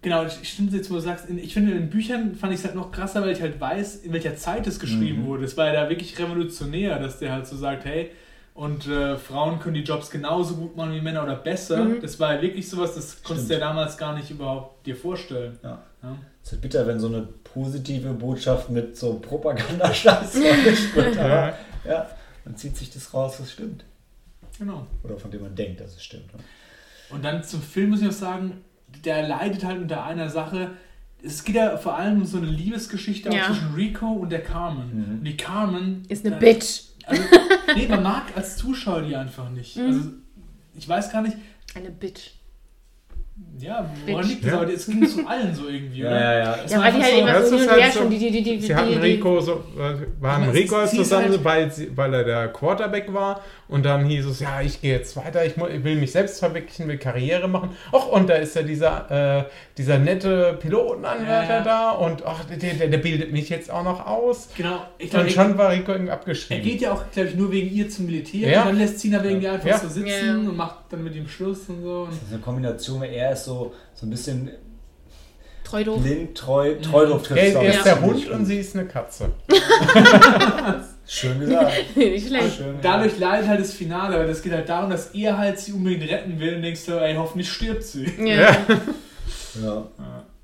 Genau, ich- stimmt jetzt, wo du sagst, in- ich finde in Büchern fand ich es halt noch krasser, weil ich halt weiß, in welcher Zeit es geschrieben Mhm. wurde. Es war ja da wirklich revolutionär, dass der halt so sagt, hey, und äh, Frauen können die Jobs genauso gut machen wie Männer oder besser. Mhm. Das war ja wirklich sowas, das konntest du ja Stimmt. damals gar nicht überhaupt dir vorstellen. Ja. Ja. Es ist halt bitter, wenn so eine positive Botschaft mit so vermischt wird. Aber ja, dann zieht sich das raus, was stimmt. Genau. Oder von dem man denkt, dass es stimmt. ne? Und dann zum Film muss ich auch sagen, der leidet halt unter einer Sache. Es geht ja vor allem um so eine Liebesgeschichte auch Ja. zwischen Rico und der Carmen. Mhm. Und die Carmen Ist eine äh, Bitch. Also, nee, man mag als Zuschauer die einfach nicht. Mhm. Also, ich weiß gar nicht, Eine Bitch. Ja, woran liegt das? Ja. Aber es ging zu allen so irgendwie, Ja, oder? ja, ja. Es Ja, war weil die halt immer so hin und halt her so- schon, die, die, die, die, Sie hatten Rico so, waren Rico zusammen, halt- weil, sie, weil er der Quarterback war und dann hieß es, ja, ich gehe jetzt weiter, ich, will mich selbst verwirklichen, will Karriere machen. Och, und da ist ja dieser, äh, dieser nette Pilotenanwärter Ja, ja. da und ach, der, der, der bildet mich jetzt auch noch aus. Genau, ich glaube, Und er, schon war Rico irgendwie er abgeschrieben. geht ja auch, glaube ich, nur wegen ihr zum Militär Ja. und dann lässt sie ihn aber irgendwie einfach Ja. so sitzen und macht dann mit ihm Schluss und so. Und Das ist eine Kombination, weil er ist so, so ein bisschen Treu doof. blind, treu, treu drauf trifft. er, er ist der Ja. Hund und sie ist eine Katze. Schön gesagt. Nicht schlecht. Schön dadurch leidet halt das Finale, aber das geht halt darum, dass er halt sie unbedingt retten will und denkst du, ey, hoffentlich stirbt sie. Ja. Ja.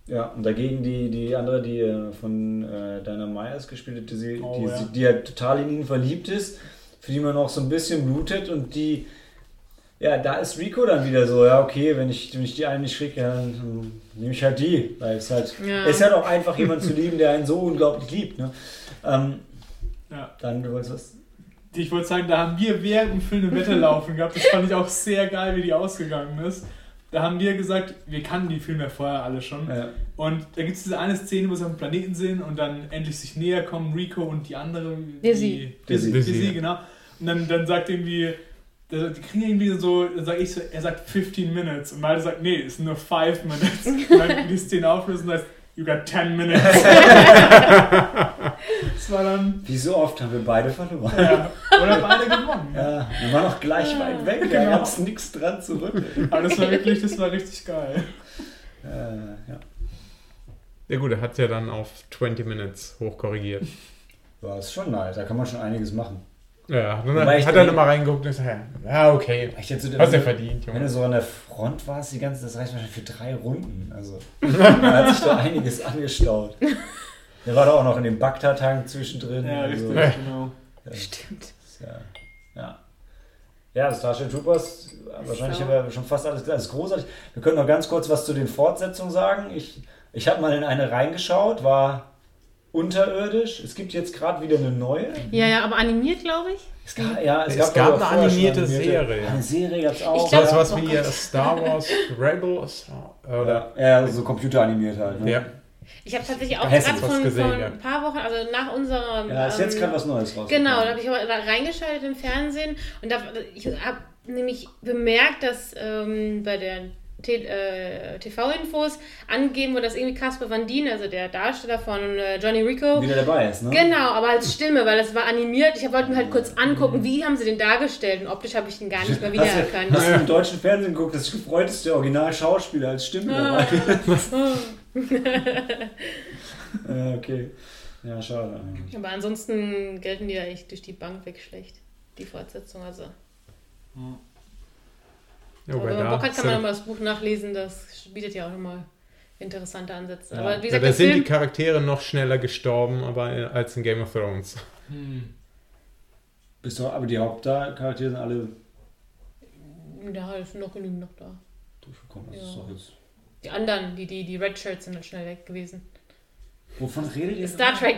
Ja, und dagegen die, die andere, die äh, von äh, Diana Myers gespielt hat, die, Oh, die, ja. sie- die halt total in ihn verliebt ist, für die man auch so ein bisschen blutet und die, ja, da ist Rico dann wieder so, ja, okay, wenn ich, wenn ich die einen nicht kriege, ja, dann, dann nehme ich halt die, weil es halt, Ja. es ist halt auch einfach jemand zu lieben, der einen so unglaublich liebt, ne? Ähm, Ja. dann, du wolltest was? Ich wollte sagen, da haben wir während dem Film eine Wette laufen gehabt. Das fand ich auch sehr geil, wie die ausgegangen ist. Da haben wir gesagt, wir kannten die Filme ja vorher alle schon. Äh, Und da gibt es diese eine Szene, wo sie auf dem Planeten sind und dann endlich sich näher kommen, Rico und die andere. Dizzy. Die, Dizzy, Dizzy. Dizzy, genau. Und dann, dann sagt irgendwie, da- die kriegen irgendwie so, sag ich so, er sagt 15 Minutes. Und Malte sagt, nee, es sind nur 5 Minutes. Und dann die Szene auflösen und heißt, you got 10 Minutes. Das war dann. Wie so oft haben wir beide verloren. Ja, oder beide gewonnen. Ja. Wir waren noch gleich weit weg, da Genau. gab es nichts dran zu rütteln. Aber das war wirklich, das war richtig geil. Äh, ja. Ja gut, er hat ja dann auf 20 Minutes hochkorrigiert. ja, ist schon nice, da kann man schon einiges machen. Ja, dann Wobei ich hat er nochmal reingeguckt und gesagt, ja, okay. Ich so, Hast du wenn, verdient, wenn du Junge. so an der Front warst, die ganze, das reicht wahrscheinlich für drei Runden. Also, da hat sich da einiges angestaut. Der war da auch noch in dem Bagdad-Tank zwischendrin. Ja, richtig, Also, Ja. genau. Stimmt. ist ja, ja. Ja, Starship Troopers, wahrscheinlich So. haben wir schon fast alles gesagt. Das ist großartig. Wir können noch ganz kurz was zu den Fortsetzungen sagen. Ich, ich habe mal in eine reingeschaut, war unterirdisch. Es gibt jetzt gerade wieder eine neue. Ja, ja, aber animiert, glaube ich. Es gab, ja, Es gab, gab aber eine schon animierte Serie. Eine Serie gab es auch. Ich glaub, Das ja. was oh wie Gott. Star Wars Rebel Star, oder? ja, ja, so computeranimiert halt. Ne? Ja. Ich habe tatsächlich auch gerade von, gesehen, von ja. ein paar Wochen, also nach unserem. Ja, ist jetzt ähm, gerade was Neues raus. Genau, da habe ich aber reingeschaltet im Fernsehen und da, ich habe nämlich bemerkt, dass ähm, bei der äh, TV-Infos angegeben wurde, dass irgendwie Casper Van Dien, also der Darsteller von äh, Johnny Rico, Wieder dabei ist, ne? Genau, aber als Stimme, weil das war animiert. Ich wollte mir halt kurz angucken, wie haben sie den dargestellt und optisch habe ich ihn gar nicht mehr Hast du, wiedererkannt. hast du im deutschen Fernsehen geguckt, sich gefreut ist, der Original-Schauspieler als Stimme dabei Ja, okay. Ja, schade. Aber ansonsten gelten die ja echt durch die Bank weg schlecht, die Fortsetzung. Also, Ja, aber wobei wenn man da Bock hat, kann man nochmal das Buch nachlesen. Das bietet ja auch nochmal interessante Ansätze. Ja. Aber wie ja, gesagt, da der sind die Film, Charaktere noch schneller gestorben aber, äh, als in Game of Thrones. Hm. Bist du, aber die Hauptcharaktere sind alle ja, es sind noch genügend noch da. durchgekommen. Das Ja. ist doch jetzt. Die anderen, die, die, die Red Shirts sind halt schnell weg gewesen. Wovon redet ihr? Star Trek.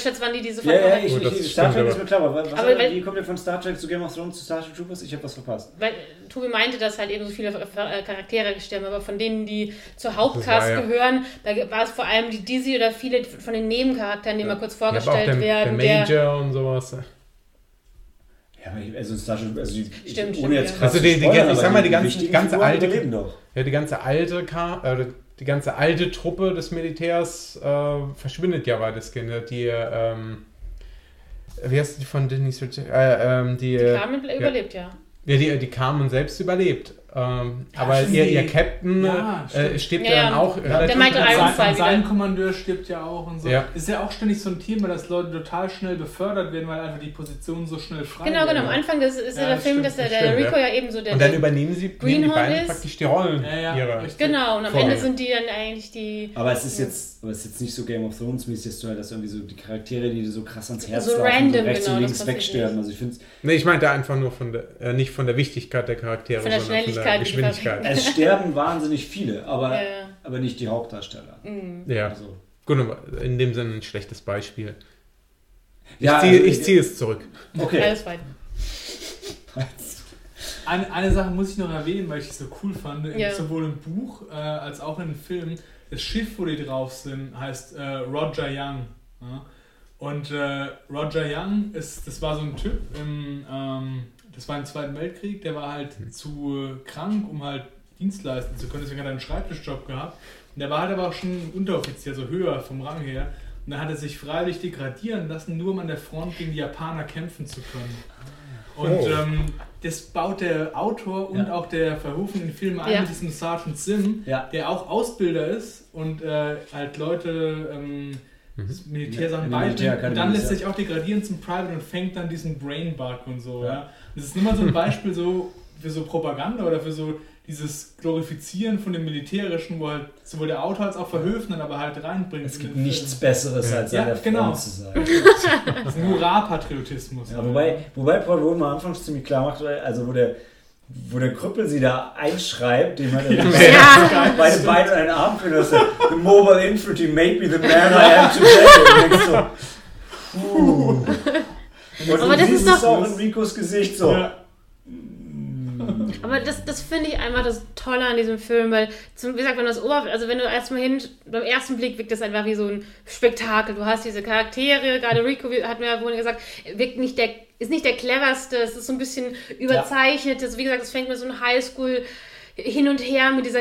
Shirts waren die, die sofort Ja, ja, ich, das ich, Star Trek ist mir klar, aber was, Aber wenn- wie kommt ihr von Star Trek zu Game of Thrones zu Starship Troopers? Ich habe was verpasst. Weil äh, Tobi meinte, dass halt eben so viele äh, Charaktere gestorben, aber von denen, die zur Hauptcast ja- gehören, da war es vor allem die Dizzy oder viele von den Nebencharakteren, die Ja. mal kurz Ja, aber auch vorgestellt der, der werden. Major und sowas. Ja, aber ich, also Starship, also die, Stimmt, ich, stimmt, ohne jetzt krass Also die- die- spoilern, ich sag mal, die ganze Figuren alte-. Ja, die ganze alte Ka äh, die ganze alte Truppe des Militärs äh, verschwindet ja weitestgehend. Die, ähm, wie heißt die von Denise? Äh, ähm, die, die Carmen überlebt, ja. ja, die, die Carmen selbst überlebt. Ähm, Ja, aber ihr, ihr Captain Ja, äh, stimmt. stirbt Ja, ja, dann ja. auch Der relativ Michael Und Ironside sein, Kommandeur stirbt ja auch und so. Ja. Ist ja auch ständig so ein Thema, dass Leute total schnell befördert werden, weil einfach die Positionen so schnell frei Genau, werden. genau. Am Anfang des, ist ja, Ja, der das Film, stimmt, dass der, der Rico ja. ja eben so der. Und dann übernehmen sie nehmen die Greenhorn beiden ist- praktisch die Rollen Ja, ja, ihrer. genau, und am. Ende sind die dann eigentlich die. Aber es ist jetzt, aber es ist jetzt nicht so Game of Thrones mäßig, dass du halt, dass irgendwie so die Charaktere, die dir so krass ans Herz So laufen, random, rechts genau, und links wegsterben. Also ich finde Nee, ich meinte einfach nur von der, äh, nicht von der Wichtigkeit der Charaktere, Von der sondern von der Geschwindigkeit. verwenden. es sterben wahnsinnig viele, aber, Ja. aber nicht die Hauptdarsteller. Mhm. Ja, Also, gut, in dem Sinne ein schlechtes Beispiel. Ich Ja, ziehe also- ich ziehe es zurück. okay. Alles fein. Eine, eine Sache muss ich noch erwähnen, weil ich es so cool fand, Ja. sowohl im Buch äh, als auch im Film. Das Schiff, wo die drauf sind, heißt äh, Roger Young. Ja? Und äh, Roger Young ist, das war so ein Typ im, ähm, das war im Zweiten Weltkrieg, der war halt zu äh, krank, um halt Dienst leisten zu können, deswegen hat er einen Schreibtischjob gehabt. Und der war halt aber auch schon ein Unteroffizier, also höher vom Rang her. Und dann hat er sich freiwillig degradieren lassen, nur um an der Front gegen die Japaner kämpfen zu können. Und Oh. ähm, das baut der Autor und Ja. auch der Verhofen in den Film ein Ja. mit diesem Sergeant Sim, Ja. der auch Ausbilder ist und äh, halt Leute ähm, Militärsachen In der beibringt. Und dann lässt ja. sich auch degradieren zum Private und fängt dann diesen Brainbug und so. Ja. Ja. Das ist nur mal so ein Beispiel so für so Propaganda oder für so dieses Glorifizieren von dem Militärischen, wo halt sowohl der Autor als auch Verhöfen dann aber halt reinbringt. Es gibt den nichts Film. Besseres, als Ja, an genau. zu sein. Das ist ein Hurra-Patriotismus. Ja, wobei, wobei Paul Wohlmann anfangs ziemlich klar macht, also wo der, wo der Krüppel sie da einschreibt, dem hat er Ja. beide Beine und einen Arm für das The Mobile Infantry made me the man I am today. Und denkst so, puh. Und Aber das ist doch- auch in Ricos Gesicht so. Ja. Aber das, das finde ich einfach das Tolle an diesem Film, weil, zum, wie gesagt, wenn du das Ober, also wenn du erstmal hin, beim ersten Blick wirkt das einfach wie so ein Spektakel. Du hast diese Charaktere, gerade Rico hat mir ja vorhin gesagt, wirkt nicht der, ist nicht der cleverste, es ist so ein bisschen überzeichnet. Das, wie gesagt, es fängt mit so einem Highschool hin und her mit dieser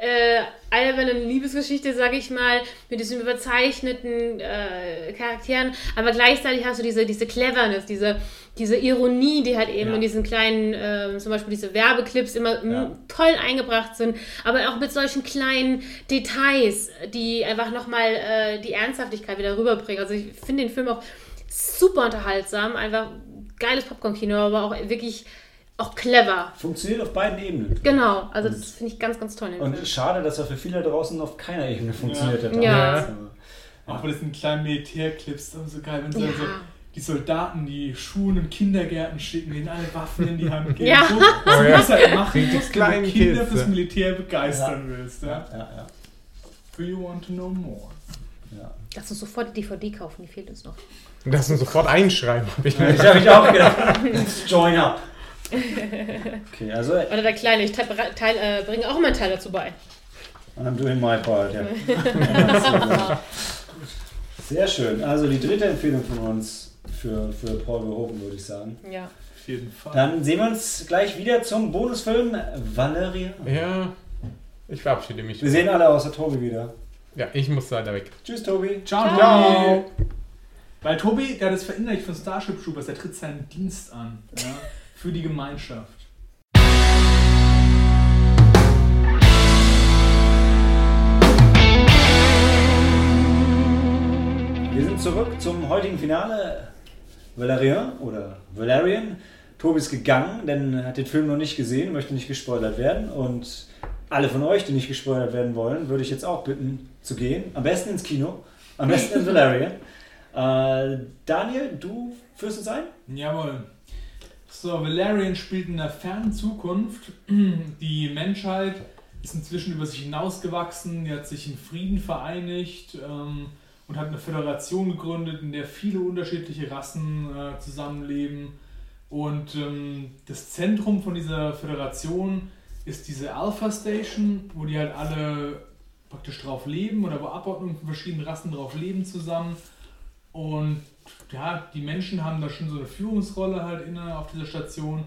äh, alberne Liebesgeschichte, sag ich mal, mit diesen überzeichneten äh, Charakteren, aber gleichzeitig hast du diese, diese Cleverness, diese, diese Ironie, die halt eben Ja. in diesen kleinen, äh, zum Beispiel diese Werbeclips immer m, Ja. toll eingebracht sind, aber auch mit solchen kleinen Details, die einfach nochmal äh, die Ernsthaftigkeit wieder rüberbringen. Also ich finde den Film auch super unterhaltsam, einfach geiles Popcorn-Kino, aber auch wirklich auch clever. Funktioniert auf beiden Ebenen. Genau, also das finde ich ganz, ganz toll. Und Film. schade, dass er für viele da draußen auf keiner Ebene funktioniert hat. Ja. Also, Auch bei diesen kleinen Militärclips, das ist so geil, wenn sie Ja. so die Soldaten, die Schulen und Kindergärten schicken, denen alle Waffen in die Hand geben. Ja. So, so Oh ja. muss halt machen, musst, wenn du Kinder Kids, fürs ja. Militär begeistern willst. Ja? ja, ja, ja. Do you want to know more? ja. Lass uns sofort die DVD kaufen, die fehlt uns noch. Das sind sofort einschreiben, habe ich mir Das habe ich auch gedacht. Join up. Okay, also Oder der Kleine, ich teil, teil, äh, bringe auch meinen Teil dazu bei. I'm doing my part, ja. Sehr schön. Also die dritte Empfehlung von uns für, für Paul Verhoeven, würde ich sagen. Ja. Auf jeden Fall. Dann sehen wir uns gleich wieder zum Bonusfilm Valeria. Ja, ich verabschiede mich. Wir sehen alle außer Tobi wieder. Ja, ich muss leider weg. Tschüss, Tobi. Ciao, Ciao. Tobi. Weil Tobi, der hat das verinnerlicht von Starship Troopers, der tritt seinen Dienst an. Ja? Für die Gemeinschaft. Wir sind zurück zum heutigen Finale. Valerian oder Valerian. Tobi ist gegangen, denn er hat den Film noch nicht gesehen, möchte nicht gespoilert werden. Und alle von euch, die nicht gespoilert werden wollen, würde ich jetzt auch bitten zu gehen. Am besten ins Kino, am besten in Valerian. Äh, Daniel, du führst uns ein? Jawohl. So, Valerian spielt in der fernen Zukunft. Die Menschheit ist inzwischen über sich hinausgewachsen, die hat sich in Frieden vereinigt ähm, und hat eine Föderation gegründet, in der viele unterschiedliche Rassen äh, zusammenleben. Und ähm, das Zentrum von dieser Föderation ist diese Alpha Station, wo die halt alle praktisch drauf leben oder wo Abordnungen von verschiedenen Rassen drauf leben zusammen. Und ja, die Menschen haben da schon so eine Führungsrolle halt inne auf dieser Station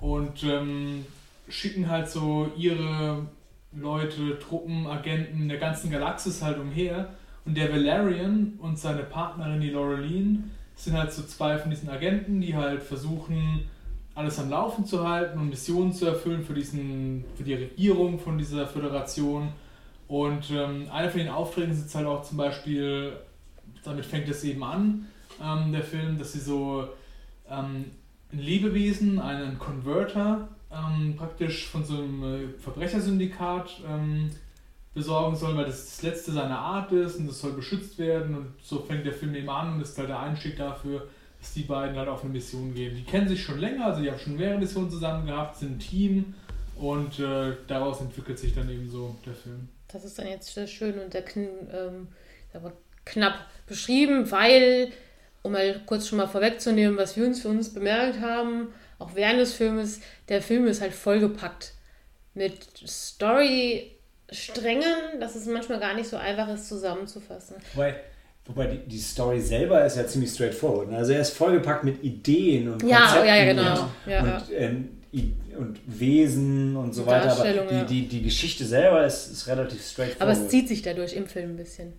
und ähm, schicken halt so ihre Leute, Truppen, Agenten der ganzen Galaxis halt umher. Und der Valerian und seine Partnerin, die Laureline, sind halt so zwei von diesen Agenten, die halt versuchen, alles am Laufen zu halten und Missionen zu erfüllen für, diesen, für die Regierung von dieser Föderation. Und ähm, einer von den Aufträgen ist jetzt halt auch zum Beispiel, damit fängt es eben an, ähm, der Film, dass sie so ähm, ein Lebewesen, einen Converter, ähm, praktisch von so einem äh, Verbrechersyndikat ähm, besorgen sollen, weil das das letzte seiner Art ist und das soll beschützt werden. Und so fängt der Film eben an und ist halt der Einstieg dafür, dass die beiden halt auf eine Mission gehen. Die kennen sich schon länger, also die haben schon mehrere Missionen zusammen gehabt, sind ein Team und äh, daraus entwickelt sich dann eben so der Film. Das ist dann jetzt sehr schön und kn ähm, knapp beschrieben, weil, um mal kurz schon mal vorwegzunehmen, was wir uns für uns bemerkt haben, auch während des Filmes, der Film ist halt vollgepackt mit Story-Strängen, dass es manchmal gar nicht so einfach ist zusammenzufassen. Wobei, wobei die, die Story selber ist ja ziemlich straightforward. ne? Also er ist vollgepackt mit Ideen und Ja, Konzepten ja, ja, genau. und, Ja, und, ja. ähm, und Wesen und so weiter. Aber die, ja. die, die Geschichte selber ist, ist relativ straightforward. Aber es zieht sich dadurch im Film ein bisschen.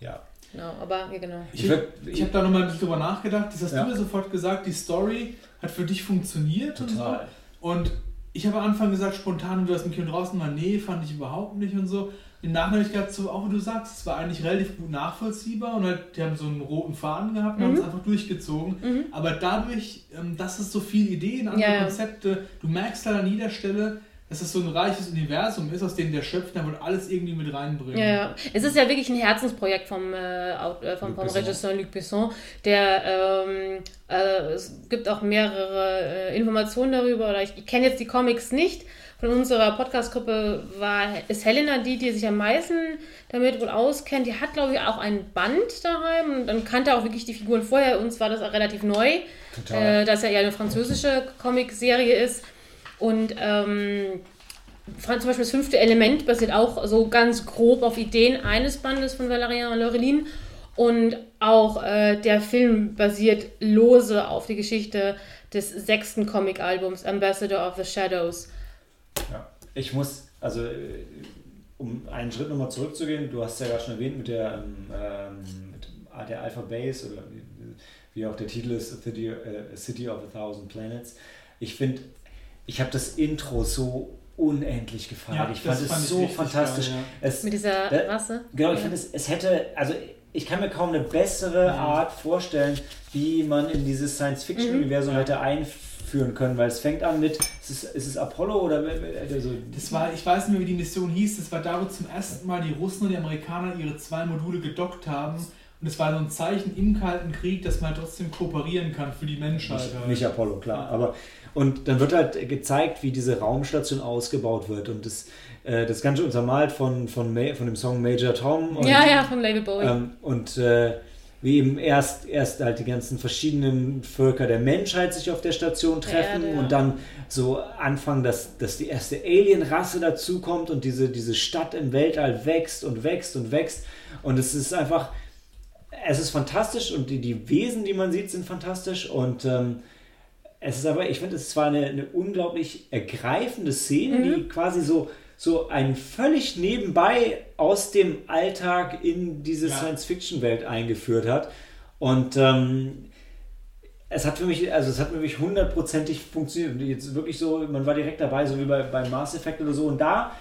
ja. Genau, aber ja, genau. Ich Ich habe da nochmal ein bisschen drüber nachgedacht. Das hast Ja. du mir sofort gesagt, die Story hat für dich funktioniert und so. total. Und ich habe am Anfang gesagt, spontan, du hast im Kino draußen mal, nee, fand ich überhaupt nicht und so. Im Nachhinein habe ich gedacht, so, auch wie du sagst, es war eigentlich relativ gut nachvollziehbar und halt, die haben so einen roten Faden gehabt und haben es einfach durchgezogen. Aber dadurch, ähm, dass es so viele Ideen, andere Ja, ja. Konzepte, du merkst halt an jeder Stelle, dass es so ein reiches Universum ist, aus dem der schöpft, der will alles irgendwie mit reinbringen. Ja, ja. Es ist ja wirklich ein Herzensprojekt vom, äh, äh, vom, Luc vom Besson. Regisseur Luc Besson. Der, ähm, äh, es gibt auch mehrere äh, Informationen darüber, oder ich, ich kenne jetzt die Comics nicht. Von unserer Podcast-Gruppe war, ist Helena die, die sich am meisten damit wohl auskennt. Die hat, glaube ich, auch ein Band daheim und dann kannte auch wirklich die Figuren vorher. Uns war das auch relativ neu, Total. äh, dass ja eher eine französische Comicserie ist. Und ähm, zum Beispiel das fünfte Element basiert auch so ganz grob auf Ideen eines Bandes von Valerian Laurelin. Und auch äh, der Film basiert lose auf die Geschichte des sechsten Comic-Albums Ambassador of the Shadows. Ja. Ich muss, also äh, um einen Schritt nochmal zurückzugehen, du hast ja gerade schon erwähnt mit der, ähm, mit der Alpha Base oder wie, auch der Titel ist, City, äh, City of a Thousand Planets. Ich finde, ich habe das Intro so unendlich gefeiert. Ja, ich fand es fand so fantastisch. geil, es, Mit dieser Rasse. Genau, ich Ja. finde, es, es hätte, also ich kann mir kaum eine bessere Art vorstellen, wie man in dieses Science-Fiction-Universum hätte einführen können, weil es fängt an mit, ist es, ist es Apollo oder also, Das war, ich weiß nicht mehr, wie die Mission hieß. Das war da, wo zum ersten Mal die Russen und die Amerikaner ihre zwei Module gedockt haben. Und es war so ein Zeichen im Kalten Krieg, dass man trotzdem kooperieren kann für die Menschheit. nicht, halt. nicht Apollo, klar. Aber und dann wird halt gezeigt, wie diese Raumstation ausgebaut wird und das, äh, das Ganze untermalt von, von, Ma von dem Song Major Tom. Und, Ja, ja, vom Label Bowie. Ähm, und äh, wie eben erst, erst halt die ganzen verschiedenen Völker der Menschheit sich auf der Station treffen Erde, ja. und dann so anfangen, dass, dass die erste Alien-Rasse dazukommt und diese, diese Stadt im Weltall wächst und wächst und wächst. Und es ist einfach, es ist fantastisch und die, die Wesen, die man sieht, sind fantastisch und ähm, es ist aber, ich finde, es ist zwar eine, eine unglaublich ergreifende Szene, die quasi so, so ein völlig nebenbei aus dem Alltag in diese Ja. Science-Fiction-Welt eingeführt hat. Und ähm, es hat für mich, also es hat für mich hundertprozentig funktioniert. Und jetzt wirklich so, man war direkt dabei, so wie bei, bei Mass Effect oder so. Und da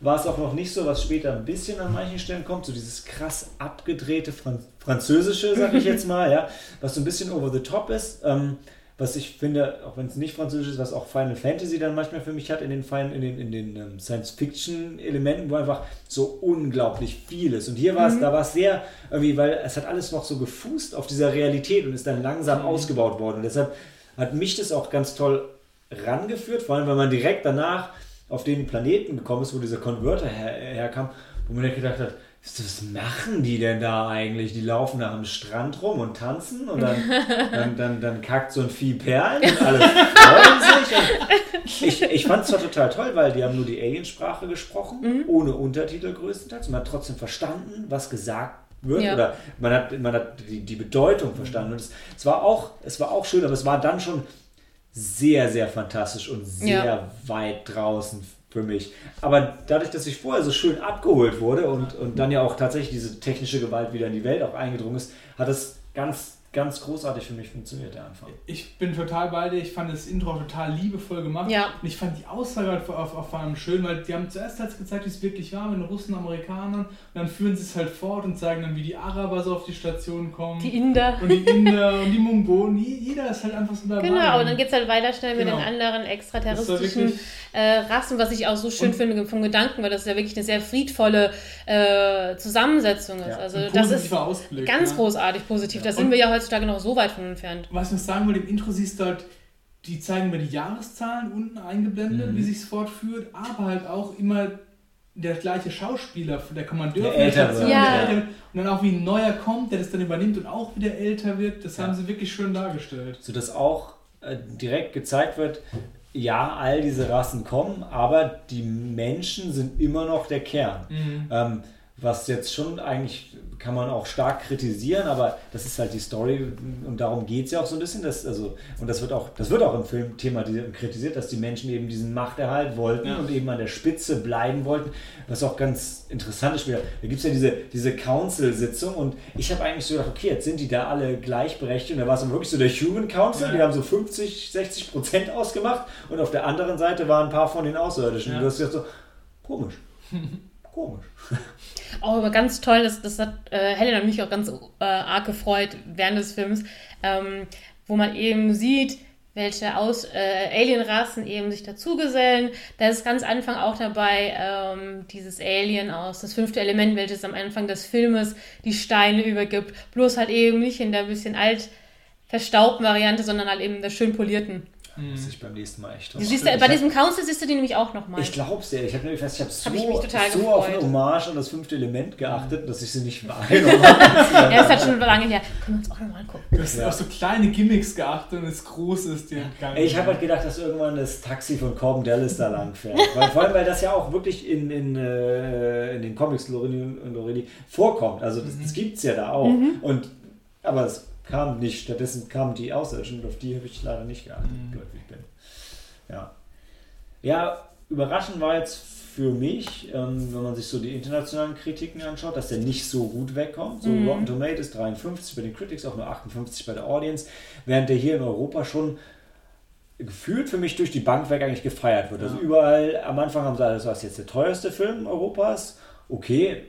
war es auch noch nicht so, was später ein bisschen an manchen Stellen kommt, so dieses krass abgedrehte Fran Französische, sag ich jetzt mal, ja, was so ein bisschen over the top ist. Ähm, was ich finde, auch wenn es nicht französisch ist, was auch Final Fantasy dann manchmal für mich hat in den, in den, in den ähm, Science-Fiction-Elementen, wo einfach so unglaublich viel ist. Und hier war es, da war es sehr, irgendwie, weil es hat alles noch so gefußt auf dieser Realität und ist dann langsam ausgebaut worden. Und deshalb hat mich das auch ganz toll rangeführt, vor allem, weil man direkt danach auf den Planeten gekommen ist, wo dieser Converter her herkam, wo man direkt gedacht hat, was machen die denn da eigentlich? Die laufen da am Strand rum und tanzen und dann, dann, dann, dann kackt so ein Vieh Perlen und alle freuen sich. Ich ich fand es zwar total toll, weil die haben nur die Aliensprache gesprochen, ohne Untertitel größtenteils. Man hat trotzdem verstanden, was gesagt wird Ja. oder man hat, man hat die, die Bedeutung verstanden. Und es, es, war auch, es war auch schön, aber es war dann schon sehr, sehr fantastisch und sehr Ja. weit draußen für mich. Aber dadurch, dass ich vorher so schön abgeholt wurde und, und dann ja auch tatsächlich diese technische Gewalt wieder in die Welt auch eingedrungen ist, hat es ganz, ganz großartig für mich funktioniert, der Anfang. Ich bin total bei dir. Ich fand das Intro total liebevoll gemacht. Ja. Und ich fand die Aussage halt auf, auf vor allem schön, weil die haben zuerst halt gezeigt, wie es wirklich war mit den Russen, Amerikanern. Und dann führen sie es halt fort und zeigen dann, wie die Araber so auf die Station kommen. Die Inder. und die Inder und die Mongolen. Je- Jeder ist halt einfach so dabei. Genau, und dann geht es halt weiter schnell Genau. mit den anderen Das war extraterrestrischen äh, Rassen, was ich auch so schön Und- finde vom Gedanken, weil das ja wirklich eine sehr friedvolle äh, Zusammensetzung ist. Ja, also ein das ist Ausblick, ganz ja. großartig positiv. Da sind Und- wir ja heutzutage noch so weit von entfernt. Was ich noch sagen wollte, im Intro siehst du halt, die zeigen mir die Jahreszahlen unten eingeblendet, Mhm. wie sich fortführt, aber halt auch immer der gleiche Schauspieler, der Kommandeur Der wird, Ja. der. Und dann auch wie ein neuer kommt, der das dann übernimmt und auch wieder älter wird. Das Ja. haben sie wirklich schön dargestellt. sodass auch äh, direkt gezeigt wird, ja, all diese Rassen kommen, aber die Menschen sind immer noch der Kern. Mhm. Ähm, was jetzt schon eigentlich kann man auch stark kritisieren, aber das ist halt die Story und darum geht es ja auch so ein bisschen. Dass, also, und das wird auch, das wird auch im Film thematisiert und kritisiert, dass die Menschen eben diesen Machterhalt wollten Ja. und eben an der Spitze bleiben wollten. Was auch ganz interessant ist, da gibt es ja diese, diese Council-Sitzung und ich habe eigentlich so gedacht, okay, jetzt sind die da alle gleichberechtigt. Und da war es wirklich so der Human Council, Ja. die haben so 50, 60 Prozent ausgemacht und auf der anderen Seite waren ein paar von den Außerirdischen. Ja. Und du hast gedacht so, komisch. komisch. Auch aber ganz toll, das, das hat äh, Helen und mich auch ganz äh, arg gefreut während des Films, ähm, wo man eben sieht, welche Aus äh, Alienrassen eben sich dazugesellen. Da ist ganz Anfang auch dabei ähm, dieses Alien aus das fünfte Element, welches am Anfang des Filmes die Steine übergibt. Bloß halt eben nicht in der bisschen alt verstaubten Variante, sondern halt eben der schön polierten. Muss ich beim nächsten Mal echt Du siehst, du- bei diesem Council siehst du die nämlich auch nochmal. Ich glaub's dir. Ich habe nämlich ich habe so, Hab so auf eine. Hommage an das fünfte Element geachtet, dass ich sie nicht wahrgenommen habe. Ja, ist halt schon lange her. Können wir uns auch nochmal angucken. Du hast Ja. auf so kleine Gimmicks geachtet und das Große ist dir entgangen. Ey, Ich habe halt gedacht, dass irgendwann das Taxi von Corbin Dallas da lang fährt. Weil, vor allem, weil das ja auch wirklich in, in, äh, in den Comics Lorelli und Lorelli vorkommt. Also das, das gibt's ja da auch. Und, aber es kam nicht. Stattdessen kamen die Außerirdischen und auf die habe ich leider nicht geachtet, blöd wie ich bin. Ja. Ja, überraschend war jetzt für mich, ähm, wenn man sich so die internationalen Kritiken anschaut, dass der nicht so gut wegkommt. So Mhm. Rotten Tomatoes 53 bei den Critics, auch nur 58 bei der Audience, während der hier in Europa schon gefühlt für mich durch die Bank weg eigentlich gefeiert wird. Also Ja. überall am Anfang haben sie alles, was jetzt der teuerste Film Europas. Okay,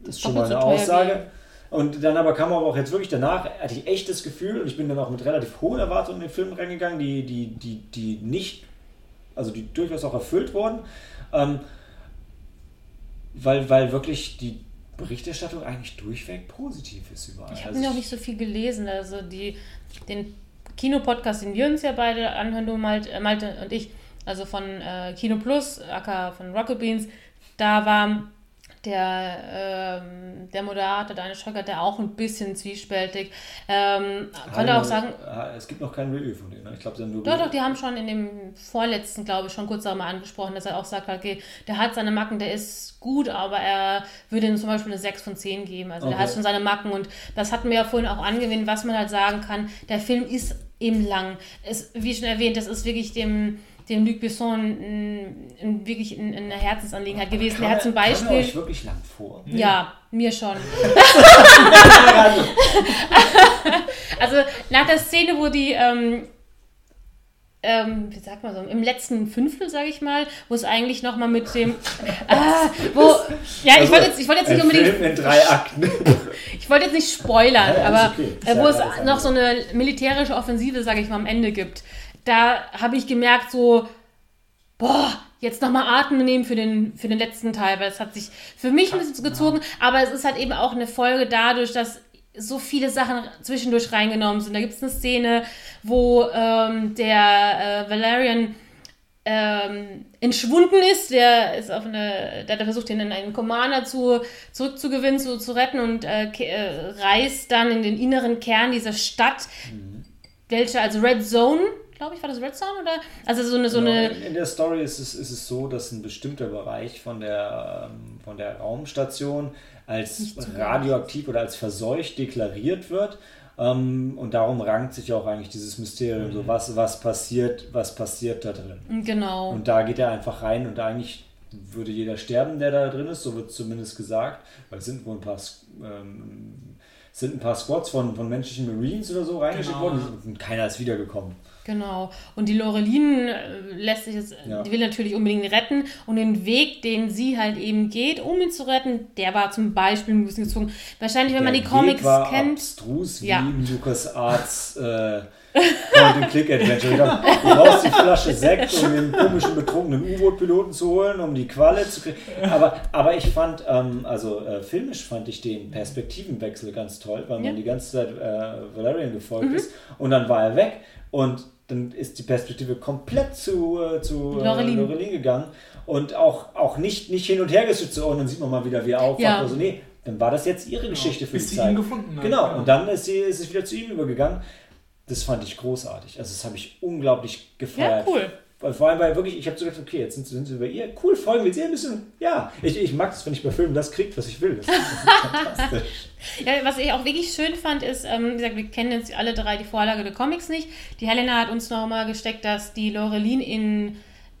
das ist schon mal eine so Aussage. Und dann aber kam aber auch jetzt wirklich danach, hatte ich echt das Gefühl, und ich bin dann auch mit relativ hohen Erwartungen in den Film reingegangen, die, die, die, die nicht, also die durchaus auch erfüllt wurden, ähm, weil, weil wirklich die Berichterstattung eigentlich durchweg positiv ist überall. Ich habe Also noch nicht so viel gelesen. Also die, den Kinopodcast, den wir uns ja beide anhören, du Malte, äh, Malte und ich, also von äh, Kino Plus, aka von Rocket Beans, da war der, ähm, der Moderator, Daniel Schöcker, der auch ein bisschen zwiespältig. Ähm, konnte auch sagen, Es gibt noch kein Review von denen. ne? Ich glaube, sie haben nur. Doch, doch, die haben schon in dem vorletzten, glaube ich, schon kurz darüber angesprochen, dass er auch sagt, okay, der hat seine Macken, der ist gut, aber er würde ihm zum Beispiel eine 6 von 10 geben. Also der Okay. hat schon seine Macken und das hatten wir ja vorhin auch angewinnt, was man halt sagen kann, der Film ist eben lang. Es, wie schon erwähnt, das ist wirklich dem, dem Luc Besson ein, ein, wirklich ein, eine Herzensangelegenheit gewesen. Kam Er hat zum kam er Beispiel... euch wirklich lang vor. Ja, mir schon. also nach der Szene, wo die, ähm, ähm, wie sagt man so, im letzten Fünftel, sage ich mal, wo es eigentlich nochmal mit dem, ah, wo, ja, ich Also, wollte jetzt, ich wollte jetzt nicht ein unbedingt, Film in drei Akten. ich wollte jetzt nicht spoilern, Ja, ja, aber okay. Äh, wo ja es noch so eine militärische Offensive, sage ich mal, am Ende gibt, da habe ich gemerkt, so, boah, jetzt nochmal Atem nehmen für den, für den letzten Teil, weil es hat sich für mich ein bisschen gezogen, aber es ist halt eben auch eine Folge dadurch, dass so viele Sachen zwischendurch reingenommen sind. Da gibt es eine Szene, wo ähm, der äh, Valerian ähm, entschwunden ist, der ist auf eine, der hat versucht, ihn in einen Commander zu, zurückzugewinnen, zu, zu retten und äh, äh, reist dann in den inneren Kern dieser Stadt, welche, also Red Zone, glaube ich, war das Red Zone oder? Also so eine, so Genau, eine, in, der Story ist es, ist es so, dass ein bestimmter Bereich von der, ähm, von der Raumstation als radioaktiv oder als verseucht deklariert wird. Ähm, und darum rankt sich auch eigentlich dieses Mysterium, Mhm. so was, was passiert, was passiert da drin. genau. Und da geht er einfach rein und eigentlich würde jeder sterben, der da drin ist, so wird zumindest gesagt, weil es sind wohl ein paar, ähm, sind ein paar Squads von, von menschlichen Marines oder so reingeschickt Genau, worden und keiner ist wiedergekommen. Genau. Und die Lorelin äh, lässt sich jetzt, Ja. die will natürlich unbedingt retten. Und den Weg, den sie halt eben geht, um ihn zu retten, der war zum Beispiel ein bisschen gezwungen. Wahrscheinlich, wenn man die Der Comics Weg war kennt. abstrus wie Ja. im Lucas Arts äh, Point-and-Click-Adventure. Du brauchst die Flasche Sekt, um den komischen betrunkenen U-Boot-Piloten zu holen, um die Qualle zu kriegen. Aber, aber ich fand, ähm, also äh, filmisch fand ich den Perspektivenwechsel ganz toll, weil man Ja. Mhm. die ganze Zeit äh, Valerian gefolgt ist und dann war er weg und dann ist die Perspektive komplett zu, äh, zu äh, Lorelin. Lorelin gegangen und auch, auch nicht, nicht hin und her geswitcht, so, und dann sieht man mal wieder, wie er aufwacht. Ja. Also nee, dann war das jetzt ihre Geschichte für Bis die sie Zeit. ihn gefunden hat. Genau, und dann ist, sie, ist es wieder zu ihm übergegangen. Das fand ich großartig. Also das habe ich unglaublich Ja, gefeiert. cool. Weil Vor allem, weil wirklich, ich habe so gedacht, okay, jetzt sind, sind sie bei ihr. Cool, folgen wir sie ein bisschen. Ja, ich, ich mag es, wenn ich bei Filmen das kriege, was ich will. Das ist fantastisch. Ja, was ich auch wirklich schön fand, ist, ähm, wie gesagt, wir kennen jetzt alle drei die Vorlage der Comics nicht. Die Helena hat uns nochmal gesteckt, dass die Lorelin in,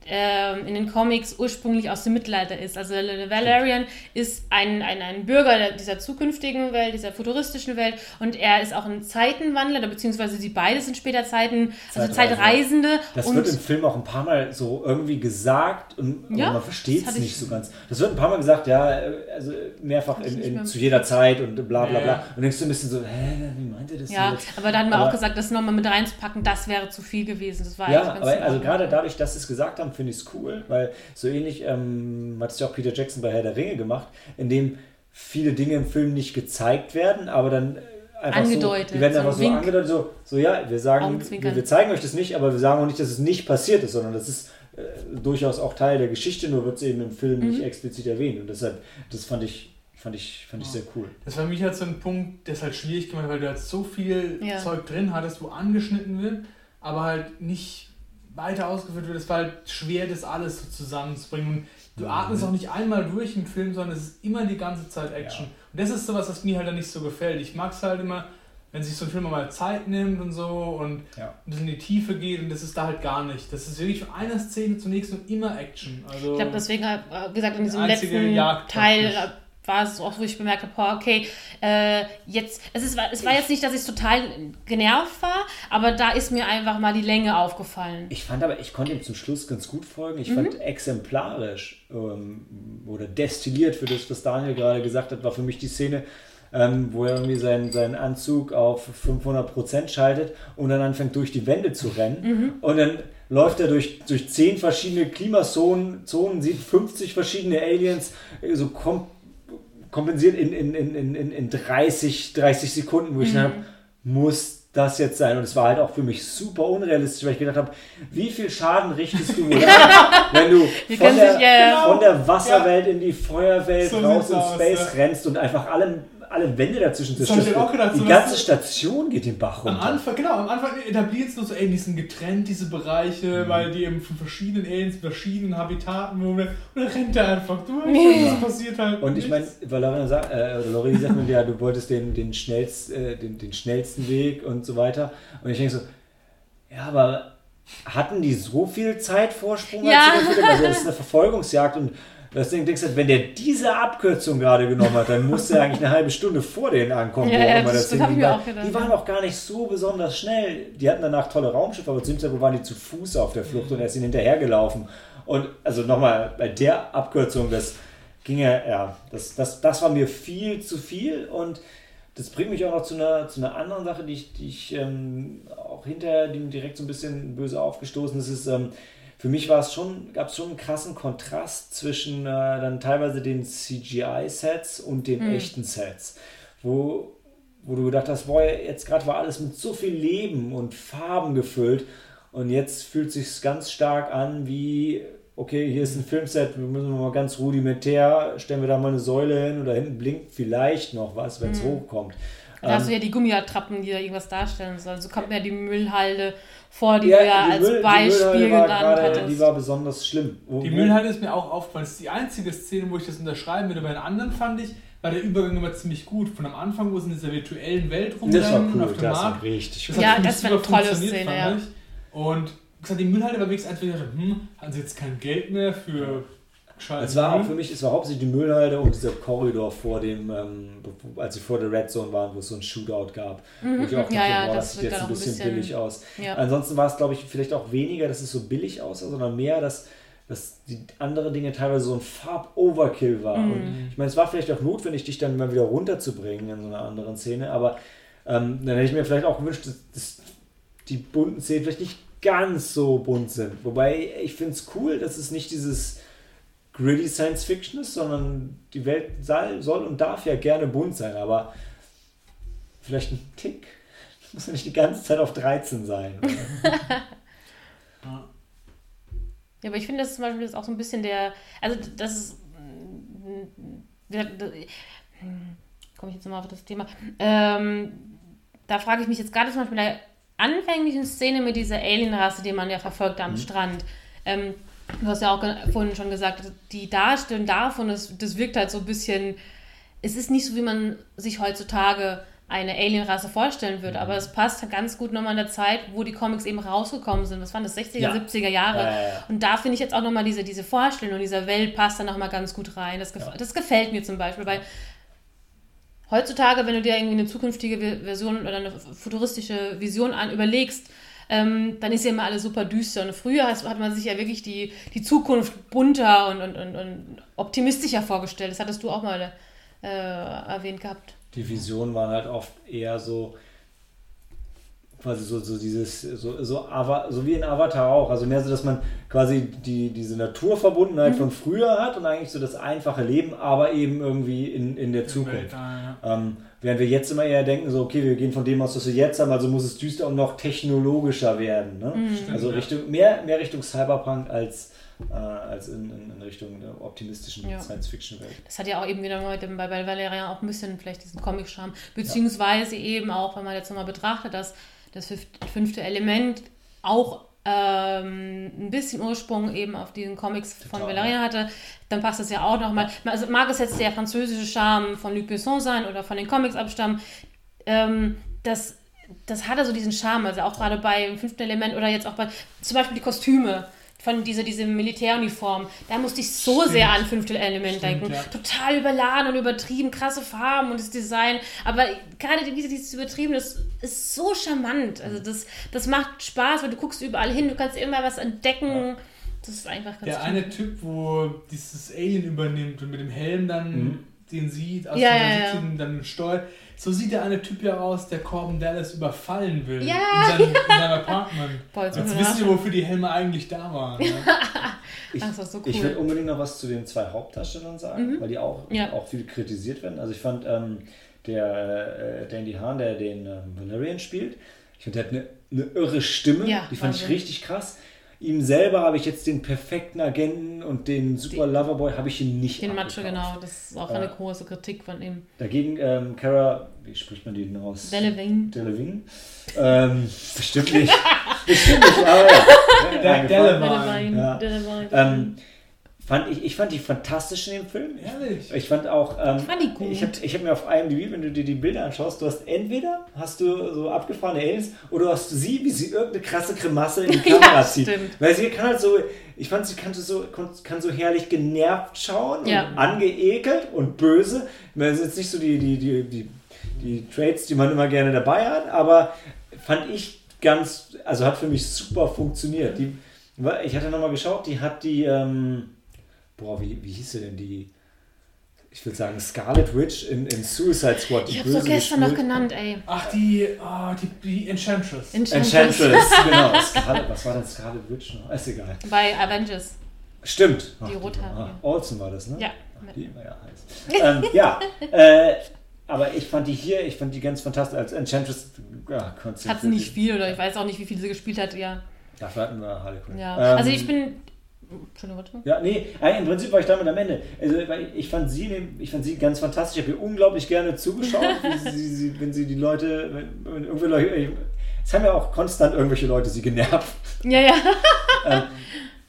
ähm, in den Comics ursprünglich aus dem Mittelalter ist. Also der Valerian ist ein, ein, ein Bürger dieser zukünftigen Welt, dieser futuristischen Welt und er ist auch ein Zeitenwandler, beziehungsweise sie beide sind später Zeiten, also Zeitreisende. Das und wird im Film auch ein paar Mal so irgendwie gesagt und Ja, man versteht es ich- nicht so ganz. Das wird ein paar Mal gesagt, ja, äh, also mehrfach in, in, zu jeder Zeit und bla bla bla. Und denkst du ein bisschen so, hä, wie meint ihr das ja, jetzt? aber da hatten wir Aber- auch gesagt, das nochmal mit reinzupacken, das wäre zu viel gewesen. Das war Ja, aber also gerade dadurch, dass sie es gesagt haben, finde ich es cool, weil so ähnlich ähm, hat es ja auch Peter Jackson bei Herr der Ringe gemacht, in dem viele Dinge im Film nicht gezeigt werden, aber dann einfach Angedeutet, so, die werden so einfach ein so Wink. angedeutet, so, so ja, wir sagen, wir, wir zeigen euch das nicht, aber wir sagen auch nicht, dass es nicht passiert ist, sondern das ist äh, durchaus auch Teil der Geschichte, nur wird es eben im Film Mhm. nicht explizit erwähnt und deshalb, das fand ich, fand ich, fand ich sehr cool. Das war für mich halt so ein Punkt, der es halt schwierig gemacht weil du halt so viel Ja. Zeug drin hattest, wo angeschnitten wird, aber halt nicht weiter ausgeführt wird. Es war halt schwer, das alles so zusammenzubringen. Und du Mhm. atmest auch nicht einmal durch im Film, sondern es ist immer die ganze Zeit Action. Und das ist sowas, was mir halt dann nicht so gefällt. Ich mag es halt immer, wenn sich so ein Film mal Zeit nimmt und so und Ja. ein bisschen in die Tiefe geht und das ist da halt gar nicht. Das ist wirklich von einer Szene zur nächsten und immer Action. Also Ich glaube, deswegen, äh, wie gesagt, in diesem letzten Jagd Teil praktisch. War es auch, wo ich bemerkt habe, boah, okay, äh, jetzt, es, ist, es war jetzt nicht, dass ich total genervt war, aber da ist mir einfach mal die Länge aufgefallen. Ich fand aber, ich konnte ihm zum Schluss ganz gut folgen. Ich fand exemplarisch ähm, oder destilliert für das, was Daniel gerade gesagt hat, war für mich die Szene, ähm, wo er irgendwie seinen, seinen Anzug auf 500% schaltet und dann anfängt durch die Wände zu rennen. Und dann läuft er durch, durch 10 verschiedene Klimazonen, Zonen, sieht 50 verschiedene Aliens, äh, so kom kompensiert in, in, in, in, in- in 30, 30 Sekunden, wo ich dann hab, muss das jetzt sein? Und es war halt auch für mich super unrealistisch, weil ich gedacht habe, wie viel Schaden richtest du an, wenn du von der, sich, ja, ja. von der Wasserwelt in die Feuerwelt So raus in aus, Space ja. rennst und einfach alle, alle Wände dazwischen Das hab ich auch gedacht, Die so ganze Station geht den Bach Am runter. Anfang, genau, am Anfang etabliert es nur so, ey, die sind getrennt, diese Bereiche, Mhm. weil die eben von verschiedenen Aliens, verschiedenen Habitaten wohnen. Und dann rennt er einfach durch. Das passiert halt. Und ich meine, weil Lorena sagt, äh, oder Lorena sagt mir, ja, du wolltest den, den, schnellst, äh, den, den schnellsten Weg und so weiter. Und ich denke so, ja, aber hatten die so viel Zeitvorsprung? Ja. Also das ist eine Verfolgungsjagd und deswegen denkst du, wenn der diese Abkürzung gerade genommen hat, dann musste er eigentlich eine halbe Stunde vor denen ankommen. Ja, ja, das- das hab hinging, ich mir weil auch gedacht, Die waren auch gar nicht so besonders schnell. Die hatten danach tolle Raumschiffe, aber zu dem Zeitpunkt waren die zu Fuß auf der Flucht und er ist ihnen hinterhergelaufen. Und also nochmal, bei der Abkürzung, das ging ja, ja, das, das, das war mir viel zu viel und das bringt mich auch noch zu einer, zu einer anderen Sache, die ich, die ich ähm, auch hinterher die direkt so ein bisschen böse aufgestoßen ist. ist ähm, für mich war es schon, gab es schon einen krassen Kontrast zwischen äh, dann teilweise den CGI-Sets und den echten Sets, wo, wo du gedacht hast, boah, jetzt gerade war alles mit so viel Leben und Farben gefüllt und jetzt fühlt sich ganz stark an wie, okay, hier ist ein Filmset, wir müssen mal ganz rudimentär, stellen wir da mal eine Säule hin oder hinten blinkt vielleicht noch was, wenn es hochkommt. Da hast du Ähm, ja die Gummiattrappen, die da irgendwas darstellen sollen. So kommt mir die Müllhalde vor, die ja, du ja die als Müll- Beispiel war genannt gerade- hattest. Die war besonders schlimm. Wo- Die Müllhalde ist mir auch aufgefallen. Das ist die einzige Szene, wo ich das unterschreiben würde. Bei den anderen fand ich, war der Übergang immer ziemlich gut. Von am Anfang, wo sie in dieser virtuellen Welt rumrennen, das war cool, auf dem das war Markt. richtig Das. Ja, das war eine super tolle funktioniert, Szene, fand ja. ich. Und wie gesagt, die Müllhalde war wirklich einfach, ich dachte, hm, hatten sie jetzt kein Geld mehr für gescheites Es war auch Müll? für mich, es war hauptsächlich die Müllhalde und dieser Korridor vor dem, ähm, als sie vor der Red Zone waren, wo es so ein Shootout gab. Wo ich auch dachte, Ja, ja, boah, das das sieht jetzt ein bisschen, bisschen- billig aus. Ja. Ansonsten war es, glaube ich, vielleicht auch weniger, dass es so billig aussah, sondern mehr, dass, dass die andere Dinge teilweise so ein Farb-Overkill war. Mhm. Und ich meine, es war vielleicht auch notwendig, dich dann mal wieder runterzubringen in so einer anderen Szene, aber ähm, dann hätte ich mir vielleicht auch gewünscht, dass, dass die bunten Szenen vielleicht nicht ganz so bunt sind. Wobei ich finde es cool, dass es nicht dieses gritty Science Fiction ist, sondern die Welt soll, soll und darf ja gerne bunt sein, aber vielleicht ein Tick. Muss ja nicht die ganze Zeit auf 13 sein. Ja. Ja, aber ich finde, das zum Beispiel ist auch so ein bisschen der, also das ist, das- komme ich jetzt nochmal auf das Thema, ähm, da frage ich mich jetzt gerade zum Beispiel bei der anfänglichen Szene mit dieser Alienrasse, die man ja verfolgt am Strand, ähm, du hast ja auch vorhin schon gesagt, die Darstellung davon, das, das wirkt halt so ein bisschen, es ist nicht so, wie man sich heutzutage eine Alienrasse vorstellen würde, aber es passt halt ganz gut nochmal in der Zeit, wo die Comics eben rausgekommen sind. Was waren das, 60er, Ja. 70er Jahre? Ja, ja, ja. Und da finde ich jetzt auch nochmal diese, diese Vorstellung dieser Welt passt dann nochmal ganz gut rein. Das, gef das gefällt mir zum Beispiel, weil heutzutage, wenn du dir irgendwie eine zukünftige Version oder eine futuristische Vision an überlegst, ähm, dann ist ja immer alles super düster. Und früher hat, man sich ja wirklich die, die Zukunft bunter und, und, und, und optimistischer vorgestellt. Das hattest du auch mal äh, erwähnt gehabt. Die Visionen waren halt oft eher so quasi so, so dieses, so, so, so wie in Avatar auch. Also mehr so, dass man quasi die, diese Naturverbundenheit von früher hat und eigentlich so das einfache Leben, aber eben irgendwie in, in der Zukunft. Ja, ja. Ähm, während wir jetzt immer eher denken, so, okay, wir gehen von dem aus, was wir jetzt haben, also muss es düster und noch technologischer werden. Ne? also ja. Richtung, mehr, mehr Richtung Cyberpunk als, äh, als in, in, in Richtung der optimistischen Ja. Science-Fiction-Welt. Das hat ja auch eben wieder heute bei, bei Valerian auch ein bisschen vielleicht diesen Comic-Charme. Beziehungsweise eben auch, wenn man jetzt nochmal betrachtet, dass das fünf- fünfte Element auch ähm, ein bisschen Ursprung eben auf diesen Comics von Total, Valerian hatte, dann passt das ja auch nochmal. Also mag es jetzt der französische Charme von Luc Besson sein oder von den Comics abstammen. Ähm, das, das hat also diesen Charme, also auch gerade bei fünften Element oder jetzt auch bei zum Beispiel die Kostüme von dieser diese Militäruniform. Da musste ich so Stimmt. sehr an fünfte Element Stimmt, denken. ja. Total überladen und übertrieben, krasse Farben und das Design. Aber gerade diese, dieses Übertrieben, das ist so charmant. Also das, das macht Spaß, weil du guckst überall hin, du kannst immer was entdecken. Das ist einfach ganz Der toll. eine Typ, wo dieses Alien übernimmt und mit dem Helm dann Mhm. den sieht, also Ja, der ja, ja. dann steuert. So sieht der eine Typ ja aus, der Corbin Dallas überfallen will Ja. in, seinem, in seinem Apartment. Boah, jetzt Jetzt wir, nachschauen. wofür die Helme eigentlich da waren. Ne? Ich, Ach, so ich cool. will unbedingt noch was zu den zwei Hauptdarstellern sagen, weil die auch, Ja. auch viel kritisiert werden. Also ich fand ähm, der äh, Dandy Hahn, der den ähm, Valerian spielt, ich finde, der hat eine, eine irre Stimme. Ja, die fand ich Wahnsinn. richtig krass. Ihm selber habe ich jetzt den perfekten Agenten und den super Loverboy habe ich ihn nicht Den Macho, genau. Das ist auch eine große Kritik von ihm. Dagegen ähm, Cara, wie spricht man die denn aus? Delevingne. Delevingne. Ähm, bestimmt nicht. bestimmt nicht, aber ja. Delevingne. Delevingne. Ja. Delevingne. Fand ich, ich fand die fantastisch in dem Film. Ehrlich. Ich fand auch, ähm, Ich fand die gut. ich habe ich hab mir auf IMDb, wenn du dir die Bilder anschaust, du hast entweder hast du so abgefahrene Aliens oder hast du sie, wie sie irgendeine krasse Grimasse in die Ja, Kamera zieht. stimmt. Weil sie kann halt so, ich fand sie kann so, kann so herrlich genervt schauen Ja. und angeekelt und böse. Das sind jetzt nicht so die, die, die, die, die Traits, die man immer gerne dabei hat, aber fand ich ganz, also hat für mich super funktioniert. Die, ich hatte nochmal geschaut, die hat die, ähm, boah, wie, wie hieß sie denn die? Ich würde sagen Scarlet Witch in, in Suicide Squad. Die Ich hab's doch Böse gestern noch genannt, ey. Ach, die, oh, die, die Enchantress. Enchantress, genau. Scarlet, was war denn Scarlet Witch noch? Ist egal. Bei Avengers. Stimmt. Die Rothaarige. ah, Olsen war das, ne? Ja. Ach, die immer ja heiß. ähm, ja, äh, aber ich fand die hier, ich fand die ganz fantastisch. Als Enchantress, ja, Hat sie nicht viel oder ich weiß auch nicht, wie viel sie gespielt hat, ja. Dafür hatten wir Harley Quinn. ja. Ähm, also ich bin. Entschuldigung, warte. Ja, nee, im Prinzip war ich damit am Ende. Also, weil ich fand sie, ne- ich fand sie ganz fantastisch. Ich habe ihr unglaublich gerne zugeschaut, wie sie, sie, wenn sie die Leute, wenn, wenn irgendwelche Leute, es haben ja auch konstant irgendwelche Leute sie genervt. Ja, ja. ähm,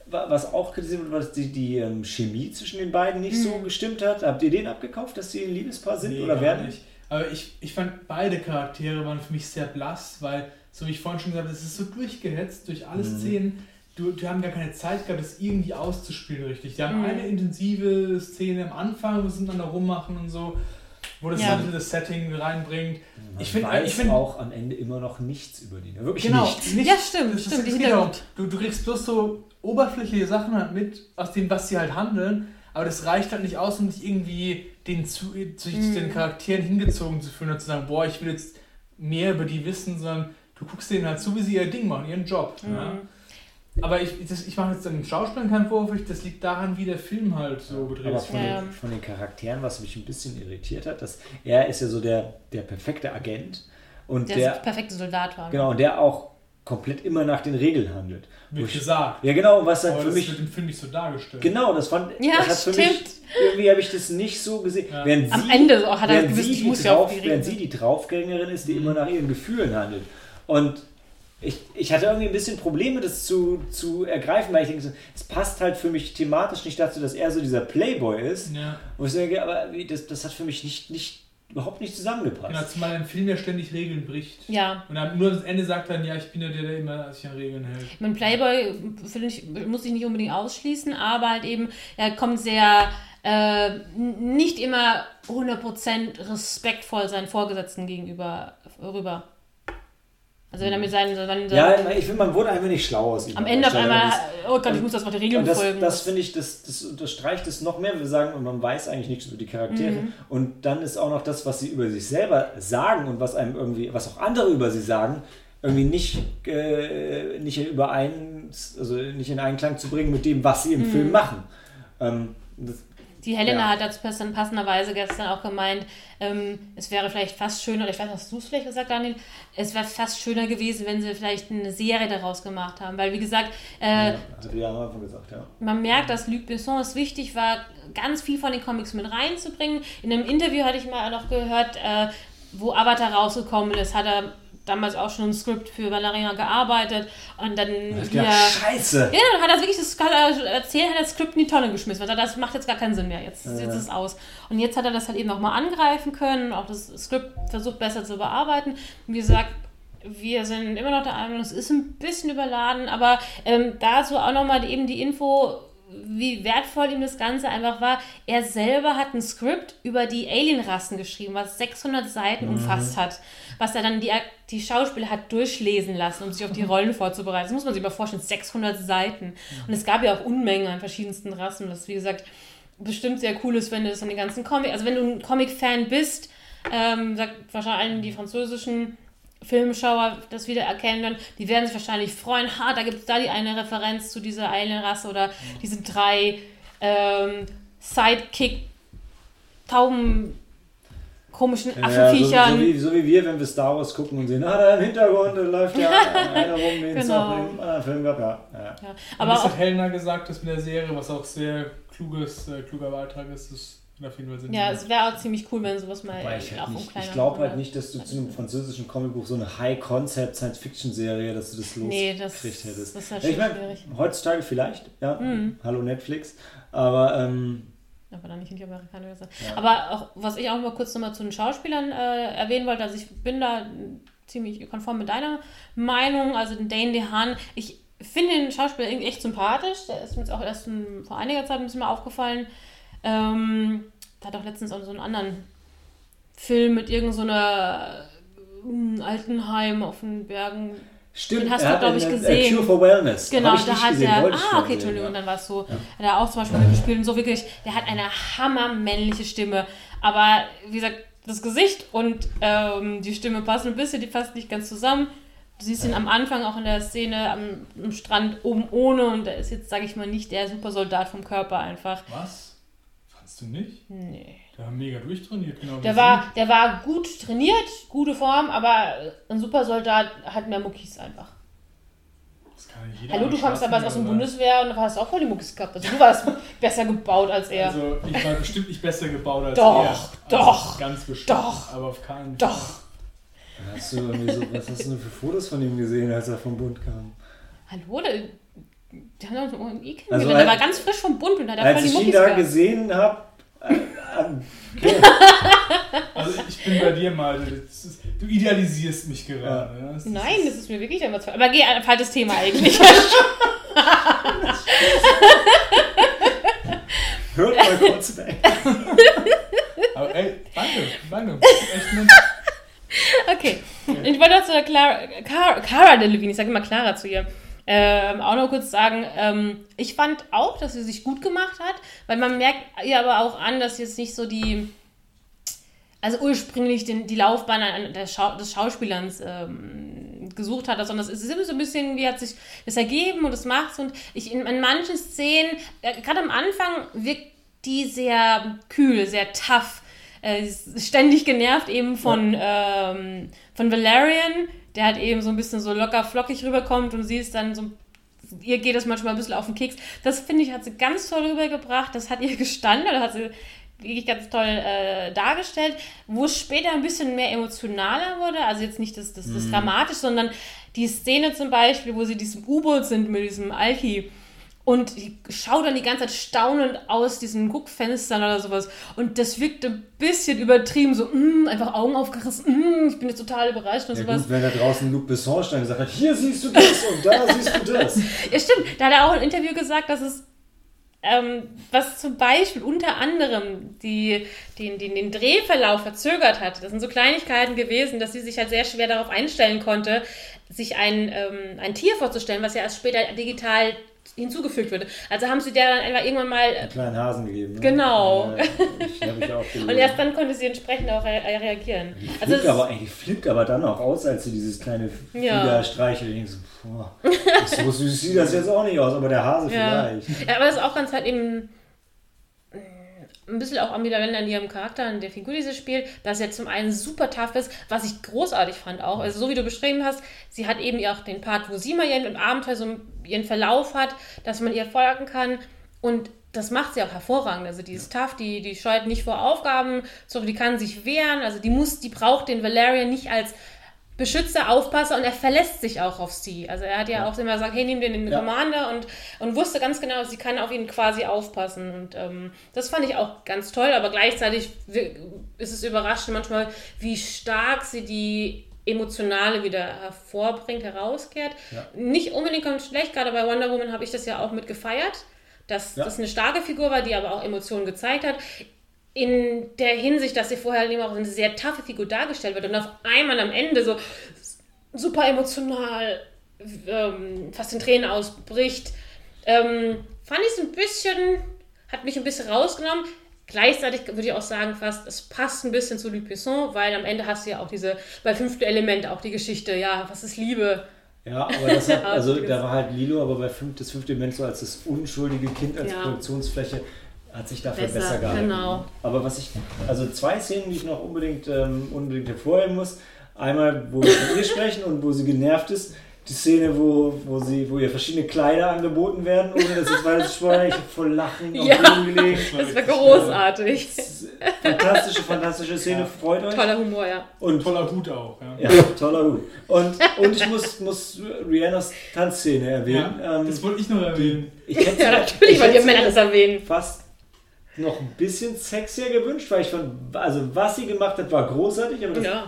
wa- was auch kritisiert wurde, dass die, die ähm, Chemie zwischen den beiden nicht so gestimmt hat. Habt ihr den abgekauft, dass sie ein Liebespaar sind Nee, oder gar werden? nicht. Aber ich, ich fand beide Charaktere waren für mich sehr blass, weil, so wie ich vorhin schon gesagt habe, es ist so durchgehetzt durch alle Mhm. Szenen. Du, die haben gar keine Zeit gehabt, das irgendwie auszuspielen richtig. Die haben Mhm. eine intensive Szene am Anfang, wo sie miteinander rummachen und so, wo das Ja. so ein bisschen das Setting reinbringt. Man Ich finde weiß ich find, auch am Ende immer noch nichts über die. ne? Wirklich Genau, nichts. nicht- Ja, stimmt, das- stimmt, das auch. Du, du kriegst bloß so oberflächliche Sachen halt mit, aus dem, was sie halt handeln, aber das reicht halt nicht aus, um dich irgendwie den, zu, zu Mhm. den Charakteren hingezogen zu fühlen und zu sagen, boah, ich will jetzt mehr über die wissen, sondern du guckst denen halt zu, wie sie ihr Ding machen, ihren Job. Mhm. Ja? Aber ich, das, ich mache jetzt den Schauspielern keinen Vorwurf, das liegt daran, wie der Film halt so gedreht Aber ist. von, Ja, ja. den, von den Charakteren, was mich ein bisschen irritiert hat, dass er ist ja so der, der perfekte Agent und Der, der, der perfekte Soldat war. genau, und der auch komplett immer nach den Regeln handelt. Ich- gesagt. Ja, genau, was dann für das mich. wird im Film nicht so dargestellt. Genau, das fand Ja, das hat für mich. stimmt. Irgendwie habe ich das nicht so gesehen. Ja. Während Am sie, Ende auch hat er gewusst, ich muss ja auf drauf, die Während sie die Draufgängerin ist, die immer nach ihren Gefühlen handelt. Und ich, ich hatte irgendwie ein bisschen Probleme, das zu, zu ergreifen, weil ich denke, so, es passt halt für mich thematisch nicht dazu, dass er so dieser Playboy ist. Ja. Wo ich denke, aber wie, das, das hat für mich nicht, nicht, überhaupt nicht zusammengepasst. Genau, zumal ein Film ja ständig Regeln bricht. Ja. Und dann nur am Ende sagt dann, ja, ich bin ja der, der immer sich an Regeln hält. Mein Playboy finde ich, muss ich nicht unbedingt ausschließen, aber halt eben, er kommt sehr äh, nicht immer 100% respektvoll seinen Vorgesetzten gegenüber rüber. Also wenn er mit seinen, wenn Ja, ich finde, man wurde einfach nicht schlau aus ihm. am Ende auf einmal, oh Gott, ich muss das mal die Regeln das, folgen. das finde ich, das, das unterstreicht es noch mehr. Wir sagen, man weiß eigentlich nichts über die Charaktere. Mhm. Und dann ist auch noch das, was sie über sich selber sagen und was einem irgendwie, was auch andere über sie sagen, irgendwie nicht, äh, nicht in überein, also nicht in Einklang zu bringen mit dem, was sie im Film machen. Ähm, das, Die Helena Ja. hat dazu passen- passenderweise gestern auch gemeint, ähm, es wäre vielleicht fast schöner, ich weiß nicht, hast du es vielleicht gesagt, Daniel, es wäre fast schöner gewesen, wenn sie vielleicht eine Serie daraus gemacht haben. Weil, wie gesagt, äh, ja, am Anfang gesagt, ja. man merkt, dass Luc Besson es wichtig war, ganz viel von den Comics mit reinzubringen. In einem Interview hatte ich mal noch gehört, äh, wo Avatar rausgekommen ist, hat er damals auch schon ein Skript für Valerian gearbeitet. Und dann Ja, scheiße. ja, dann hat er wirklich das er erzählt, hat das Skript in die Tonne geschmissen. Weil das macht jetzt gar keinen Sinn mehr. Jetzt, jetzt ist es aus. Und jetzt hat er das halt eben nochmal angreifen können, auch das Skript versucht besser zu bearbeiten. Und wie gesagt, wir sind immer noch der Meinung, es ist ein bisschen überladen, aber ähm, dazu auch nochmal eben die Info, wie wertvoll ihm das Ganze einfach war. Er selber hat ein Skript über die Alienrassen geschrieben, was 600 Seiten umfasst hat, was er dann die, die Schauspieler hat durchlesen lassen, um sich auf die Rollen vorzubereiten. Das muss man sich mal vorstellen, 600 Seiten. Und es gab ja auch Unmengen an verschiedensten Rassen. Das, wie gesagt, bestimmt sehr cool ist, wenn du das an den ganzen Comic, also wenn du ein Comic-Fan bist, ähm, sagt wahrscheinlich die französischen Filmschauer das wieder erkennen dann, die werden sich wahrscheinlich freuen, ha, da gibt es da die eine Referenz zu dieser Alien-Rasse oder diesen drei ähm, Sidekick Tauben komischen Ja, so, Affenviechern. so, wie, so wie wir, wenn wir Star Wars gucken und sehen, ah, da im Hintergrund da läuft ja einer rum, den es Genau. auch im anderen Film gab. Ja, ja. ja. Aber das auch hat Helena gesagt, dass mit der Serie, was auch sehr kluges, äh, kluger Beitrag ist, das wird auf jeden Fall Sinn. Ja, es wäre auch ziemlich cool, wenn sowas mal Wobei ich, halt nicht, ich glaube halt nicht, dass du zu einem französischen Comicbuch so eine High-Concept-Science-Fiction-Serie, dass du das Nee, losgekriegt das- hättest. das ist halt Ja, ich meine, schwierig. heutzutage vielleicht, ja. Mhm. Hallo Netflix. Aber ähm, Aber dann nicht in die Amerikaner gesagt. Ja. Aber auch, was ich auch mal kurz nochmal zu den Schauspielern äh, erwähnen wollte, also ich bin da ziemlich konform mit deiner Meinung, also den Dane DeHaan, ich finde den Schauspieler irgendwie echt sympathisch, der ist mir jetzt auch erst in, vor einiger Zeit ein bisschen mal aufgefallen. Ähm, der hat auch letztens auch so einen anderen Film mit irgendeiner so Altenheim auf den Bergen stimmt, Den hast er du, hat glaub ich, eine- gesehen. A Cure for Wellness. Genau, da nicht hat gesehen, er. Ah, okay, sehen, Entschuldigung, ja. dann war es so. Hat er auch zum Beispiel mitgespielt und so wirklich, der hat eine hammermännliche Stimme. Aber wie gesagt, das Gesicht und ähm, die Stimme passen ein bisschen, die passen nicht ganz zusammen. Du siehst ihn am Anfang auch in der Szene am, am Strand oben ohne und der ist jetzt, sage ich mal, nicht der Supersoldat vom Körper einfach. Was? Fandst du nicht? Nee. Der war mega durchtrainiert, genau Der war, der war gut trainiert, gute Form, aber ein Supersoldat hat mehr Muckis einfach. Das kann nicht jeder Hallo, du kommst aber aus der Bundeswehr und hast auch voll die Muckis gehabt. Also du warst besser gebaut als er. Also, ich war bestimmt nicht besser gebaut als Doch, er. Also, doch, Ganz bestimmt. doch, Aber auf keinen Doch. Hast du irgendwie so, was hast du denn für Fotos von ihm gesehen, als er vom Bund kam? Hallo, der, die haben uns im OMI kennengelernt. Also der als- war ganz frisch vom Bund und hat da voll Als die ich ihn Muckis da gehabt. gesehen habe, okay. Also ich bin bei dir mal. ist- Du idealisierst mich gerade. Ja. Das ist- Nein, das ist mir wirklich zu. Aber geh, ein falsches Thema eigentlich. hört mal kurz weg. Aber ey, danke, danke. Echt nett. okay. Ich wollte noch zu der Clara, Cara, Cara Delevingne, ich sage immer Clara zu ihr, ähm, auch noch kurz sagen, ähm, ich fand auch, dass sie sich gut gemacht hat, weil man merkt ihr aber auch an, dass sie jetzt nicht so die, also ursprünglich den, die Laufbahn an- der Schau, des Schauspielers ähm, gesucht hat, sondern es ist immer so ein bisschen, wie hat sich das ergeben und das macht's. Und ich in, in manchen Szenen, äh, gerade am Anfang wirkt die sehr kühl, sehr tough, äh, ist ständig genervt eben von, ähm, von Valerian, der halt eben so ein bisschen so locker flockig rüberkommt und sie ist dann so ihr geht das manchmal ein bisschen auf den Keks. Das finde ich, hat sie ganz toll rübergebracht. Das hat ihr gestanden, das hat sie wirklich ganz toll äh, dargestellt. Wo es später ein bisschen mehr emotionaler wurde, also jetzt nicht das, das, das dramatisch, sondern die Szene zum Beispiel, wo sie diesem U-Boot sind mit diesem Alki. Und schaut dann die ganze Zeit staunend aus diesen Guckfenstern oder sowas. Und das wirkte ein bisschen übertrieben, so, mm, einfach Augen aufgerissen, mm, ich bin jetzt total überrascht und Ja sowas. gut, wenn da draußen Luc Besson stand und gesagt hat, hier siehst du das und da siehst du das. Ja, stimmt. Da hat er auch im Interview gesagt, dass es, ähm, was zum Beispiel unter anderem die, den, den, den Drehverlauf verzögert hat. Das sind so Kleinigkeiten gewesen, dass sie sich halt sehr schwer darauf einstellen konnte, sich ein, ähm, ein Tier vorzustellen, was ja erst später digital hinzugefügt wurde. Also haben sie der dann einfach irgendwann mal Einen kleinen Hasen gegeben. Ne? Genau. Ja, ich, und erst dann konnte sie entsprechend auch re äh, reagieren. Die Also flippt es- aber, die flippt aber dann auch aus, als sie dieses kleine Ja. Streichelt. Ich denk so, boah, so süß sieht das jetzt auch nicht aus, aber der Hase Ja. vielleicht. Ja, aber das ist auch ganz halt eben ein bisschen auch ambivalent an ihrem Charakter, an der Figur, die sie spielt, dass er zum einen super tough ist, was ich großartig fand auch. Also so wie du beschrieben hast, sie hat eben auch den Part, wo sie mal ihren Abenteuer so ihren Verlauf hat, dass man ihr folgen kann und das macht sie auch hervorragend. Also die ist tough, die, die scheut nicht vor Aufgaben, zurück, die kann sich wehren, also die muss, die braucht den Valerian nicht als Beschützer, Aufpasser und er verlässt sich auch auf sie. Also er hat ja, auch immer gesagt, hey, nimm den in den Ja. Commander und, und wusste ganz genau, sie kann auf ihn quasi aufpassen. Und ähm, das fand ich auch ganz toll, aber gleichzeitig ist es überraschend manchmal, wie stark sie die Emotionale wieder hervorbringt, herauskehrt. Ja. Nicht unbedingt ganz schlecht, gerade bei Wonder Woman habe ich das ja auch mit gefeiert, dass Ja. das eine starke Figur war, die aber auch Emotionen gezeigt hat. In der Hinsicht, dass sie vorher immer auch eine sehr taffe Figur dargestellt wird und auf einmal am Ende so super emotional ähm, fast in Tränen ausbricht, ähm, fand ich es ein bisschen, hat mich ein bisschen rausgenommen. Gleichzeitig würde ich auch sagen, fast, es passt ein bisschen zu Luc Besson, weil am Ende hast du ja auch diese, bei fünften Element auch die Geschichte, ja, was ist Liebe? Ja, aber das hat, also da war halt Lilo, aber bei fünf, das fünfte Element so als das unschuldige Kind als Ja. Produktionsfläche hat sich dafür besser, Besser, gehalten. genau. Aber was ich, also zwei Szenen, die ich noch unbedingt, ähm, unbedingt hervorheben muss. Einmal, wo wir von ihr sprechen und wo sie genervt ist. Die Szene, wo, wo, sie, wo ihr verschiedene Kleider angeboten werden, ohne dass ich weiß, ich war ich hab voll Lachen auf Ja. Boden gelegen. Das war großartig. Fantastische, fantastische Szene, freut euch. Toller Humor, ja. Und Toller Hut auch. Ja. ja, toller Hut. Und, und ich muss, muss Rihannas Tanzszene erwähnen. Ja, ähm, das wollte ich noch erwähnen. ich hätte Ja, sie- natürlich, hätte ihr Männer das erwähnen. fast noch ein bisschen sexier gewünscht, weil ich fand, also was sie gemacht hat, war großartig, aber das, Ja.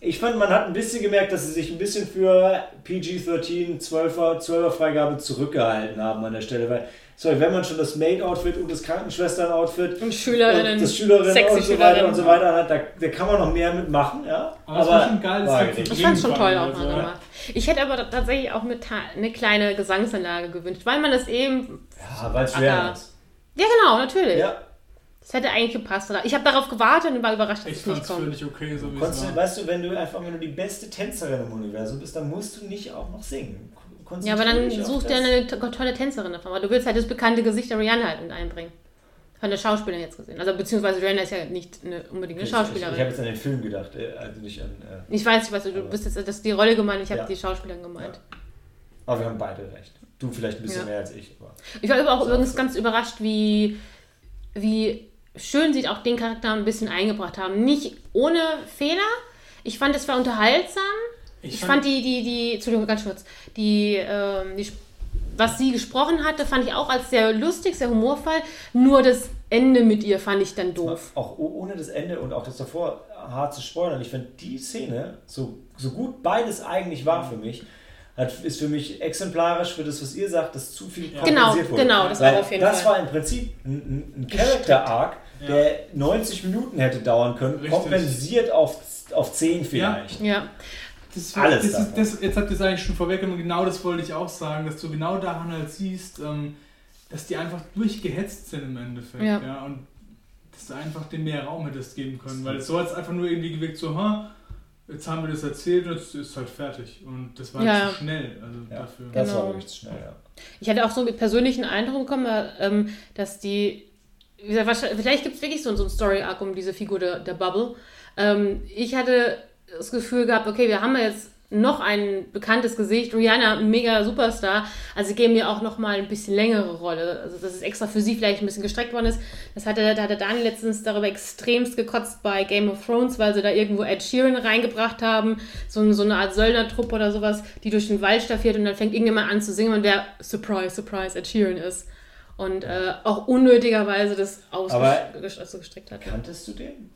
ich fand, man hat ein bisschen gemerkt, dass sie sich ein bisschen für PG-13, 12er, 12er Freigabe zurückgehalten haben an der Stelle, weil, sorry, wenn man schon das Maid-Outfit und das Krankenschwestern-Outfit Und Schülerinnen, und das Schülerinnen sexy und so weiter Schülerinnen. und so weiter hat, da, da kann man noch mehr mitmachen, ja. Aber schon geil, das war hat gerecht. sich- Ich fand es schon toll auch also, mal gemacht. Ich hätte aber tatsächlich auch mit eine kleine Gesangsanlage gewünscht, weil man das eben. Ja, weil es schwer ist. Ja, genau, natürlich. Ja. Das hätte eigentlich gepasst. oder? Ich habe darauf gewartet und war überrascht, dass Ich es fand nicht es kommt. völlig okay, so wie es Konntest du, war. weißt du, wenn du einfach, wenn du die beste Tänzerin im Universum bist, dann musst du nicht auch noch singen. Ja, aber dann such dir eine to- tolle Tänzerin davon, weil du willst halt das bekannte Gesicht der Rihanna halt mit einbringen. Von der Schauspielerin jetzt gesehen. Also beziehungsweise Rihanna ist ja nicht eine, unbedingt eine Ich, ich, ich habe Schauspielerin. jetzt an den Film gedacht, äh, also nicht an. Äh, Ich weiß, ich weiß, du Aber- bist jetzt das ist die Rolle gemeint, ich habe Ja. die Schauspielerin gemeint. Aber wir haben beide recht. Du vielleicht ein bisschen Ja. mehr als ich. Aber Ich war aber auch übrigens so. ganz überrascht, wie, wie schön sie auch den Charakter ein bisschen eingebracht haben. Nicht ohne Fehler. Ich fand, es war unterhaltsam. Ich, fand, die, die, die, Entschuldigung, ganz kurz, die, ähm, die, was sie gesprochen hatte, fand ich auch als sehr lustig, sehr humorvoll. Nur das Ende mit ihr fand ich dann doof. auch ohne das Ende und auch das davor hart zu spoilern. Ich finde die Szene, so, so gut beides eigentlich war für mich, hat, ist für mich exemplarisch für das, was ihr sagt, dass zu viel Ja. Genau, kompensiert wurde. genau, das Weil war auf jeden das Fall. war im Prinzip ein, ein- ein Character-Arc, Ja. der 90 Minuten hätte dauern können, Richtig. kompensiert auf, auf 10 vielleicht. Ja, Das, Alles das, ist, das, jetzt habt ihr es eigentlich schon vorweggenommen, genau das wollte ich auch sagen, dass du genau daran halt siehst, ähm, dass die einfach durchgehetzt sind im Endeffekt. Ja. Ja. und dass du einfach dem mehr Raum hättest geben können. Weil so hat es einfach nur irgendwie gewirkt, so, ha, jetzt haben wir das erzählt und jetzt ist es halt fertig. Und das war Ja. halt zu schnell also Ja. dafür. Das Genau. war wirklich zu schnell, ja. Ich hatte auch so einen persönlichen Eindruck bekommen, ähm, dass die. wie gesagt, wahrscheinlich- Vielleicht gibt es wirklich so, so einen Story-Arc um diese Figur der, der Bubble. Ähm, ich hatte das Gefühl gehabt, okay, wir haben ja jetzt noch ein bekanntes Gesicht, Rihanna, mega Superstar, also sie geben mir auch noch mal ein bisschen längere Rolle, also dass es extra für sie vielleicht ein bisschen gestreckt worden ist. Das hatte, da hatte Daniel letztens darüber extremst gekotzt bei Game of Thrones, weil sie da irgendwo Ed Sheeran reingebracht haben, so, so eine Art Söldnertruppe oder sowas, die durch den Wald staffiert und dann fängt irgendjemand an zu singen und der, surprise, surprise, Ed Sheeran ist. Und äh, auch unnötigerweise das ausgestreckt hat. Kanntest du den?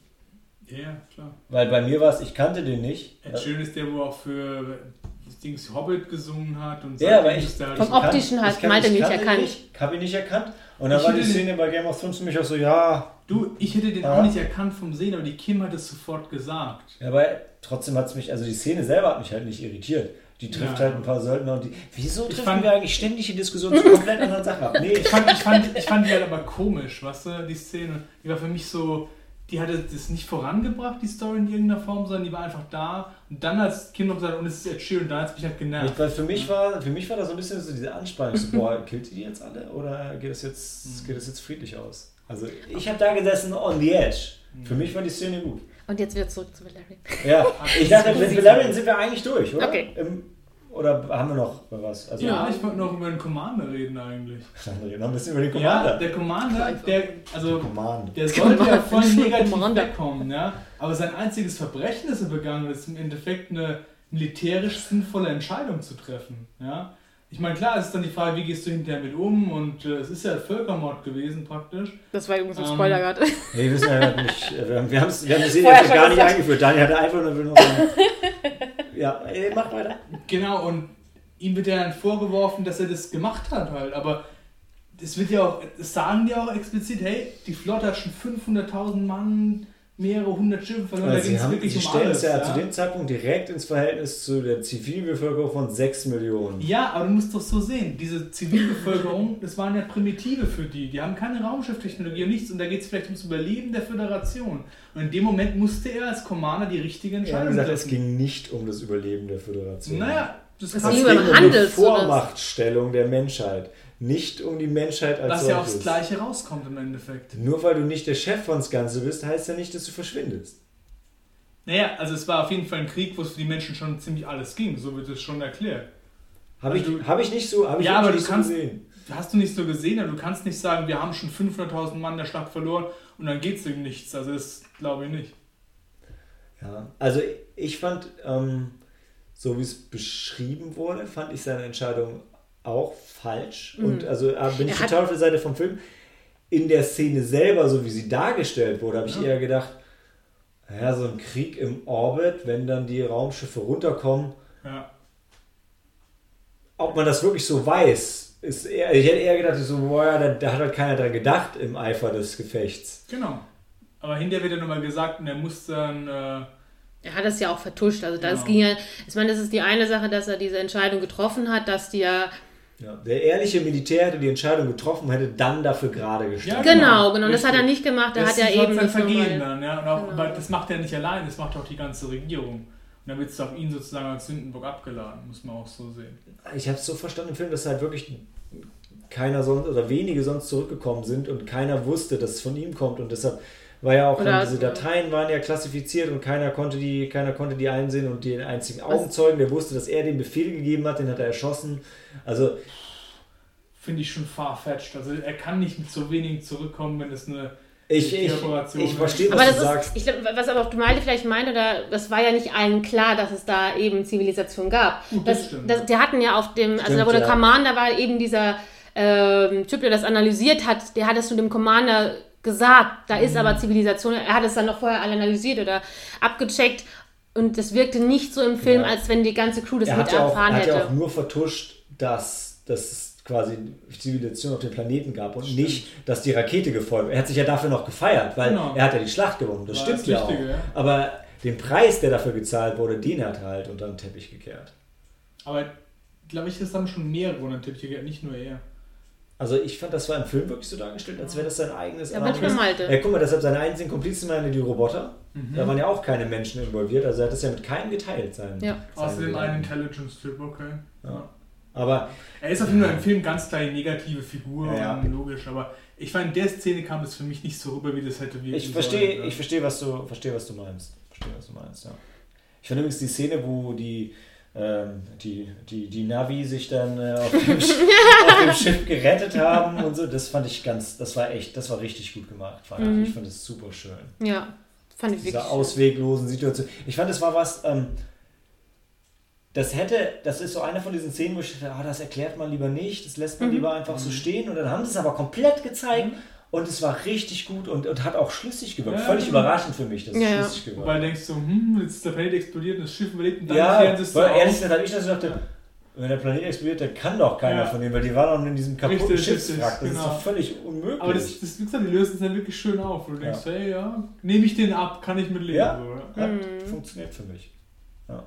Ja, klar. Weil bei mir war es, ich kannte den nicht. Ed Sheeran ist der, wo auch für das Dings Hobbit gesungen hat und Ja, aber ich- halt Vom so- Optischen halt, mich kannte ihn erkannt. Nicht, hab ihn nicht erkannt. Und dann Ich war die den- Szene bei Game of Thrones für mich auch so, ja, Du, ich hätte den Ja. auch nicht erkannt vom Sehen, aber die Kim hat es sofort gesagt. aber trotzdem hat es mich, also die Szene selber hat mich halt nicht irritiert. Die trifft Ja. halt ein paar Söldner und die. Wieso Ich treffen fand- wir eigentlich ständig die Diskussion zu komplett anderen Sachen ab? Nee, Ich fand, ich, fand, ich fand die halt aber komisch, weißt du, die Szene. Die war für mich so, die hatte das nicht vorangebracht, die Story in irgendeiner Form, sondern die war einfach da. Und dann als Kim noch gesagt und es ist Ed Sheeran, da hat es mich halt genervt. weil für mich war, für mich war da so ein bisschen so diese Anspannung. So, boah, killt die jetzt alle oder geht es jetzt, geht es jetzt friedlich aus? Also ich habe da gesessen on the edge. Für mich war die Szene gut. Und jetzt wieder zurück zu Valerian. Ja, ich dachte, mit Valerian sind wir eigentlich durch, oder? Okay. Im, oder haben wir noch was? Also, Ja, ich wollte noch über den Commander reden eigentlich. Dann reden wir noch ein bisschen über den Ja, Commander. der Commander, der, also Commander. Der sollte ja voll Commander. negativ Commander. wegkommen, ja. Aber sein einziges Verbrechen, das er begangen hat, ist im Endeffekt eine militärisch sinnvolle Entscheidung zu treffen, ja. Ich meine, klar, es ist dann die Frage, wie gehst du hinterher mit um und äh, es ist ja Völkermord gewesen praktisch. Das war übrigens ein Ähm, Spoiler gerade. Nee, wir wissen ja nicht. Wir haben, wir wir haben die schon gar nicht eingeführt. Daniel hatte einfach nur Ja, ey, mach weiter. Genau, und ihm wird ja dann vorgeworfen, dass er das gemacht hat halt, aber das wird ja auch, das sagen die auch explizit, hey, die Flotte hat schon 500.000 Mann, mehrere hundert Schiffe verloren, da Also ging sie, es haben, wirklich sie um stellen alles. es ja, ja. zu dem Zeitpunkt direkt ins Verhältnis zu der Zivilbevölkerung von 6 Millionen. Ja, aber du musst doch so sehen, diese Zivilbevölkerung, das waren ja Primitive für die. Die haben keine Raumschifftechnologie und nichts und da geht es vielleicht ums Überleben der Föderation. Und in dem Moment musste er als Commander die richtige Er hat Entscheidung gesagt, es treffen. ging nicht um das Überleben der Föderation. Naja, das Es kann ging es um ging um die Handels- Vormachtstellung der Menschheit. Nicht um die Menschheit als dass ja solches. aufs Gleiche rauskommt im Endeffekt. Nur weil du nicht der Chef von das Ganze bist, heißt ja nicht, dass du verschwindest. Naja, also es war auf jeden Fall ein Krieg, wo es für die Menschen schon ziemlich alles ging, so wird es schon erklärt. Habe Also ich, du- hab ich nicht so, hab ich Ja, aber wirklich du nicht kannst- so gesehen. Hast du nicht so gesehen, aber du kannst nicht sagen, wir haben schon 500.000 Mann der Schlacht verloren und dann geht es um nichts. Also das glaube ich nicht. Ja, also ich fand, ähm, so wie es beschrieben wurde, fand ich seine Entscheidung auch falsch. Und also äh, bin ich Er hat- total auf der Seite vom Film. In der Szene selber, so wie sie dargestellt wurde, habe ich Ja. eher gedacht, ja, so ein Krieg im Orbit, wenn dann die Raumschiffe runterkommen, Ja. ob man das wirklich so weiß, ist eher, ich hätte eher gedacht, so, boah, ja, da, da hat halt keiner dran gedacht im Eifer des Gefechts. Genau. Aber hinterher wird ja nochmal gesagt und er muss dann. Äh, Er hat es ja auch vertuscht. Also das Genau. ging ja, ich meine, das ist die eine Sache, dass er diese Entscheidung getroffen hat, dass die ja Ja, der ehrliche Militär hätte die Entscheidung getroffen, hätte dann dafür gerade gestanden. Ja, Genau, genau, genau. Das hat er richtig. nicht gemacht. Er das hat ja eben sein das Vergehen dann, ja. Und auch, Genau. aber das macht er nicht allein, das macht auch die ganze Regierung. Und dann wird es auf ihn sozusagen als Sündenbock abgeladen, muss man auch so sehen. Ich habe es so verstanden im Film, dass halt wirklich keiner sonst oder wenige sonst zurückgekommen sind und keiner wusste, dass es von ihm kommt und deshalb war ja auch diese Dateien waren ja klassifiziert und keiner konnte die keiner konnte die einsehen und den einzigen Augenzeugen, der wusste, dass er den Befehl gegeben hat, den hat er erschossen. Also Finde ich schon farfetched. Also er kann nicht mit so wenigen zurückkommen, wenn es eine. ich, Die ich, ich verstehe, Aber was das du ist, sagst. ich glaube, was aber auch Dumaldi vielleicht meinte, da, das war ja nicht allen klar, dass es da eben Zivilisation gab. Gut, das das, stimmt. das, der hatten ja auf dem, also Stimmt, da wo der ja. Commander war, eben dieser ähm, Typ, der das analysiert hat, der hat es zu dem Commander gesagt, da ist Mhm. aber Zivilisation, er hat es dann noch vorher alle analysiert oder abgecheckt und das wirkte nicht so im Film, Ja. als wenn die ganze Crew das er mit hat, ja auch, erfahren er hat ja hätte. auch nur vertuscht, dass, dass es quasi Zivilisation auf dem Planeten gab und nicht, dass die Rakete gefolgt Er hat sich ja dafür noch gefeiert, weil Genau. er hat ja die Schlacht gewonnen. Das War stimmt das ja auch. Ja. Aber den Preis, der dafür gezahlt wurde, den hat er halt unter den Teppich gekehrt. Aber glaube ich, das haben schon mehrere unter den Teppich gekehrt, nicht nur er. Also ich fand, das war im Film wirklich so dargestellt, als wäre das sein eigenes Ja, manchmal Malte. Ja, guck mal, deshalb seine einzigen Komplizen waren ja die Roboter. Mhm. Da waren ja auch keine Menschen involviert. Also er hat das ja mit keinem geteilt. Sein, Ja. ein Gedanken. Intelligence-Typ, okay. Ja. Aber Er ist auf jeden Fall im Film ganz klar die negative Figur, Ja, ja. und logisch, aber ich fand, in der Szene kam es für mich nicht so rüber, wie das hätte wirken Ich verstehe, sollen, ich verstehe, was du, verstehe, was du meinst. Verstehe, was du meinst, ja. Ich fand übrigens die Szene, wo die, ähm, die, die, die Navi sich dann äh, auf, dem auf dem Schiff gerettet haben und so, das fand ich ganz, das war echt, das war richtig gut gemacht. Fand Mhm. ich. fand es super schön. Ja, fand ich wirklich. Dieser ausweglosen Situation. Ich fand, es war was, ähm, das hätte, das ist so eine von diesen Szenen, wo ich dachte, ah, das erklärt man lieber nicht, das lässt man Mhm. lieber einfach so stehen und dann haben sie es aber komplett gezeigt und es war richtig gut und, und hat auch schlüssig gewirkt. Ja, Völlig genau. überraschend für mich, dass es Ja, ja. schlüssig gewirkt Wobei du denkst so, hm, jetzt ist der Planet explodiert und das Schiff überlebt und dann Ja, sie es so weil ehrlich gesagt habe ich das so dachte, wenn der Planet explodiert, dann kann doch keiner Ja. von denen, weil die waren noch in diesem kaputten Richtig, Schiffswrack. Das richtig, ist genau. doch völlig unmöglich. Aber das, das, wie gesagt, die lösen es dann wirklich schön auf. Wo du denkst, Ja. hey, ja, nehme ich den ab, kann ich mit leben. Ja. So, ja. Hat funktioniert für mich. Ja.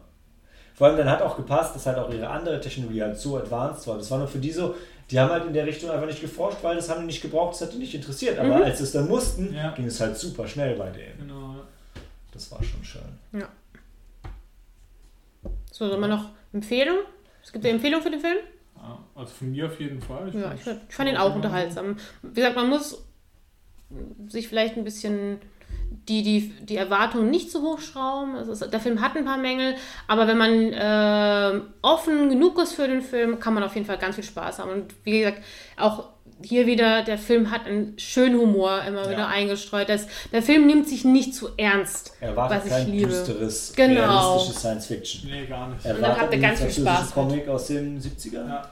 Vor allem dann hat auch gepasst, dass halt auch ihre andere Technologie halt so advanced war. Das war nur für die so, die haben halt in der Richtung einfach nicht geforscht, weil das haben die nicht gebraucht, das hat die nicht interessiert. Aber als sie es dann mussten, Ja. ging es halt super schnell bei denen. Genau. ja. Das war schon schön. So, soll man noch Empfehlung? Es gibt eine Empfehlung für den Film? Ja, also von mir auf jeden Fall. Ja, ich, fand- ich fand ihn auch unterhaltsam. Wie gesagt, man muss sich vielleicht ein bisschen die, die, die Erwartungen nicht zu hoch schrauben. Es, der Film hat ein paar Mängel, aber wenn man äh, offen genug ist für den Film, kann man auf jeden Fall ganz viel Spaß haben. Und wie gesagt, auch hier wieder, der Film hat einen schönen Humor immer wieder eingestreut. Das, der Film nimmt sich nicht zu ernst, Erwartet was ich kein liebe. düsteres, Genau. realistisches Science Fiction. Nee, gar nicht. dann habt ihr ein ganz viel Spaß. Comic aus den 70ern. Ja.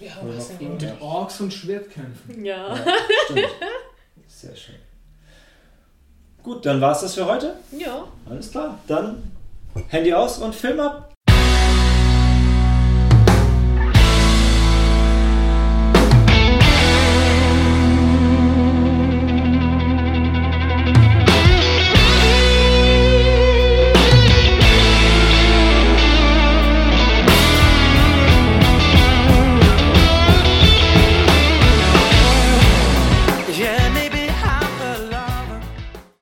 Ja, was denn? früher. Mit Orks und Schwertkämpfen. ja. Stimmt. Sehr schön. Gut, dann war es das für heute. ja. Alles klar. Dann Handy aus und Film ab.